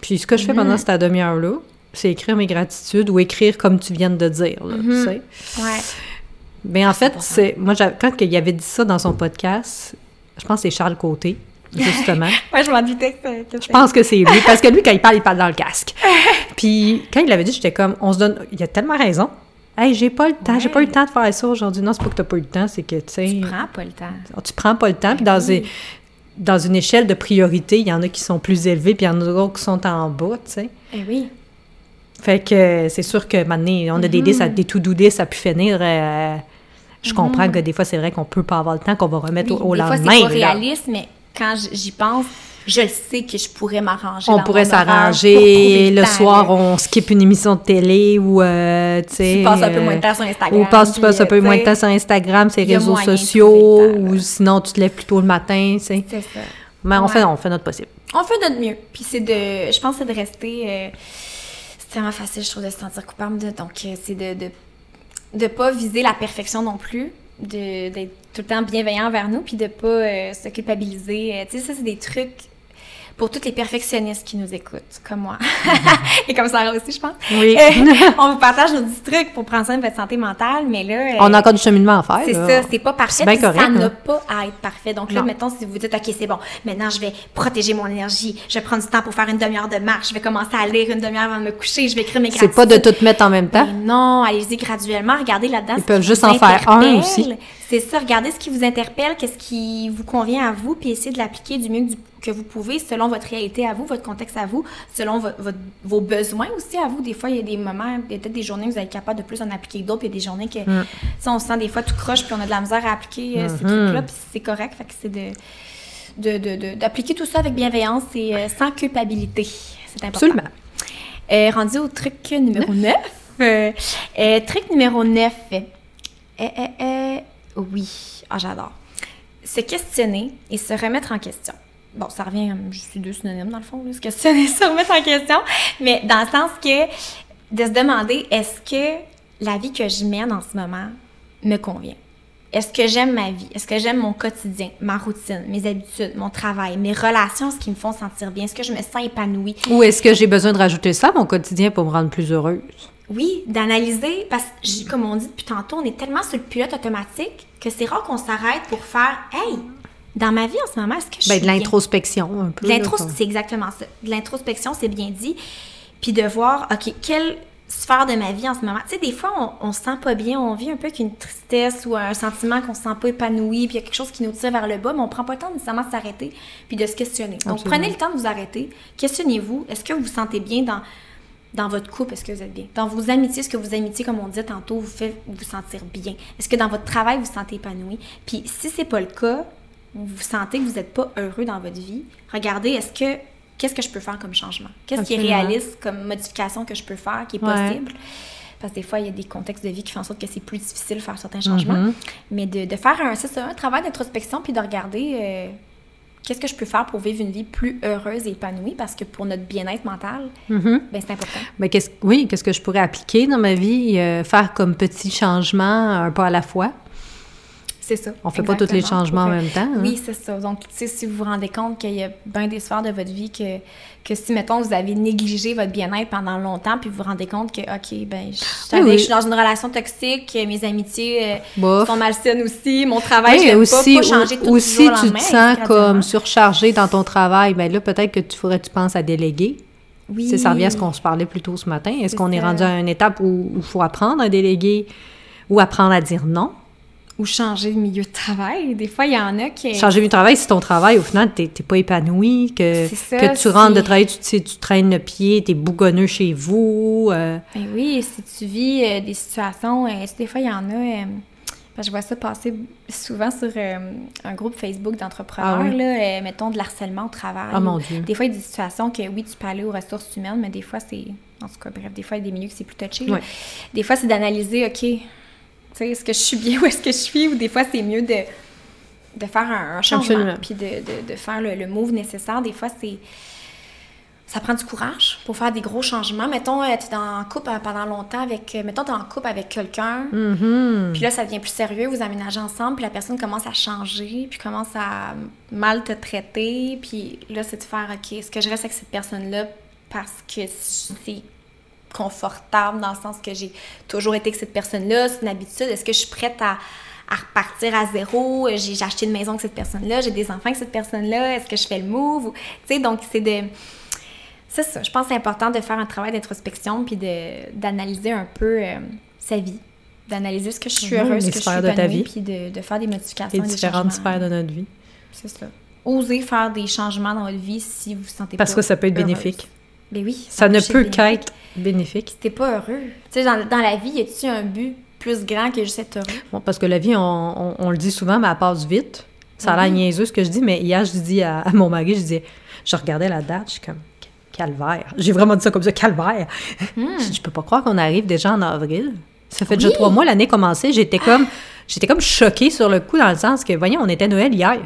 Puis ce que je fais pendant mm-hmm. cette demi-heure-là, c'est écrire mes gratitudes ou écrire comme tu viens de dire, là, tu mm-hmm. sais. Ouais. Mais en fait, c'est moi, quand il avait dit ça dans son podcast, je pense que c'est Charles Côté, justement. [laughs] ouais, je m'en doutais que, Je pense que c'est lui, parce que lui, quand il parle, il parle dans le casque. [laughs] Puis quand il l'avait dit, j'étais comme, on se donne, il a tellement raison. Hey, j'ai pas le temps, j'ai pas eu le temps de faire ça aujourd'hui. Non, c'est pas que t'as pas eu le temps, c'est que, tu sais. Tu prends pas le temps. Tu prends pas le temps, puis dans, ben dans une échelle de priorité, il y en a qui sont plus élevés, puis il y en a d'autres qui sont en bas, tu sais. Eh oui. Fait que c'est sûr que maintenant, on a des listes, des to-do listes à pu finir. Euh, je comprends mhm. que des fois, c'est vrai qu'on peut pas avoir le temps qu'on va remettre au, au des lendemain. Fois, c'est pas réaliste, mais quand j'y pense, je le sais que je pourrais m'arranger. On pourrait s'arranger. Le soir, on skip une émission de télé ou, euh, tu sais... Tu passes un peu moins de temps sur Instagram. Ou passes, tu passes un peu moins de temps sur Instagram, ses réseaux sociaux, ou sinon, tu te lèves plus tôt le matin, tu sais. C'est ça. Mais on, fait, on fait notre possible. On fait notre mieux. Puis c'est de... Je pense que c'est de rester... Euh, c'est tellement facile, je trouve, de se sentir coupable. donc, euh, c'est de, de de pas viser la perfection non plus, d'être tout le temps bienveillant envers nous, puis de pas euh, se culpabiliser. tu sais, ça, c'est des trucs pour toutes les perfectionnistes qui nous écoutent, comme moi. [laughs] Et comme Sarah aussi, je pense. Oui. Euh, on vous partage nos 10 trucs pour prendre soin de votre santé mentale, mais là... on a encore du cheminement à faire. C'est ça, c'est pas parfait, bien correct, ça n'a pas à être parfait. Donc là, mettons, si vous dites, OK, c'est bon, maintenant, je vais protéger mon énergie, je vais prendre du temps pour faire une demi-heure de marche, je vais commencer à lire une demi-heure avant de me coucher, je vais écrire mes gratitudes. C'est pas de tout mettre en même temps? non, allez-y graduellement, regardez là-dedans. Ils peuvent juste en faire un aussi. C'est ça, regardez ce qui vous interpelle, qu'est-ce qui vous convient à vous, puis essayez de l'appliquer du mieux que, vous pouvez selon votre réalité à vous, votre contexte à vous, selon vos besoins aussi à vous. Des fois, il y a des moments, il y a peut-être des journées où vous êtes capable de plus en appliquer que d'autres, puis il y a des journées que, mm. ça, on se sent des fois tout croche, puis on a de la misère à appliquer euh, ces mm-hmm. trucs-là, puis c'est correct, fait que c'est de d'appliquer tout ça avec bienveillance et euh, sans culpabilité. C'est important. Absolument. Euh, rendu au truc numéro 9. [laughs] truc numéro 9. Oui, ah, j'adore. Se questionner et se remettre en question. Bon, ça revient, je suis deux synonymes dans le fond, se questionner [laughs] se remettre en question, mais dans le sens que de se demander est-ce que la vie que je mène en ce moment me convient? Est-ce que j'aime ma vie? Est-ce que j'aime mon quotidien, ma routine, mes habitudes, mon travail, mes relations, ce qui me font sentir bien? Est-ce que je me sens épanouie? Ou est-ce que j'ai besoin de rajouter ça à mon quotidien pour me rendre plus heureuse? Oui, d'analyser, parce que, comme on dit depuis tantôt, on est tellement sur le pilote automatique que c'est rare qu'on s'arrête pour faire Hey, dans ma vie en ce moment, est-ce que je Ben, suis de l'introspection, un peu. C'est exactement ça. De l'introspection, c'est bien dit. Puis de voir, OK, quelle sphère de ma vie en ce moment? Tu sais, des fois, on, on se sent pas bien, on vit un peu qu'une tristesse ou un sentiment qu'on se sent pas épanoui, puis il y a quelque chose qui nous tire vers le bas, mais on prend pas le temps nécessairement de s'arrêter puis de se questionner. Donc, Absolument. prenez le temps de vous arrêter. Questionnez-vous. Est-ce que vous vous sentez bien dans, dans votre couple? Est-ce que vous êtes bien? Dans vos amitiés, est-ce que vos amitiés, comme on disait tantôt, vous fait vous sentir bien? Est-ce que dans votre travail, vous vous sentez épanoui? Puis si c'est pas le cas, vous sentez que vous n'êtes pas heureux dans votre vie, regardez, est-ce que qu'est-ce que je peux faire comme changement? Qu'est-ce qui est réaliste comme modification que je peux faire, qui est Ouais. possible? Parce que des fois, il y a des contextes de vie qui font en sorte que c'est plus difficile de faire certains changements. Mhm. Mais de, de faire un, c'est ça, un travail d'introspection puis de regarder euh, qu'est-ce que je peux faire pour vivre une vie plus heureuse et épanouie? Parce que pour notre bien-être mental, Mhm. ben, c'est important. Ben, qu'est-ce, oui, qu'est-ce que je pourrais appliquer dans ma vie? euh, faire comme petits changements, un pas à la fois? C'est ça. On fait pas tous les changements en euh, même temps. hein? Oui, c'est ça. Donc, tu sais, si vous vous rendez compte qu'il y a bien des sphères de votre vie que, que si, mettons, vous avez négligé votre bien-être pendant longtemps, puis vous vous rendez compte que, OK, ben, je, Oui, oui. je suis dans une relation toxique, mes amitiés euh, sont malsaines aussi, mon travail, Oui, je l'aime aussi, pas, pas changer tout aussi jour tu te sens comme surchargé dans ton travail, ben là, peut-être que tu ferais, tu penses à déléguer. Oui. Ça revient à ce qu'on se parlait plus tôt ce matin. Est-ce qu'on est rendu à une étape où il faut apprendre à déléguer ou apprendre à dire non? Ou changer de milieu de travail. Des fois, il y en a qui... Changer de travail, si ton travail, au final, t'es pas épanoui, que, C'est ça, que tu rentres de travail, tu, tu tu traînes le pied, t'es bougonneux chez vous. euh, Ben oui, si tu vis euh, des situations, euh, des fois, il y en a. euh, ben, je vois ça passer souvent sur un groupe Facebook d'entrepreneurs, Ah oui? là, mettons de l'harcèlement au travail. Ah, mon Dieu. Des fois, il y a des situations que oui, tu peux aller aux ressources humaines, mais des fois, c'est. En tout cas, bref, des fois, il y a des milieux que c'est plus touché. Des fois, c'est d'analyser, OK, est-ce que je suis bien [laughs] ou est-ce que je suis, ou des fois, c'est mieux de, de faire un, un changement, puis de, de, de faire le, le move nécessaire. Des fois, c'est ça prend du courage pour faire des gros changements. Mettons, tu es en couple euh, pendant longtemps avec... euh, Mettons, tu en couple avec quelqu'un, mhm. puis là, ça devient plus sérieux, vous aménagez ensemble, puis la personne commence à changer, puis commence à mal te traiter, puis là, c'est de faire, OK, est-ce que je reste avec cette personne-là parce que c'est confortable dans le sens que j'ai toujours été avec cette personne-là, c'est une habitude, est-ce que je suis prête à, à repartir à zéro, j'ai acheté une maison avec cette personne-là, j'ai des enfants avec cette personne-là, est-ce que je fais le move? Tu sais, donc c'est de... C'est ça, je pense que c'est important de faire un travail d'introspection puis d'analyser un peu euh, sa vie, d'analyser ce que je suis heureuse, ce que je suis de ta vie. puis de, de faire des modifications, les des différentes changements. sphères de notre vie. C'est ça. Osez faire des changements dans votre vie si vous vous sentez Parce pas que ça peut être heureuse. bénéfique. Ben oui. Ça ne peut qu'être bénéfique. Si t'es pas heureux. Tu sais, dans, dans la vie, y a-tu un but plus grand que juste être heureux? Bon, parce que la vie, on, on- on le dit souvent, mais elle passe vite. Ça a l'air Mhm. niaiseux ce que je dis, mais hier, je dis à, à mon mari, je disais, je regardais la date, je suis comme, calvaire. J'ai vraiment dit ça comme ça, calvaire. Je dis, je peux pas croire qu'on arrive déjà en avril. Ça fait déjà trois mois, l'année commencée, j'étais comme, j'étais comme choquée sur le coup, dans le sens que, voyons, on était Noël hier.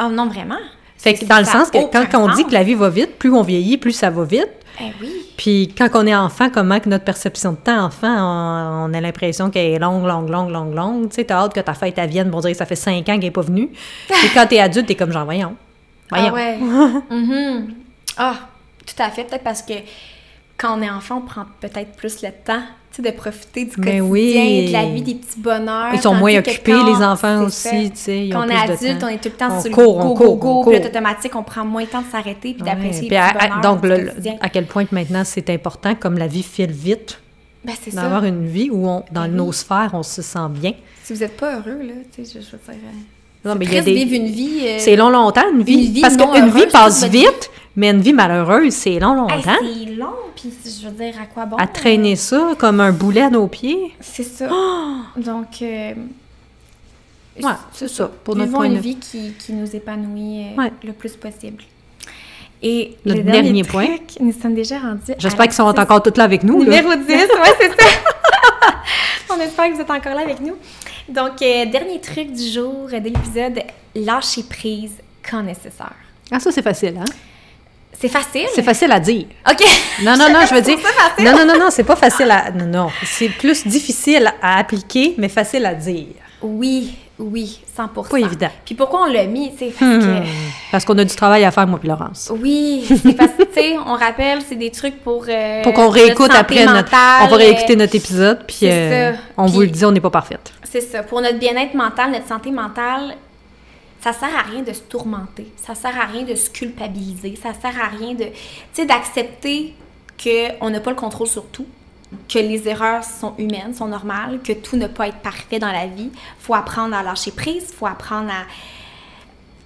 Oh non, vraiment? Fait que dans le sens que quand on dit que la vie va vite, plus on vieillit, plus ça va vite. Eh oui. Puis quand on est enfant, comment que notre perception de temps enfant, on, on a l'impression qu'elle est longue, longue, longue, longue, longue. Tu sais, t'as hâte que ta fête à Vienne, bon, on dirait que ça fait cinq ans qu'elle n'est pas venue. [laughs] Et quand t'es adulte, t'es comme genre, voyons. Voyons. Ah ouais. [laughs] Mhm. Ah, tout à fait. Peut-être parce que quand on est enfant, on prend peut-être plus le temps de profiter du quotidien, oui. de la vie, des petits bonheurs. Ils sont moins occupés, les enfants aussi, tu sais, Quand on est adulte, on est tout le temps On sur court, le on go, court, go, on go, puis automatique, on prend moins de temps de s'arrêter puis Ouais. d'apprécier les Puis petits à- donc, le- à quel point maintenant c'est important, comme la vie file vite, Ben, d'avoir une vie où, on, dans Ben nos sphères, on se sent bien. Si vous n'êtes pas heureux, là, tu sais, je, je veux dire... Non, mais c'est il y a triste des- vivre une vie... euh, C'est long, longtemps, une vie. Une vie parce qu'une vie passe vite, mais une vie malheureuse, c'est long, hey, longtemps. c'est long, puis je veux dire, à quoi bon? à traîner ça comme un boulet à nos pieds. C'est ça. Donc, euh, Ouais, c'est ça, pour notre point une de vie qui, qui nous épanouit euh, Ouais. le plus possible. Et Le dernier point. nous sommes déjà rendus. J'espère qu'ils sont encore tous là avec nous. là. Numéro 10, ouais, c'est ça. [laughs] On espère que vous êtes encore là avec nous. Donc, euh, dernier truc du jour de l'épisode, lâcher prise quand nécessaire. Ah, ça, c'est facile, hein? C'est facile? C'est facile à dire. OK. Non, non, non, je veux [laughs] dire. Non, non, non, non, c'est pas facile à. Non, non. C'est plus difficile à appliquer, mais facile à dire. Oui, oui, 100 Pas évident. Puis pourquoi on l'a mis, tu parce que... Hmm. Parce qu'on a du travail à faire, moi puis Laurence. Oui, c'est parce que, tu sais, on rappelle, c'est des trucs pour... euh, Pour qu'on notre réécoute santé après notre... On va réécouter euh, notre épisode, puis euh, ça. on Puis- vous le dit, on n'est pas parfaite. C'est ça. Pour notre bien-être mental, notre santé mentale, ça sert à rien de se tourmenter. Ça sert à rien de se culpabiliser. Ça sert à rien de, tu sais, d'accepter qu'on n'a pas le contrôle sur tout, que les erreurs sont humaines, sont normales, que tout ne peut pas être parfait dans la vie. faut apprendre à lâcher prise, faut apprendre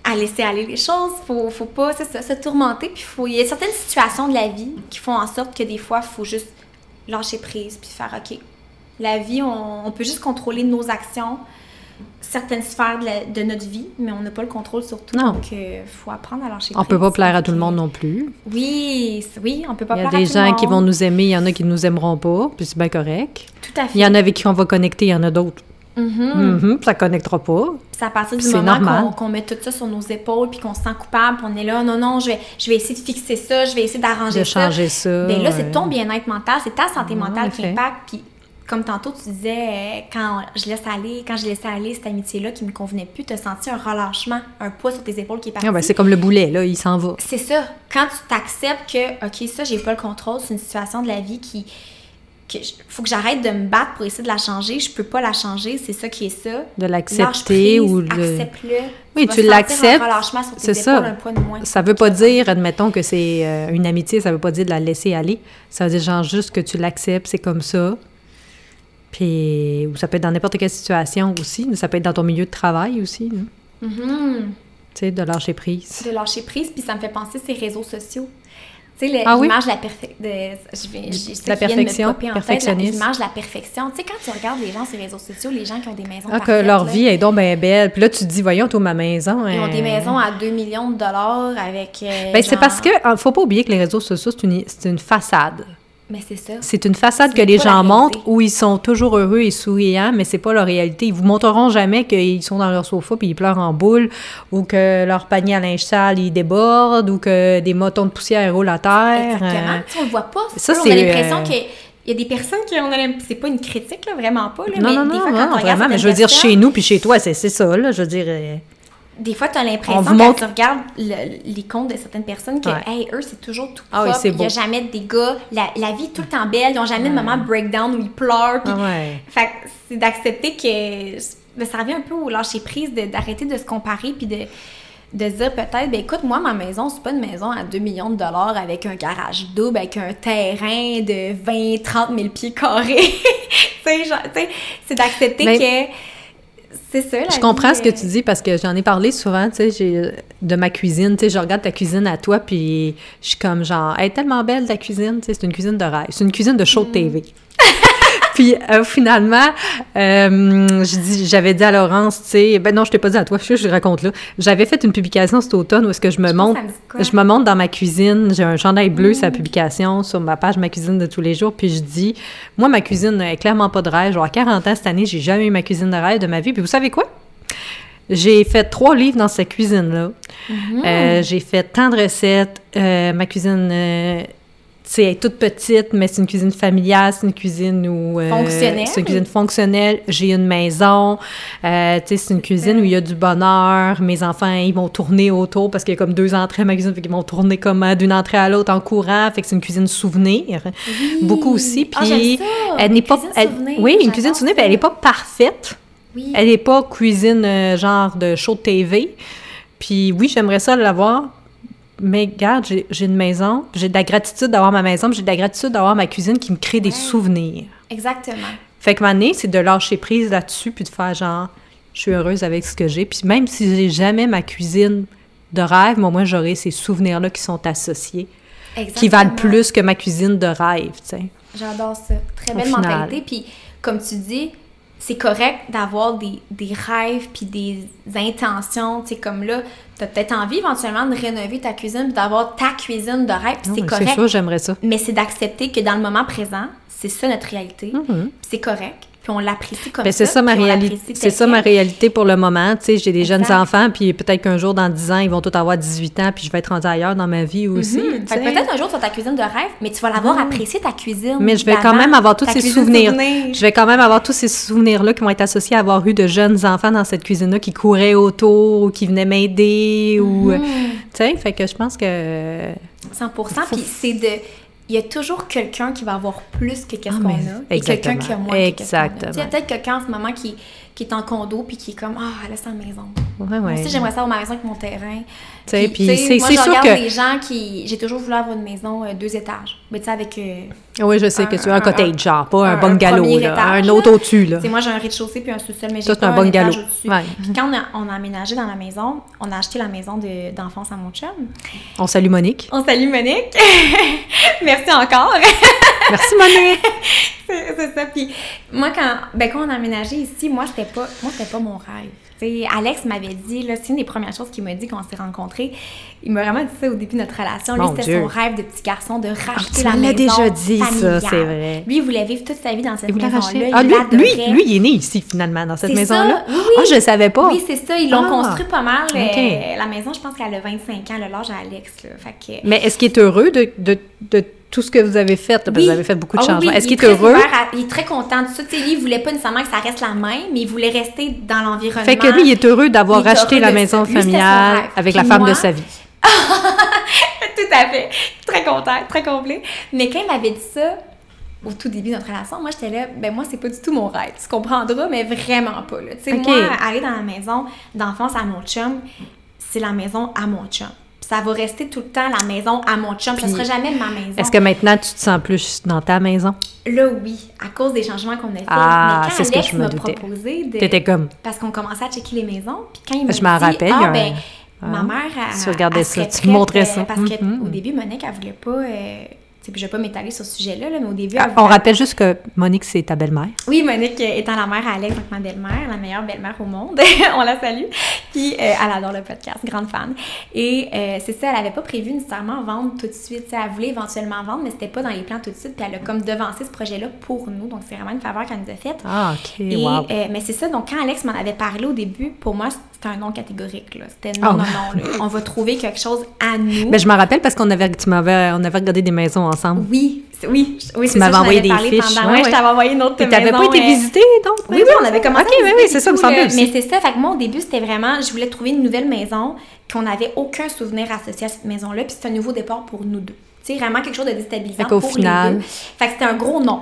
à, laisser aller les choses. faut, faut pas, ça, se tourmenter. Puis il y a certaines situations de la vie qui font en sorte que des fois, il faut juste lâcher prise puis faire OK. La vie, on peut juste contrôler nos actions, certaines sphères de, la- de notre vie, mais on n'a pas le contrôle sur tout. Non. Donc, il faut apprendre à lâcher On prise. peut pas plaire à tout le monde euh, non plus. Oui, oui, on peut pas Il y a plaire à des tout le gens qui vont monde. nous aimer, il y en a qui nous aimeront pas, puis c'est bien correct. Tout à fait. Il y en a avec qui on va connecter, il y en a d'autres. Mhm. Mhm, ça connectera pas. C'est à partir du moment qu'on qu'on met tout ça sur nos épaules puis qu'on se sent coupable, puis on est là, non, non, je vais, je vais essayer de fixer ça, je vais essayer d'arranger De ça. changer ça. Ben là, ouais. c'est ton bien-être mental, c'est ta santé Ouais, en mentale qui effet. impacte. Puis, comme tantôt, tu disais, quand je laisse aller, quand je laissais aller cette amitié-là qui me convenait plus, tu as senti un relâchement, un poids sur tes épaules qui est parti. Ah, ben, c'est comme le boulet, là, il s'en va. C'est ça. Quand tu t'acceptes que, OK, ça, j'ai pas le contrôle, c'est une situation de la vie qui. que je- faut que j'arrête de me battre pour essayer de la changer. Je peux pas la changer, c'est ça qui est ça. De l'accepter ou de. Accepte-le. Oui, tu sentir l'acceptes, c'est ça. un poids de moins. Ça veut pas dire, admettons que c'est euh, une amitié, ça veut pas dire de la laisser aller. Ça veut dire genre juste que tu l'acceptes, c'est comme ça. Puis, ou ça peut être dans n'importe quelle situation aussi. Ça peut être dans ton milieu de travail aussi. là. Mhm. Tu sais, de lâcher prise. De lâcher prise, puis ça me fait penser ces réseaux sociaux. Tu sais, Ah oui? l'image de la. Je vais, je sais La perfection, la- perfectionnisme. L'image de la perfection. Tu sais, quand tu regardes les gens sur les réseaux sociaux, les gens qui ont des maisons Ah, que leur là, vie est donc bien belle. Puis là, tu te dis, voyons, toi, ma maison. Ils ont des maisons à 2 millions de dollars avec. euh, Ben, c'est parce que, faut pas oublier que les réseaux sociaux, c'est une, c'est une façade. Mais c'est ça. C'est une façade que les gens montrent où ils sont toujours heureux et souriants, mais c'est pas leur réalité. Ils vous montreront jamais qu'ils sont dans leur sofa puis ils pleurent en boule ou que leur panier à linge sale il déborde ou que des motons de poussière roulent à terre. Exactement. Euh, sais, on le voit pas. ça, on a l'impression euh, qu'il y a des personnes qui ont l'impression. C'est pas une critique, là, vraiment pas. Là, non, mais non, des non, quand non, on vraiment, mais je veux dire, chez nous puis chez toi, c'est c'est ça, là, je veux dire... Des fois, tu as On l'impression, quand montre- tu regardes le- les comptes de certaines personnes, que, Ouais. hey, eux, c'est toujours tout Ah oui, propre. Il n'y a jamais des gars. La, la vie est tout le temps belle. Ils n'ont jamais de moment breakdown où ils pleurent. puis- ah ouais. Fait que c'est d'accepter que. ben, ça revient un peu au lâcher prise, d'arrêter de, se comparer, puis de, de dire peut-être, ben écoute, moi, ma maison, c'est pas une maison à 2 millions de dollars avec un garage double, avec un terrain de 20, 30 000 pieds carrés. [laughs] tu sais, genre, tu sais, c'est d'accepter Mais- que. C'est ça, la Je comprends vie, ce que euh, tu dis parce que j'en ai parlé souvent, tu sais, j'ai- de ma cuisine. Tu sais, je regarde ta cuisine à toi, puis je suis comme genre, elle est tellement belle ta cuisine, tu sais, c'est une cuisine de rêve. C'est une cuisine de show Mm. de TV. [laughs] puis euh, finalement, euh, j'avais dit à Laurence, tu sais, ben non, je t'ai pas dit à toi, je, je raconte là. J'avais fait une publication cet automne où est-ce que je me Je quoi? je me montre dans ma cuisine, j'ai un chandail bleu, sa publication sur ma page Ma cuisine de tous les jours, puis je dis, moi ma cuisine est clairement pas de rêve. Genre à 40 ans cette année, j'ai jamais eu ma cuisine de rêve de ma vie. Puis vous savez quoi? J'ai fait trois livres dans cette cuisine-là. Mhm. Euh, j'ai fait tant de recettes. Euh, ma cuisine, euh, sais, elle est toute petite, mais c'est une cuisine familiale, c'est une cuisine où... euh, Fonctionnelle. C'est une cuisine fonctionnelle. J'ai une maison. Euh, tu sais, c'est une cuisine où il y a du bonheur. Mes enfants, ils vont tourner autour parce qu'il y a comme deux entrées à ma cuisine, fait qu'ils vont tourner comme euh, d'une entrée à l'autre en courant. Fait que c'est une cuisine souvenir. Oui. Beaucoup aussi. Ah, Puis ça. elle n'est pas... elle- oui, une cuisine souvenir, puis elle n'est pas parfaite. Oui. Elle n'est pas cuisine euh, genre de show TV. Puis oui, j'aimerais ça l'avoir. Mais regarde, j'ai une maison, j'ai de la gratitude d'avoir ma maison, j'ai de la gratitude d'avoir ma cuisine qui me crée des souvenirs. Exactement. Fait que ma année, c'est de lâcher prise là-dessus, puis de faire genre, je suis heureuse avec ce que j'ai. Puis même si j'ai jamais ma cuisine de rêve, moi, moi j'aurai ces souvenirs-là qui sont associés, Exactement. qui valent plus que ma cuisine de rêve, tu sais. J'adore ça. Très Au belle final. mentalité. Puis, comme tu dis, c'est correct d'avoir des, des rêves puis des intentions. Tu sais, comme là, tu as peut-être envie éventuellement de rénover ta cuisine puis d'avoir ta cuisine de rêve. Puis Non, c'est correct. C'est j'aimerais ça. Mais c'est d'accepter que dans le moment présent, c'est ça notre réalité. Puis c'est correct. Puis on l'apprécie comme ça. c'est ça ma réalité. C'est ça ma réalité pour le moment. Tu sais, j'ai des jeunes enfants, puis peut-être qu'un jour, dans 10 ans, ils vont tous avoir 18 ans, puis je vais être rendue ailleurs dans ma vie aussi. Mhm. sais. peut-être un jour, tu vas ta cuisine de rêve, mais tu vas l'avoir Ouais. apprécié, ta cuisine. Mais je vais quand même avoir tous ces souvenirs. souvenir. Je vais quand même avoir tous ces souvenirs-là qui vont être associés à avoir eu de jeunes enfants dans cette cuisine-là qui couraient autour ou qui venaient m'aider ou... Mhm. Tu sais, fait que je pense que... 100 Puis c'est de. Il y a toujours quelqu'un qui va avoir plus que qu'est-ce Ah, qu'on a. Et quelqu'un qui a moins. Exactement. Il y a peut-être quelqu'un en ce moment qui, qui est en condo puis qui est comme Ah, elle a sa maison. Ouais, Moi ouais. aussi, j'aimerais ça avoir ma maison avec mon terrain. Puis c'est sûr regarde que... les gens qui. J'ai toujours voulu avoir une maison euh, deux étages. Mais tu sais, avec. euh, Oui, je sais que un- tu veux un un- cottage, genre, pas un, un- un bungalow, là, étage, un autre au-dessus, là. Tu sais, moi, j'ai un rez-de-chaussée puis un sous-sol, mais j'ai pas un un, bungalow. étage au-dessus. Ouais. Puis quand on a, on a aménagé dans la maison, on a acheté la maison de- d'enfance à mon chum. On salue Monique. On salue Monique. [laughs] Merci encore. [laughs] Merci, Monique! [laughs] c'est c'est ça. Puis moi, quand, ben, quand on a aménagé ici, moi, c'était pas, moi, c'était pas mon rêve. Alex m'avait dit, là, c'est une des premières choses qu'il m'a dit quand on s'est rencontrés. Il m'a vraiment dit ça au début de notre relation. Lui, c'était son rêve de petit garçon de racheter tu la maison. déjà dit, ça, c'est vrai. Lui, il voulait vivre toute sa vie dans cette maison-là. Ah, lui, lui, l'adorait. lui, il est né ici, finalement, dans cette maison-là. oui. Ah, je le savais pas. Oui, c'est ça. Ils l'ont Ah. construit pas mal. euh, la maison, je pense qu'elle a 25 ans, le l'âge à Alex. Là. Fait que, Mais est-ce qu'il est heureux de, de, de tout ce que vous avez fait? Parce que Oui. vous avez fait beaucoup de Ah changements. oui, est-ce il qu'il est heureux? à- il est très content de ça. Tu sais, lui, il voulait pas nécessairement que ça reste la même, mais il voulait rester dans l'environnement. Fait que lui, il est heureux d'avoir heureux la maison. Lui, familiale avec Puis la femme moi- de sa vie. [laughs] Tout à fait. Très content, très complet. Mais quand il m'avait dit ça, au tout début de notre relation, moi, j'étais là, ben moi, c'est pas du tout mon rêve. Tu comprendras, mais vraiment pas. Tu sais, Ok. moi, aller dans la maison d'enfance à mon chum, c'est la maison à mon chum. Ça va rester tout le temps la maison à mon chum. Ça sera jamais ma maison. Est-ce que maintenant, tu te sens plus dans ta maison? Là, oui, à cause des changements qu'on a fait. Ah, mais quand c'est ce que Alex je me proposé de... T'étais comme... Parce qu'on commençait à checker les maisons, puis quand il m'a Je m'en rappelle, ah ben, Ah. ma mère, elle, Tu regardais elle ça, tu montrais euh, ça. Parce qu'au Mhm. début, Monique, elle voulait pas... Euh, puis je vais pas m'étaler sur ce sujet-là, là, mais au début, Ah, on rappelle juste que Monique, c'est ta belle-mère. Oui, Monique étant la mère à Alex, donc ma belle-mère, la meilleure belle-mère au monde. [laughs] on la salue. Puis euh, elle adore le podcast, grande fan. Et euh, c'est ça, elle avait pas prévu nécessairement vendre tout de suite. Elle voulait éventuellement vendre, mais c'était pas dans les plans tout de suite. Puis elle a comme devancé ce projet-là pour nous. Donc c'est vraiment une faveur qu'elle nous a faite. Ah, OK, Et, wow. euh, mais c'est ça, donc quand Alex m'en avait parlé au début, pour moi, c'était un non catégorique. là. C'était Ah non, non, non. là. On va trouver quelque chose à nous. Ben, je m'en rappelle parce qu'on avait, tu m'avais, on avait regardé des maisons ensemble. Oui, c'est- oui, oui, c'est ça, m'avais envoyé des fiches, Pendant, ouais, ouais, je t'avais envoyé une autre Et t'avais pas été euh, visiter, donc? Oui, oui, on avait commencé OK, à oui, oui, c'est ça, me aussi. Mais c'est ça, fait que moi, au début, c'était vraiment, je voulais trouver une nouvelle maison, qu'on n'avait aucun souvenir associé à cette maison-là, puis c'était un nouveau départ pour nous deux. Tu sais, vraiment quelque chose de déstabilisant Fait qu'au pour final- les deux. Fait que c'était un gros non.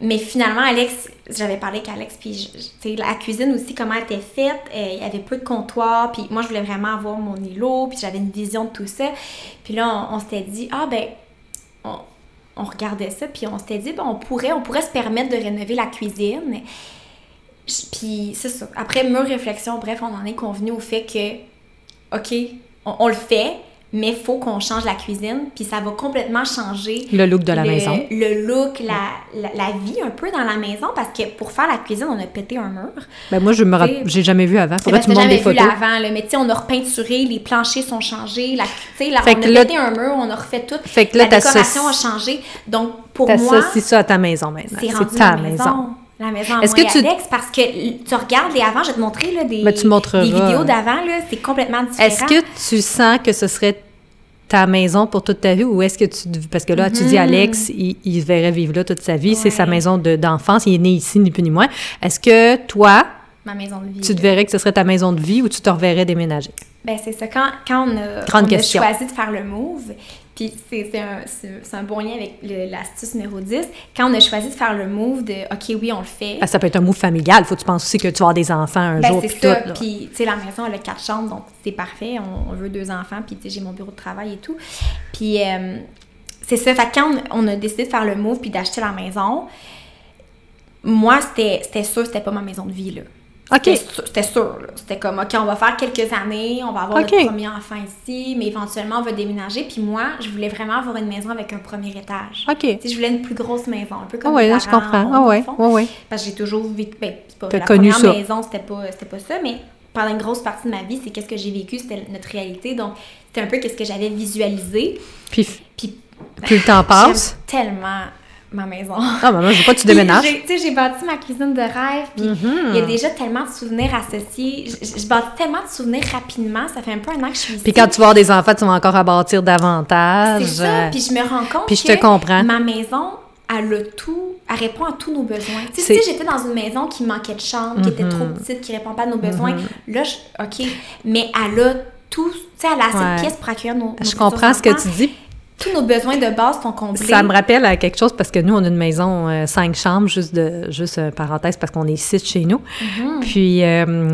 Mais finalement, Alex, j'avais parlé avec Alex, puis la cuisine aussi, comment elle était faite, euh, il y avait peu de comptoirs, puis moi, je voulais vraiment avoir mon îlot, puis j'avais une vision de tout ça. Puis là, on, s'était dit, ah ben, on, on regardait ça, puis on s'était dit, ben, on pourrait, on pourrait se permettre de rénover la cuisine. Puis c'est ça. Après mûre réflexion, bref, on en est convenu au fait que, OK, on le fait, mais il faut qu'on change la cuisine, puis ça va complètement changer Le look de la le, maison. le look, la, la, la vie un peu dans la maison, parce que pour faire la cuisine, on a pété un mur. Ben, moi, je me j'ai jamais vu avant. C'est Faudrait parce que tu me montres des vu photos. l'avant, là, mais tu sais, on a repeinturé, les planchers sont changés, la, la- Fait on a là- pété un mur, on a refait tout. Fait que là, la décoration a changé. Donc, pour moi, T'associes ça à ta maison maintenant. c'est C'est ta maison. maison. La maison Est-ce que tu- Alex, parce que tu regardes les avant, je vais te montrer là, des, Ben, tu des vidéos d'avant, là, c'est complètement différent. Est-ce que tu sens que ce serait ta maison pour toute ta vie ou est-ce que tu... Parce que là, tu dis Alex, il, il verrait vivre là toute sa vie. C'est sa maison de- d'enfance. il est né ici, ni plus ni moins. Est-ce que toi, Ma maison de vie. tu te verrais que ce serait ta maison de vie ou tu te reverrais déménager? Ben, c'est ça. Quand, quand on, a, on a choisi de faire le move, puis c'est un, un bon lien avec l'astuce numéro 10, quand on a choisi de faire le move de OK, oui, on le fait. Ah, ça peut être un move familial. Faut que tu penses aussi que tu vas avoir des enfants un Ben, jour. c'est ça. tout. Puis, tu sais, la maison, elle a quatre chambres, donc c'est parfait. On, on veut deux enfants, puis, tu sais, j'ai mon bureau de travail et tout. Puis, euh, c'est ça. Fait quand on, on a décidé de faire le move puis d'acheter la maison, moi, c'était c'était sûr c'était pas ma maison de vie, là. C'était sûr- C'était comme, OK, on va faire quelques années, on va avoir OK. notre premier enfant ici, mais éventuellement, on va déménager. Puis moi, je voulais vraiment avoir une maison avec un premier étage. OK. Tu sais, je voulais une plus grosse maison, un peu comme ouais, mes là, je comprends. dans ouais, ouais, ouais. Parce que j'ai toujours vécu. Ben, c'est pas, la connu première ça. maison, c'était pas, pas ça, mais pendant une grosse partie de ma vie, c'est qu'est-ce que j'ai vécu, c'était notre réalité. Donc, c'était un peu qu'est-ce que j'avais visualisé. Puis Puis, plus le temps [laughs] passe, tellement ma maison. Ah, maman, je veux pas que tu déménages. Tu sais, j'ai bâti ma cuisine de rêve, puis Mhm. il y a déjà tellement de souvenirs associés. Je, bâtis tellement de souvenirs rapidement. Ça fait un peu un an que je suis ici. Puis quand tu vas avoir des enfants, tu vas encore à bâtir davantage. C'est ça. Puis je me rends compte Puis je que te comprends. ma maison, elle a tout, elle répond à tous nos besoins. Tu sais, si j'étais dans une maison qui manquait de chambre, qui était trop petite, qui répond pas à nos besoins, là, je- OK, mais elle a tout, tu sais, elle a assez Ouais. de pièces pour accueillir nos, nos Je comprends ce que tu dis. Tous nos besoins de base sont comblés. Ça me rappelle à quelque chose parce que nous, on a une maison, euh, cinq chambres, juste de juste euh, parenthèse, parce qu'on est six chez nous. Mhm. Puis, euh,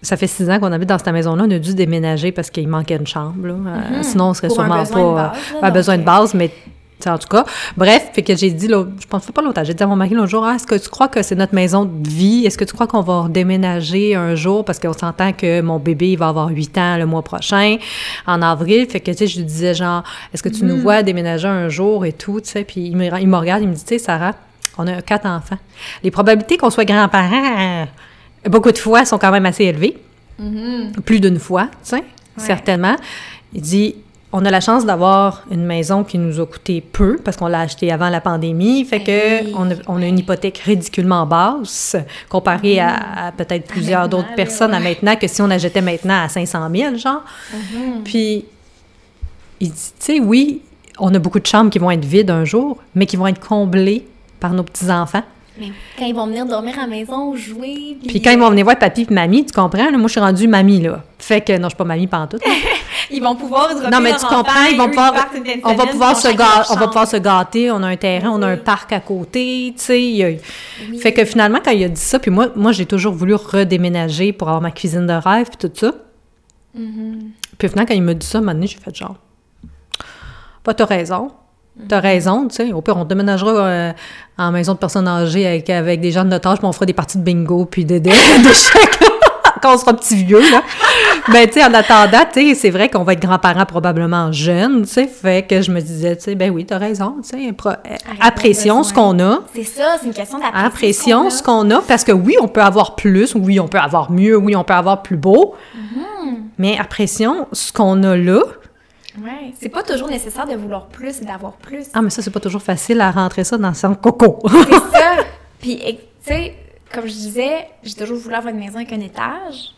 ça fait six ans qu'on habite dans cette maison-là. On a dû déménager parce qu'il manquait une chambre. là. Mhm. Sinon, on serait Pour un sûrement de pas. base, là, pas besoin de base, mais. En tout cas, bref, fait que j'ai dit, là, je pense pas longtemps, j'ai dit à mon mari l'autre jour, Ah, est-ce que tu crois que c'est notre maison de vie? Est-ce que tu crois qu'on va déménager un jour? Parce qu'on s'entend que mon bébé, il va avoir 8 ans le mois prochain, en avril. Fait que, tu sais, je lui disais, genre, est-ce que tu Mm. nous vois déménager un jour et tout, tu sais? Puis il me, il me regarde, il me dit, tu sais, Sarah, on a quatre enfants. Les probabilités qu'on soit grands-parents, beaucoup de fois, sont quand même assez élevées. Plus d'une fois, tu sais, certainement. Il dit, on a la chance d'avoir une maison qui nous a coûté peu parce qu'on l'a acheté avant la pandémie. Fait que oui, on, a, on a une hypothèque ridiculement basse comparée à, à peut-être plusieurs maintenant, d'autres personnes à maintenant que si on achetait maintenant à 500 000, genre. Puis, il dit, tu sais, oui, on a beaucoup de chambres qui vont être vides un jour, mais qui vont être comblées par nos petits-enfants. Mais quand ils vont venir dormir à la maison, jouer. Puis quand ils vont venir voir papy et mamie, tu comprends? là, moi, je suis rendue mamie, là. Fait que, non, je suis pas mamie pantoute. [laughs] Ils vont pouvoir Non, mais tu comprends, ils vont pouvoir, on va pouvoir se gâter, on va pouvoir se gâter, on a un terrain, on a un parc à côté, tu sais. Oui. Fait que finalement, quand il a dit ça, puis moi, moi j'ai toujours voulu redéménager pour avoir ma cuisine de rêve, puis tout ça. Mm-hmm. Puis finalement, quand il m'a dit ça, un moment donné, j'ai fait genre, bah, t'as raison. T'as raison, tu sais. Au pire, on déménagera euh, en maison de personnes âgées avec, avec des gens de notre âge, puis on fera des parties de bingo, puis de, [laughs] quand on sera petit vieux, là. Mais, tu sais, en attendant, tu sais, c'est vrai qu'on va être grands-parents probablement jeunes, tu sais. Fait que je me disais, tu sais, ben oui, t'as raison, tu sais. pro- Apprécions ce qu'on a. C'est ça, c'est une question d'apprécier. Apprécions ce ce qu'on a, parce que oui, on peut avoir plus, oui, on peut avoir mieux, oui, on peut avoir plus beau, Mm-hmm. mais apprécions ce qu'on a là. Ouais. C'est pas toujours nécessaire de vouloir plus et d'avoir plus. Ah, mais ça, c'est pas toujours facile à rentrer ça dans son coco. [laughs] C'est ça. [laughs] Puis, tu sais, comme je disais, j'ai toujours voulu avoir une maison avec un étage.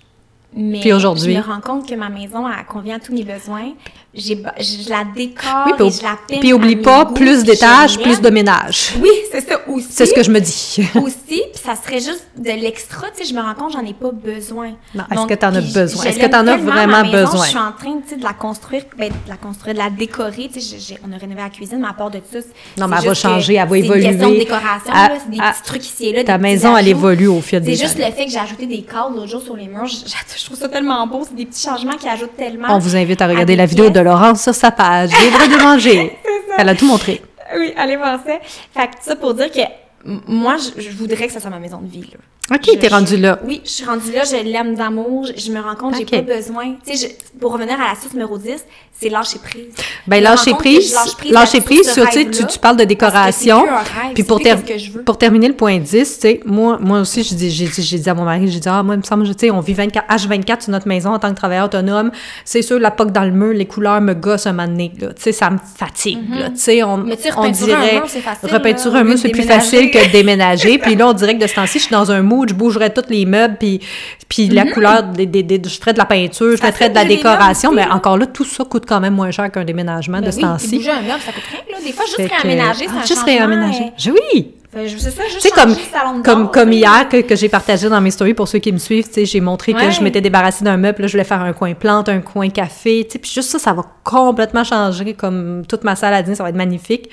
Mais Puis aujourd'hui? je me rends compte que ma maison, elle convient à tous mes besoins. J'ai, je la décore Oui, et puis, je la peins puis oublie pas, plus d'étages, plus de ménage. Oui, c'est ça aussi. C'est ce que je me dis. [laughs] aussi, puis ça serait juste de l'extra, tu sais, je me rends compte j'en ai pas besoin. Non, est-ce que t'en as puis besoin? Est-ce que t'en as vraiment ma maison, besoin? Je suis en train, tu sais, de la construire, ben, de la construire, de la décorer, tu sais, on a rénové la cuisine, mais à part de ça, c'est- Non, mais elle va changer, elle va c'est une question de évoluer. décoration, À- là, c'est des à- petits trucs ici et là, Ta maison, elle évolue au fil des C'est juste années. le fait que j'ai ajouté des cadres l'autre jour sur les murs, je, trouve ça tellement beau, c'est des petits changements qui ajoutent tellement. On vous invite à regarder la vidéo de. Laurence sur sa page. Libre de manger. [laughs] Elle a tout montré. Oui, allez voir ça. Fait que ça pour dire que moi, je, je voudrais que ça soit ma maison de vie, là. OK, t'es rendu je- là. Oui, je suis rendue là, je l'aime d'amour, je, je me rends compte, j'ai pas besoin. Tu sais, je- pour revenir à l'astuce numéro 10, c'est lâcher prise. Ben, lâcher prise, lâche prise lâcher prise sur, tu tu, parles de décoration. Puis pour, ter- pour terminer le point 10, tu sais, moi, moi aussi, je dis- j'ai j'ai dit à mon mari, j'ai dit, ah, moi, il me semble, tu sais, on vit 24, H24 sur notre maison en tant que travailleur autonome. C'est sûr, la poque dans le mur, les couleurs me gossent un moment donné, là. Tu sais, ça me fatigue, là. Tu sais, on, Mhm. Mais tu sais, on un dirait, mur, repeinturer un mur, c'est plus facile que [laughs] déménager. puis là, on dirait que de ce temps-ci, je suis dans un mood, je bougerais tous les meubles, puis, puis la couleur, des, des, des- je ferais de la peinture, je Mhm. Ça fait de la décoration, mais encore là, tout ça coûte quand même moins cher qu'un déménagement Ben de ce temps-ci. bouger un meuble, ça coûte rien, là. Des fois, juste Fait que- réaménager, c'est Ah, juste réaménager. Je- Oui! C'est ça, juste comme, comme, hier que, que j'ai partagé dans mes stories pour ceux qui me suivent, tu sais, j'ai montré que je m'étais débarrassée d'un meuble, là, je voulais faire un coin plante, un coin café, tu sais, puis juste ça, ça va complètement changer, comme toute ma salle à dîner, ça va être magnifique.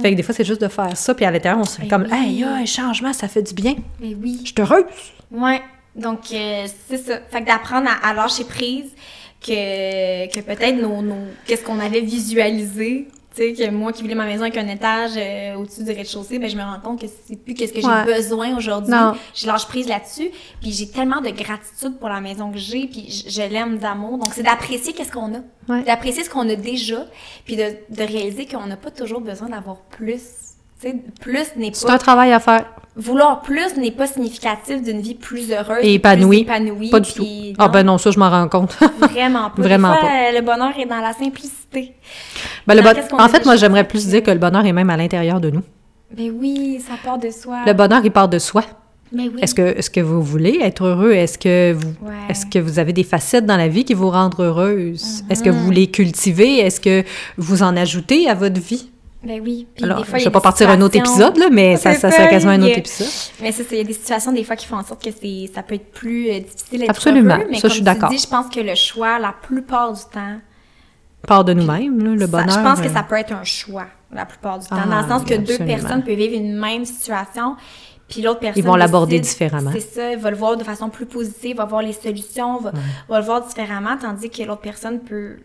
Fait que des fois, c'est juste de faire ça, puis à l'intérieur, on se fait Ben comme, oui. hey, un changement, ça fait du bien. Mais oui. Je suis heureuse. Ouais. Donc, euh, c'est ça. Fait que d'apprendre à, à lâcher prise, que, que peut-être nos, nos- qu'est-ce qu'on avait visualisé, sais, que moi qui voulais ma maison avec un étage euh, au-dessus du rez-de-chaussée, ben je me rends compte que c'est plus qu'est-ce que j'ai Ouais. besoin aujourd'hui. Je lâche prise là-dessus, puis j'ai tellement de gratitude pour la maison que j'ai, puis je, je l'aime d'amour. Donc, c'est d'apprécier qu'est-ce qu'on a. Ouais. D'apprécier ce qu'on a déjà, puis de, de réaliser qu'on n'a pas toujours besoin d'avoir plus. Plus n'est C'est un travail à faire. Vouloir plus n'est pas significatif d'une vie plus heureuse. Et épanouie. Pas du tout. puis Ah non, ben non, ça, je m'en rends compte. [laughs] Vraiment pas. Vraiment fois, pas. Le bonheur est dans la simplicité. Ben, le bon- En fait, moi, j'aimerais plus dire que le bonheur est même à l'intérieur de nous. Ben oui, ça part de soi. Le bonheur, il part de soi. Ben oui. Est-ce que, est que vous voulez être heureux? Est-ce que vous, Ouais. est-ce que vous avez des facettes dans la vie qui vous rendent heureuse? Est-ce que vous les cultivez? Est-ce que vous en ajoutez à votre vie? Ben oui. Puis Alors, des fois, il je a vais pas partir un autre épisode, là, mais ça, ça ça, serait quasiment un autre épisode. Mais ça, il y a des situations des fois qui font en sorte que c'est, ça peut être plus euh, difficile Absolument. mais Ça, comme je suis d'accord. je pense que le choix, la plupart du temps, Part de nous-mêmes, le ça- bonheur. je pense que euh, ça peut être un choix la plupart du temps, Ah, dans le sens que deux personnes peuvent vivre une même situation, puis l'autre personne vont l'aborder différemment. C'est ça, va le voir de façon plus positive, va voir les solutions, va, va le voir différemment, tandis que l'autre personne peut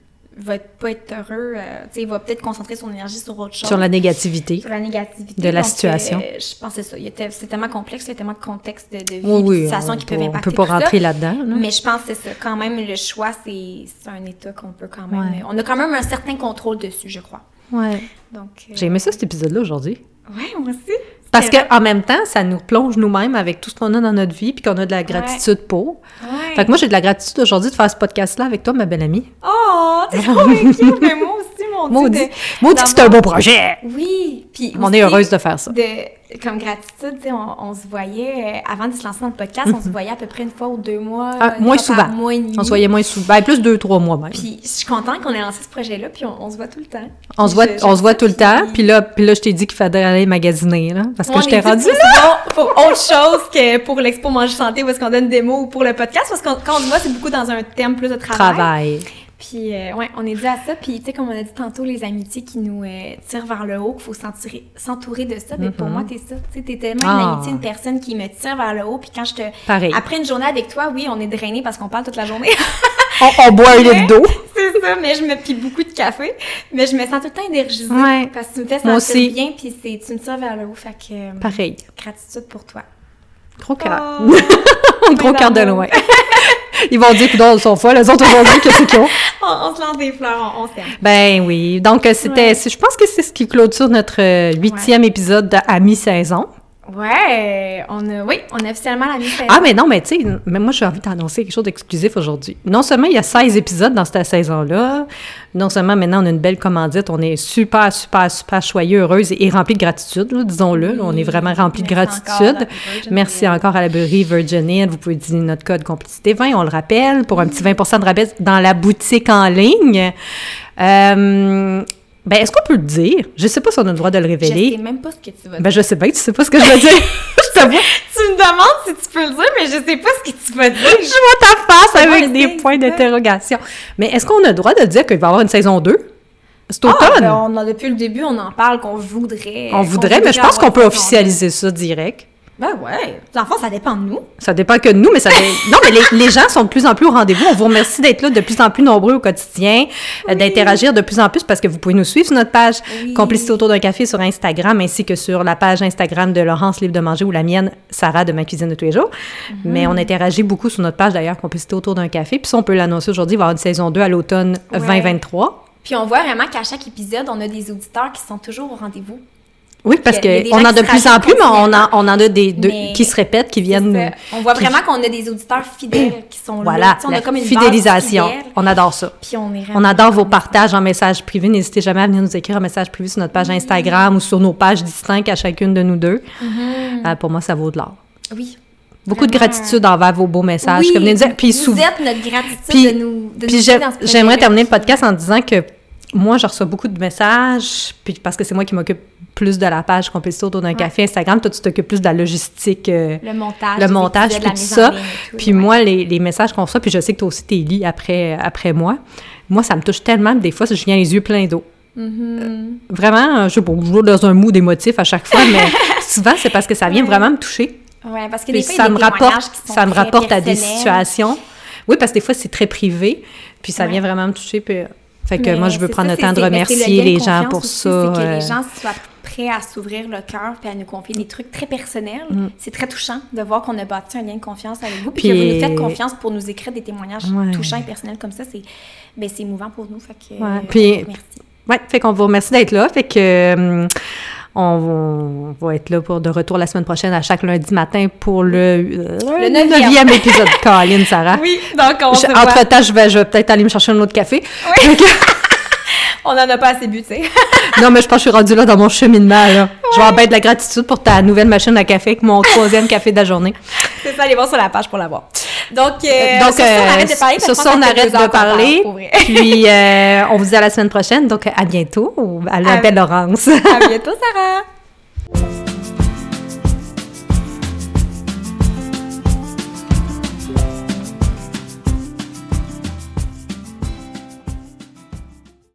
va être- pas être heureux, euh, il va peut-être concentrer son énergie sur autre chose. Sur la négativité. sur la négativité. de la situation. euh, je pense que c'est ça. Te- C'est tellement complexe, il y a tellement de contextes de, de vie, Oui, de situations On qui peut, peuvent on impacter peut pas tout rentrer là-dedans. là. Mais je pense que c'est ça. Quand même, le choix, c'est c'est un état qu'on peut quand même... Ouais. On a quand même un certain contrôle dessus, je crois. Ouais. Donc, euh, J'ai aimé ça, cet épisode-là, aujourd'hui. Ouais, moi aussi. Parce qu'en même temps, ça nous plonge nous-mêmes avec tout ce qu'on a dans notre vie, puis qu'on a de la gratitude pour. Ouais. Fait que moi, j'ai de la gratitude aujourd'hui de faire ce podcast-là avec toi, ma belle amie. Oh, t'es trop cute, [laughs] mais moi aussi, mon Dieu. Maudit, de- maudit que c'est un beau projet! Oui, puis On est heureuse de faire ça. de comme gratitude, on, on se voyait euh, avant de se lancer dans le podcast, on se [laughs] voyait à peu près une fois ou deux mois. Ah, moins souvent. mois et demi. On se voyait moins souvent. Ben, plus deux, trois mois même. Puis je suis contente qu'on ait lancé ce projet-là, puis on, on se voit tout le temps. on se voit, Je- on se voit tout le temps. Puis là, puis là, je t'ai dit qu'il fallait aller magasiner, là. Parce que je t'ai rendu pour, sinon, pour autre chose que pour l'expo Manger Santé où est-ce qu'on donne des mots ou pour le podcast, parce que quand on se voit, c'est beaucoup dans un thème plus de travail. travail. Puis, euh, ouais, on est dit à ça. Puis, tu sais, comme on a dit tantôt, les amitiés qui nous euh, tirent vers le haut, qu'il faut s'entourer, de ça. Mais pour moi, t'es ça. Tu sais, t'es tellement une Ah. amitié, une personne qui me tire vers le haut. Puis quand je te... Pareil. Après une journée avec toi, oui, on est drainé parce qu'on parle toute la journée. [laughs] On, on boit un litre d'eau. c'est ça, mais je me pille beaucoup de café. Mais je me sens tout le temps énergisée. Ouais. Parce que tu me fais Moi sentir aussi. bien, puis c'est, tu me tires vers le haut. Fait que... euh, Pareil. Gratitude pour toi. Gros cœur. Oh, [laughs] Gros cœur de loin. Ils vont dire, coudoncs, ils sont folles. Les autres vont dire, qu'est-ce qu'ils ont? [laughs] on, on se lance des fleurs, on, on s'aime. Ben oui. Donc, c'était, Ouais. je pense que c'est ce qui clôture notre euh, huitième épisode de- à mi-saison. Ouais, on a, oui, on a officiellement la mi Ah, mais non, mais tu sais, mais moi, j'ai envie d'annoncer quelque chose d'exclusif aujourd'hui. Non seulement il y a 16 épisodes dans cette saison-là, non seulement maintenant on a une belle commandite, on est super, super, super joyeux, heureuse et, et rempli de gratitude, disons-le. on est vraiment rempli de encore, gratitude. Merci encore à la Burry Virgin Hill. Vous pouvez utiliser notre code complicité 20, on le rappelle, pour un petit [laughs] 20% de rabais dans la boutique en ligne. Euh, ben, est-ce qu'on peut le dire? Je sais pas si on a le droit de le Je révéler. sais même pas ce que tu vas dire. Ben, je sais bien que tu sais pas ce que je veux dire. [laughs] je te vois. tu me demandes si tu peux le dire, mais je sais pas ce que tu vas dire. Je vois ta face avec des points d'interrogation. Mais est-ce qu'on a le droit de dire qu'il va y avoir une saison 2? C'est Ah, automne. ben, on a, depuis le début, on en parle qu'on voudrait. on voudrait, mais je pense qu'on peut officialiser ça direct. Ben ouais. Dans le fond, ça dépend de nous. Ça dépend que de nous, mais ça. [laughs] non, mais les, les gens sont de plus en plus au rendez-vous. On vous remercie d'être là de plus en plus nombreux au quotidien, euh, d'interagir de plus en plus parce que vous pouvez nous suivre sur notre page Oui. Complicité autour d'un café sur Instagram ainsi que sur la page Instagram de Laurence Livre de Manger ou la mienne, Sarah de ma cuisine de tous les jours. Mais on interagit beaucoup sur notre page d'ailleurs Complicité autour d'un café. Puis ça, on peut l'annoncer aujourd'hui. Il va y avoir une saison 2 à l'automne Ouais. 2023. Puis on voit vraiment qu'à chaque épisode, on a des auditeurs qui sont toujours au rendez-vous. Oui, parce qu'on en a de plus en plus, mais on en, on en a des deux Mais qui se répètent, qui viennent nous. ça. On voit qui- vraiment qu'on a des auditeurs fidèles qui sont là. Voilà, Tu sais, on a la comme une base fidélisation. On adore ça. Puis on est On adore vos partages en message privé. N'hésitez jamais à venir nous écrire un message privé sur notre page Instagram ou sur nos pages distinctes à chacune de nous deux. Mm-hmm. Euh, pour moi, ça vaut de l'or. Oui. Beaucoup de gratitude envers vos beaux messages. Oui, comme venez de dire. Puis vous êtes notre gratitude Puis- de nous de Puis nous j'aimerais terminer le podcast en disant que moi, je reçois beaucoup de messages, puis parce que c'est moi qui m'occupe plus de la page Complicité autour d'un café Instagram. Toi, tu t'occupes plus de la logistique. euh, Le montage. le montage, tout ça. tout, Puis ouais. moi, les, les messages qu'on reçoit, puis je sais que toi aussi, t'es lis après, après moi. Moi, ça me touche tellement, des fois, je viens les yeux pleins d'eau. Mhm. Vraiment, euh, je je joue dans un mood émotif à chaque fois, mais [laughs] souvent, c'est parce que ça vient vraiment me toucher. Ouais, parce que des fois, ça des me rapporte, qui sont ça me rapporte à des situations. Oui, parce que des fois, c'est très privé, puis ça Ouais. vient vraiment me toucher. Puis, fait que Mais moi, je veux prendre ça, le temps de le remercier les gens pour aussi, ça. Que les gens soient prêts à s'ouvrir le cœur puis à nous confier des trucs très personnels. C'est très touchant de voir qu'on a bâti un lien de confiance avec vous puis, que Mm. Vous nous faites confiance pour nous écrire des témoignages Ouais. touchants et personnels comme ça. C'est ben, émouvant pour nous. Fait que, Ouais. euh, Puis- merci. Ouais, fait qu'on vous remercie d'être là. Fait que, euh, On, va être là pour de retour la semaine prochaine à chaque lundi matin pour le, euh, Le le neuvième. neuvième épisode. [laughs] Caroline, Sarah. Oui, donc on se Je- voit. Entre-temps, je vais, je vais peut-être aller me chercher un autre café. Oui. [laughs] On en a pas assez bu, tu sais. [laughs] Non, mais je pense que je suis rendue là dans mon cheminement. Là. Je vais bien de la gratitude pour ta nouvelle machine à café avec mon troisième café de la journée. [laughs] C'est ça, allez voir sur la page pour l'avoir. Donc, euh, Donc, sur ça, on euh, arrête de parler. sur ça, on arrête de parle, parler. [laughs] Puis, euh, on vous dit à la semaine prochaine. Donc, à bientôt. À la À- belle Laurence. [laughs] À bientôt, Sarah.